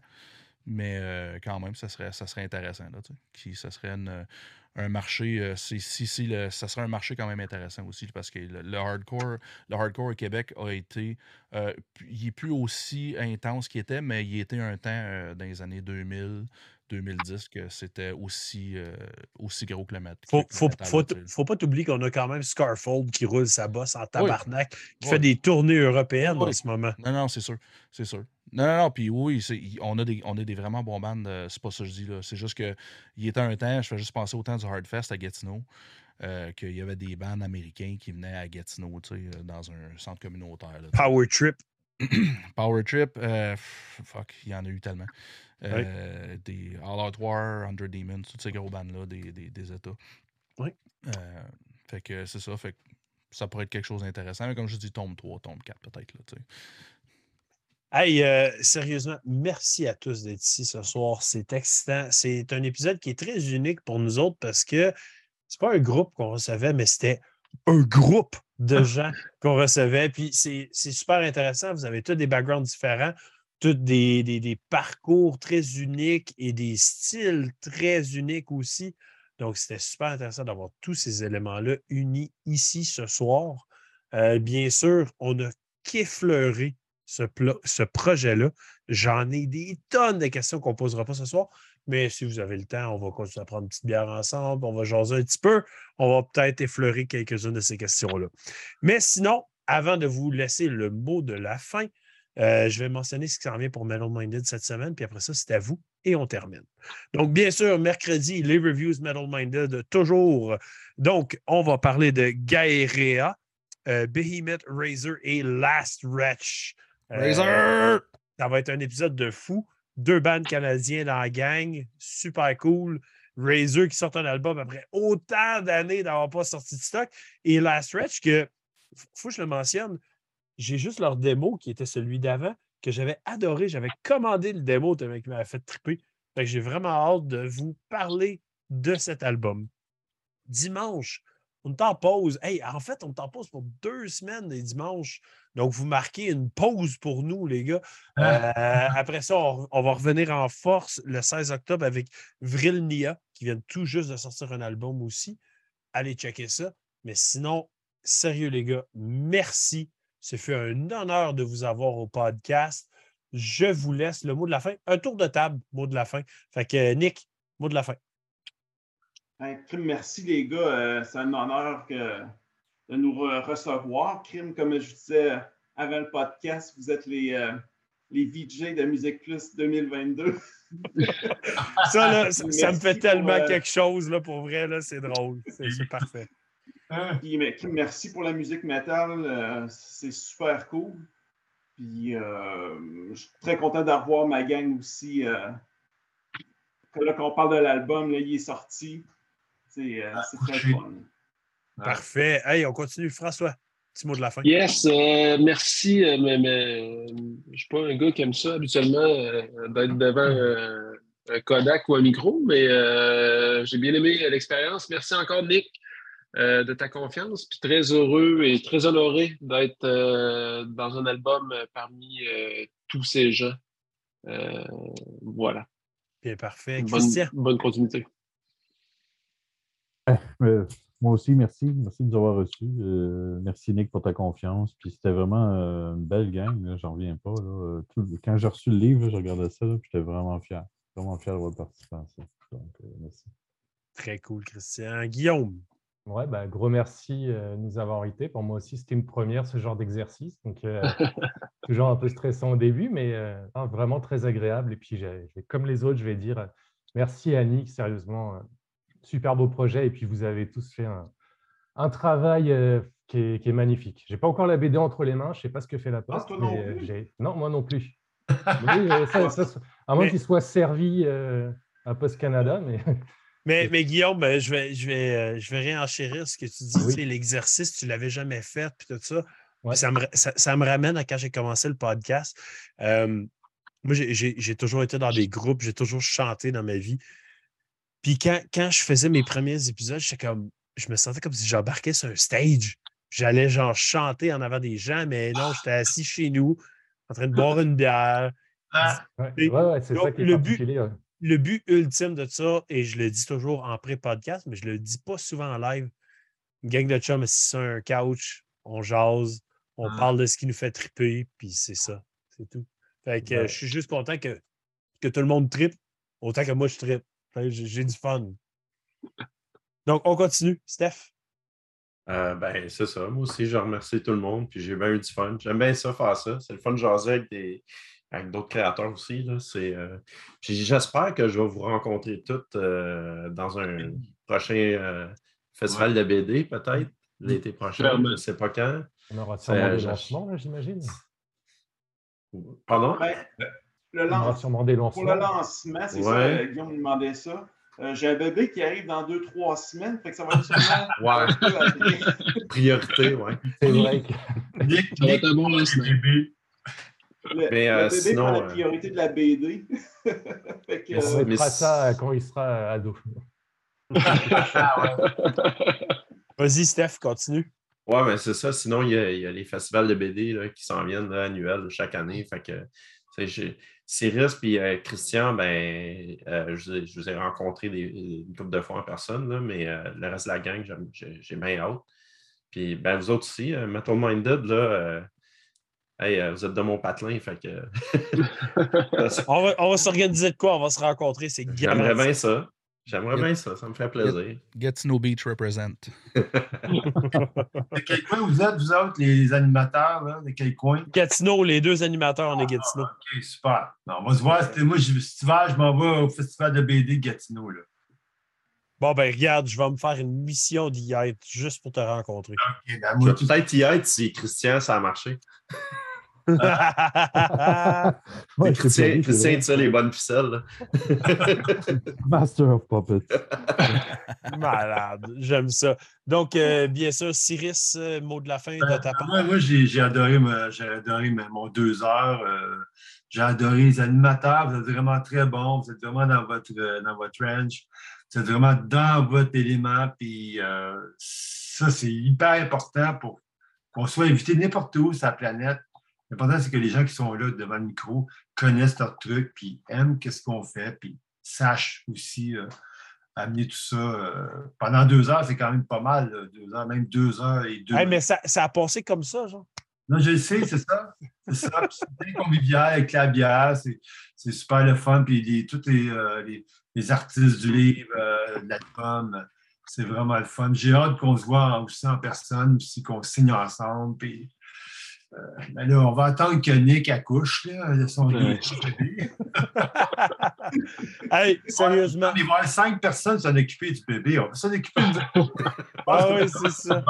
Speaker 1: mais quand même, ça serait, ça serait intéressant. Là, tu sais. qui, ça serait une- un marché, si, si le- ça serait un marché quand même intéressant aussi parce que le, le hardcore, le hardcore au Québec a été, il est plus aussi intense qu'il était, mais il était un temps dans les années 2000, 2010 que c'était aussi, euh, aussi gros que le mat-
Speaker 2: Faut, faut, pas t'oublier qu'on a quand même Scarfold qui roule sa bosse en tabarnak, qui
Speaker 1: Oui.
Speaker 2: fait des tournées européennes en ce moment.
Speaker 1: Non, non, c'est sûr. C'est sûr. Non, non, non. Puis oui, on, a des, on a des vraiment bons bands. euh, c'est pas ça que je dis. là. C'est juste que il était un temps, je fais juste penser au temps du Hardfest à Gatineau, euh, qu'il y avait des bands américains qui venaient à Gatineau, tu sais, dans un centre communautaire. là.
Speaker 2: Power Trip.
Speaker 1: Power Trip, euh, fuck, il y en a eu tellement. Euh, Des All Out War, Under Demons, tous ces gros bands-là des, des, des États.
Speaker 2: Oui.
Speaker 1: Euh, fait que c'est ça. Fait que ça pourrait être quelque chose d'intéressant. Mais comme je dis, tombe 3, tombe 4 peut-être. Là.
Speaker 2: Hey, euh, sérieusement, merci à tous d'être ici ce soir. C'est excitant. C'est un épisode qui est très unique pour nous autres parce que c'est pas un groupe qu'on recevait, mais c'était un groupe de gens qu'on recevait. Puis c'est super intéressant. Vous avez tous des backgrounds différents, tous des, des- parcours très uniques et des styles très uniques aussi. Donc, c'était super intéressant d'avoir tous ces éléments-là unis ici ce soir. Euh, bien sûr, on a qu'effleuré ce, ce projet-là. J'en ai des tonnes de questions qu'on ne posera pas ce soir, mais si vous avez le temps, on va continuer à prendre une petite bière ensemble, on va jaser un petit peu, on va peut-être effleurer quelques-unes de ces questions-là. Mais sinon, avant de vous laisser le mot de la fin, euh, je vais mentionner ce qui s'en vient pour Metal Minded cette semaine, puis après ça, c'est à vous et on termine. Donc, bien sûr, mercredi, les reviews Metal Minded, toujours. Donc, on va parler de Gaerea, euh, Behemoth, Razor et Last Wretch. Euh,
Speaker 1: Razor!
Speaker 2: ça va être un épisode de fou. Deux bandes canadiens dans la gang. Super cool. Razor qui sort un album après autant d'années d'avoir pas sorti de stock. Et Last Wretch, que, faut que je le mentionne, j'ai juste leur démo qui était celui d'avant, que j'avais adoré. J'avais commandé le démo qu'il m'avait fait triper. Fait que j'ai vraiment hâte de vous parler de cet album. Dimanche, on est en pause. Hey, en fait, on est en pause pour deux semaines les dimanches. Donc, vous marquez une pause pour nous, les gars. Euh, après ça, on, on va revenir en force le 16 octobre avec Vril Nia, qui vient tout juste de sortir un album aussi. Allez checker ça. Mais sinon, sérieux, les gars, merci. Ce fut un honneur de vous avoir au podcast. Je vous laisse le mot de la fin. Un tour de table, mot de la fin. Fait que, Nick, mot de la fin.
Speaker 3: Crime, merci les gars. Euh, c'est un honneur que- de nous re- recevoir. Crime, comme je disais avant le podcast, vous êtes les, euh, les VJ de Musique Plus 2022.
Speaker 2: Ça, là, ça, ça me fait tellement
Speaker 3: pour, euh,
Speaker 2: quelque chose, là, pour vrai, c'est drôle. C'est parfait.
Speaker 3: Hein? Puis, merci pour la musique métal. Euh, c'est super cool. Puis, euh, je suis très content d'avoir ma gang aussi. Euh, là, quand on parle de l'album, il est sorti. C'est ah, très fun.
Speaker 2: Parfait. Hey, on continue. François, petit mot de la fin.
Speaker 7: Yes, merci. Mais, mais je ne suis pas un gars qui aime ça habituellement d'être devant un Kodak ou un micro, mais j'ai bien aimé l'expérience. Merci encore, Nick. Euh, de ta confiance. Puis très heureux et très honoré d'être euh, dans un album euh, parmi tous ces gens. voilà.
Speaker 2: Bien, parfait.
Speaker 7: Christian? Bonne, continuité.
Speaker 6: moi aussi, merci. Merci de nous avoir reçus. merci, Nick, pour ta confiance. Puis c'était vraiment une belle gang. J'en reviens pas. quand j'ai reçu le livre, je regardais ça. Puis j'étais vraiment fier. Vraiment fier d'avoir participé à ça. Donc, merci.
Speaker 2: Très cool, Christian. Guillaume?
Speaker 5: Ouais, bah, gros merci euh, de nous avoir invités. Pour moi aussi, c'était une première, ce genre d'exercice. Donc, euh, toujours un peu stressant au début, mais euh, vraiment très agréable. Et puis, comme les autres, je vais dire merci Annick, sérieusement, super beau projet. Et puis, vous avez tous fait un, travail qui est, magnifique. Je n'ai pas encore la BD entre les mains, je ne sais pas ce que fait la poste.
Speaker 3: Ah, mais
Speaker 5: non, moi non plus. à moins qu'il soit servi à Post Canada, mais
Speaker 2: mais, mais Guillaume, ben, je vais, je, vais, euh, je vais réenchérir ce que tu dis. L'exercice, tu ne l'avais jamais fait, puis tout ça. Ça, me, ça, me, ramène à quand j'ai commencé le podcast. moi, j'ai toujours été dans des groupes, j'ai toujours chanté dans ma vie. Puis quand, quand je faisais mes premiers épisodes, comme, je me sentais comme si j'embarquais sur un stage. J'allais genre chanter en avant des gens, mais non, j'étais assis chez nous, en train de boire une bière.
Speaker 5: Ah. Ouais, c'est ça qui est le but,
Speaker 2: le but ultime de ça, et je le dis toujours en pré-podcast, mais je le dis pas souvent en live. Une gang de chums assis sur un couch, on jase, on ah. parle de ce qui nous fait triper, puis c'est ça. C'est tout. Fait que je suis juste content que, que tout le monde tripe, autant que moi je tripe. J'ai du fun. Donc, on continue. Steph?
Speaker 8: Euh, ben, c'est ça. Moi aussi, je remercie tout le monde, puis j'ai bien eu du fun. J'aime bien ça, faire ça. C'est le fun de jaser avec des, avec d'autres créateurs aussi. Euh, j'espère que je vais vous rencontrer toutes euh, dans un prochain euh, festival de BD, peut-être, l'été prochain. Je ne sais pas quand.
Speaker 5: On aura sûrement des lancements, j'imagine.
Speaker 8: Pardon?
Speaker 3: le On aura sûrement des lancements. Pour le lancement, c'est ça, Guillaume me demandait ça. J'ai un bébé qui arrive dans deux, trois semaines, fait que ça va être sûrement.
Speaker 8: ouais. Priorité, oui.
Speaker 5: C'est vrai que.
Speaker 4: Nick, ça va être un bon lancement.
Speaker 3: Le, mais, euh, bébé sinon, prend la euh, priorité de la BD.
Speaker 5: fait que, on mettra ça quand il sera ado.
Speaker 2: ah, Vas-y, Steph, continue.
Speaker 8: Ouais, mais c'est ça. Sinon, il y, a, il y, a, les festivals de BD là, qui s'en viennent là, annuels chaque année. Fait que, Cyrus et euh, Christian, ben, euh, je, je, vous ai rencontrés des, une couple de fois en personne, là, mais euh, le reste de la gang, j'ai bien hâte. Puis ben, vous autres aussi, Metal Minded, là, Hey, euh, vous êtes de mon patelin, fait que.
Speaker 2: on va, va s'organiser de quoi? On va se rencontrer, c'est
Speaker 8: J'aimerais bien ça. J'aimerais bien ça, ça me fait plaisir.
Speaker 1: Gatineau Beach represent.
Speaker 4: de quel coin vous êtes, vous autres, les animateurs, là? De quel coin?
Speaker 2: Gatineau, les deux animateurs, on est Gatineau.
Speaker 4: Ah, ok, super. on va se voir. Moi, cet hiver, je m'en vais au festival de BD Gatineau. Là.
Speaker 2: Bon, ben regarde, je vais me faire une mission d'y être juste pour te rencontrer.
Speaker 8: Okay, ben, moi, peut-être y être si Christian, ça a marché. ouais, Christian, Christian ça, les bonnes ficelles.
Speaker 6: Master of Puppets.
Speaker 2: Malade, j'aime ça. Donc, euh, bien sûr, Cyrus, euh, mot de la fin de ta
Speaker 4: part. Moi, moi j'ai adoré, adoré mon deux heures. Euh, j'ai adoré les animateurs. Vous êtes vraiment très bons. Vous êtes vraiment dans votre, dans votre range. Vous êtes vraiment dans votre élément. Puis ça, c'est hyper important pour qu'on soit invité n'importe où sur la planète L'important, c'est que les gens qui sont là devant le micro connaissent leur truc, puis aiment ce qu'on fait, puis sachent aussi euh, amener tout ça. Euh, pendant deux heures, c'est quand même pas mal, deux heures, même deux heures et deux.
Speaker 2: mais ça, a passé comme ça, genre.
Speaker 4: Non, je le sais, c'est ça. C'est ça. C'est convivial avec la bière. C'est super le fun. Puis tous euh, les, les, artistes du livre, de l'album, c'est vraiment le fun. J'ai hâte qu'on se voit aussi en personne, aussi qu'on signe ensemble. Puis ben là, on va attendre que Nick accouche là, de son
Speaker 7: Ouais.
Speaker 4: bébé.
Speaker 2: Hey, sérieusement.
Speaker 4: On va y avoir cinq personnes s'en occuper du bébé. On va s'en occuper de
Speaker 2: Ah oui, c'est ça.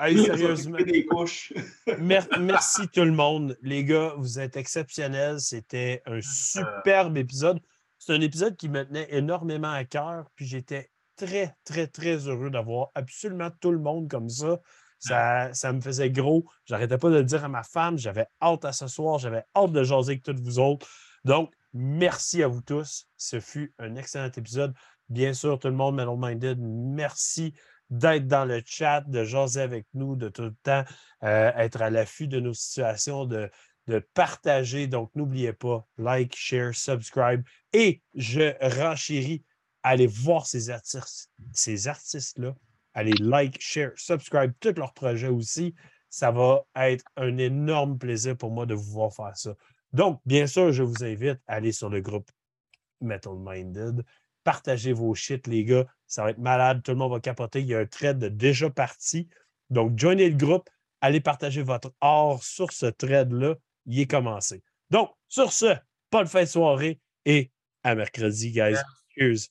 Speaker 2: Hey, sérieusement.
Speaker 3: Des couches.
Speaker 2: Mer- merci tout le monde. Les gars, vous êtes exceptionnels. C'était un superbe épisode. C'est un épisode qui me tenait énormément à cœur. Puis j'étais très, très, très heureux d'avoir absolument tout le monde comme ça. Ça, me faisait gros. J'arrêtais pas de le dire à ma femme. J'avais hâte à ce soir. J'avais hâte de jaser avec toutes vous autres. Donc, merci à vous tous. Ce fut un excellent épisode. Bien sûr, tout le monde, Metal Minded, merci d'être dans le chat, de jaser avec nous, de tout le temps euh, être à l'affût de nos situations, de, partager. Donc, n'oubliez pas, like, share, subscribe. Et je renchéris, allez voir ces artistes-là. Allez like, share, subscribe, tous leurs projets aussi. Ça va être un énorme plaisir pour moi de vous voir faire ça. Donc, bien sûr, je vous invite à aller sur le groupe Metal Minded. Partagez vos shit, les gars. Ça va être malade. Tout le monde va capoter. Il y a un thread de déjà parti. Donc, joignez le groupe. Allez partager votre art sur ce thread-là. Il est commencé. Donc, sur ce, bonne fin de soirée et à mercredi, guys. Cheers.